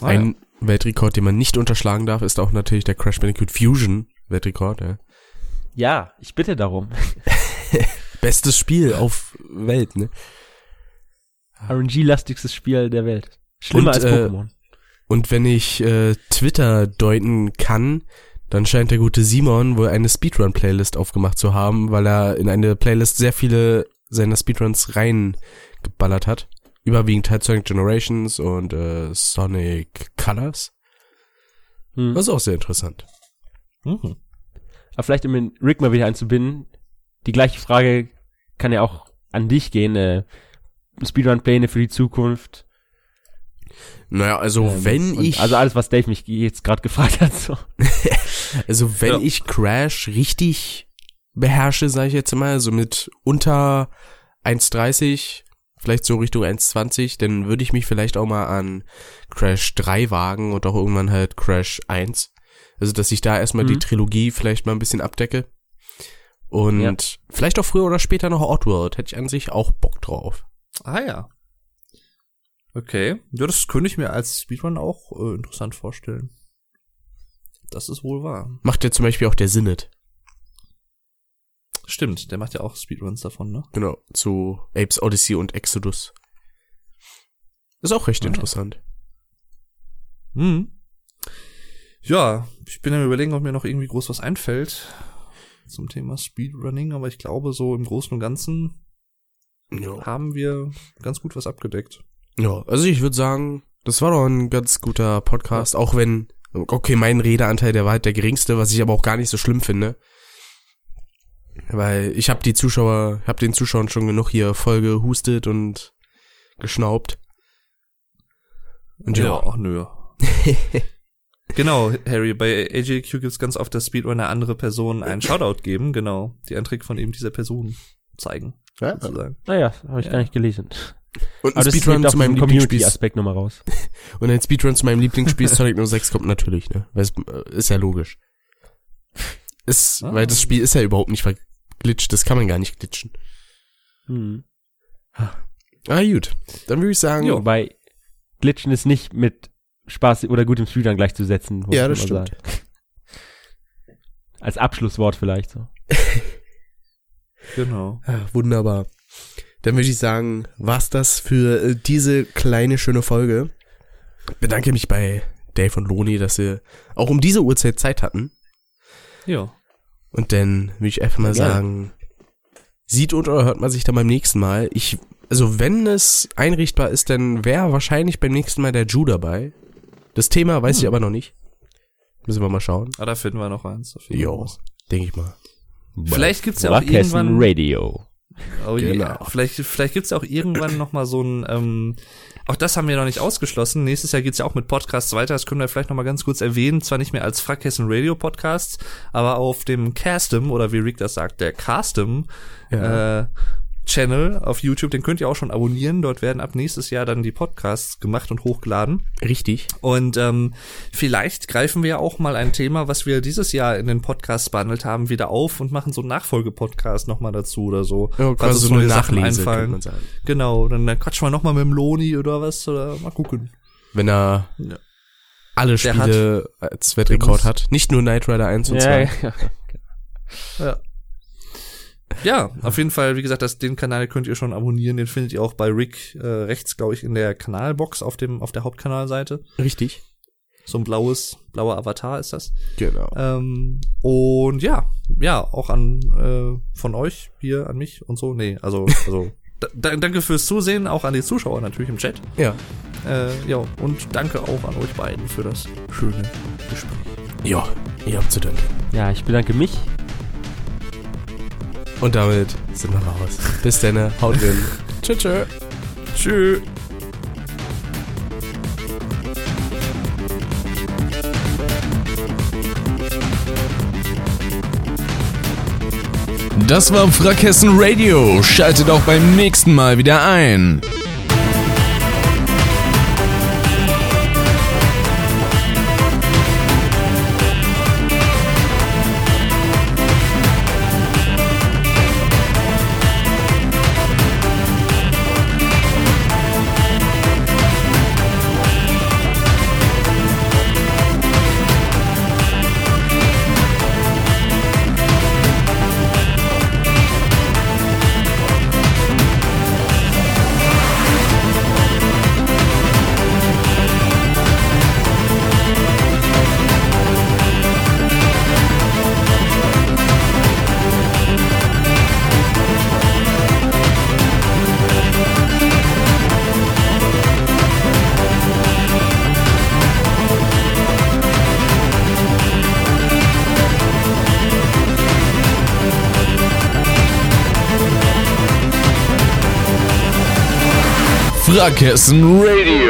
Ah, ja. Ein Weltrekord, den man nicht unterschlagen darf, ist auch natürlich der Crash Bandicoot Fusion Weltrekord. Ja. Ja, ich bitte darum. Bestes Spiel auf Welt, ne? RNG-lastigstes Spiel der Welt. Schlimmer Und, als äh, Pokémon. Und wenn ich äh, Twitter deuten kann, dann scheint der gute Simon wohl eine Speedrun-Playlist aufgemacht zu haben, weil er in eine Playlist sehr viele seiner Speedruns reingeballert hat. Überwiegend halt Sonic Generations und äh, Sonic Colors. Hm. Das ist auch sehr interessant. Mhm. Aber vielleicht, um den Rick mal wieder einzubinden, die gleiche Frage kann ja auch an dich gehen. Äh, Speedrun-Pläne für die Zukunft. Naja, also Ähm, wenn ich, Also alles, was Dave mich jetzt gerade gefragt hat. So. also wenn Ja. ich Crash richtig beherrsche, sage ich jetzt mal, so mit unter 1,30, vielleicht so Richtung 1,20, dann würde ich mich vielleicht auch mal an Crash 3 wagen und auch irgendwann halt Crash 1. Also, dass ich da erstmal die Mhm. Trilogie vielleicht mal ein bisschen abdecke. Und Ja. vielleicht auch früher oder später noch Outworld. Hätte ich an sich auch Bock drauf. Ah ja. Okay. Ja, das könnte ich mir als Speedrun auch äh, interessant vorstellen. Das ist wohl wahr. Macht ja zum Beispiel auch der Sinnet. Stimmt, der macht ja auch Speedruns davon, ne? Genau, zu Apes Odyssey und Exodus. Ist auch recht Ah, ja. interessant. Hm. Ja, ich bin am überlegen, ob mir noch irgendwie groß was einfällt zum Thema Speedrunning, aber ich glaube, so im Großen und Ganzen Ja. haben wir ganz gut was abgedeckt. Ja, also ich würde sagen, Das war doch ein ganz guter Podcast, auch wenn, okay, mein Redeanteil, der war halt der geringste, was ich aber auch gar nicht so schlimm finde. Weil ich habe die Zuschauer, hab den Zuschauern schon genug hier voll gehustet und geschnaubt. Und ja, ach nö. genau, Harry, bei AJQ gibt's ganz oft, dass Speedrunner andere Personen einen Shoutout geben, genau, die einen Trick von eben dieser Person zeigen, Ja. sozusagen. Naja, habe ich Ja. gar nicht gelesen. und ein Speedrun zu meinem Lieblingsspiel. Community-Aspekt nochmal raus. Und ein Speedrun zu meinem Lieblingsspiel Sonic 06 kommt natürlich, ne? Weil es äh, ist ja logisch. Ist, Ah. weil das Spiel ist ja überhaupt nicht verglitscht, das kann man gar nicht glitschen. Hm. Ah, gut. Dann würde ich sagen, Wobei, Glitchen ist nicht mit Spaß oder gutem Speedrun gleichzusetzen. Ja, das stimmt. sagen. Als Abschlusswort vielleicht so. Genau. Ah, wunderbar. Dann würde ich sagen, war's das für äh, diese kleine schöne Folge. Bedanke mich bei Dave und Loni, dass sie auch um diese Uhrzeit Zeit hatten. Ja. Und dann würde ich einfach mal Ja, sagen, sieht und oder hört man sich dann beim nächsten Mal. Ich, also wenn es einrichtbar ist, dann wäre wahrscheinlich beim nächsten Mal der Ju dabei. Das Thema weiß ich aber noch nicht. Müssen wir mal schauen. Ah, da finden wir noch eins. auf jeden Jo, denke ich mal. Vielleicht gibt's ja auch irgendwann- Radio. Oh Genau. yeah. Vielleicht, vielleicht gibt's auch irgendwann noch mal so ein, ähm, auch das haben wir noch nicht ausgeschlossen. Nächstes Jahr geht's ja auch mit Podcasts weiter. Das können wir vielleicht noch mal ganz kurz erwähnen. Zwar nicht mehr als Frackhessen Radio Podcasts, aber auf dem Castem oder wie Rick das sagt, der Castem Ja. äh, Channel auf YouTube, den könnt ihr auch schon abonnieren. Dort werden ab nächstes Jahr dann die Podcasts gemacht und hochgeladen. Richtig. Und ähm, vielleicht greifen wir auch mal ein Thema, was wir dieses Jahr in den Podcasts behandelt haben, wieder auf und machen so einen Nachfolgepodcast nochmal dazu oder so. Ja, Falls quasi uns so eine neue Sachen Nachlese, könnte man sagen. Genau, dann, dann quatschen wir nochmal mit dem Loni oder was, oder mal gucken. Wenn er Ja. alle Spiele als Der Wettrekord hat. Nicht nur Knight Rider 1 und 2. Ja, ja. Ja. Auf jeden Fall, wie gesagt, das, den Kanal könnt ihr schon abonnieren. Den findet ihr auch bei Rick äh, rechts, glaube ich, in der Kanalbox auf dem auf der Hauptkanalseite. Richtig. So ein blaues, blauer Avatar ist das. Genau. Ähm, und ja, ja, auch an äh, von euch hier an mich und so. Nee, also, also da, da, danke fürs Zusehen, auch an die Zuschauer natürlich im Chat. Ja. Äh, ja, und danke auch an euch beiden für das schöne Gespräch. Ja, ihr habt zu danken. ja, ich bedanke mich. Und damit sind wir raus. Bis dann, haut rein. tschö, tschö. Tschüss. Das war Frackhessen Radio. Schaltet auch beim nächsten Mal wieder ein. Frackhessen Radio.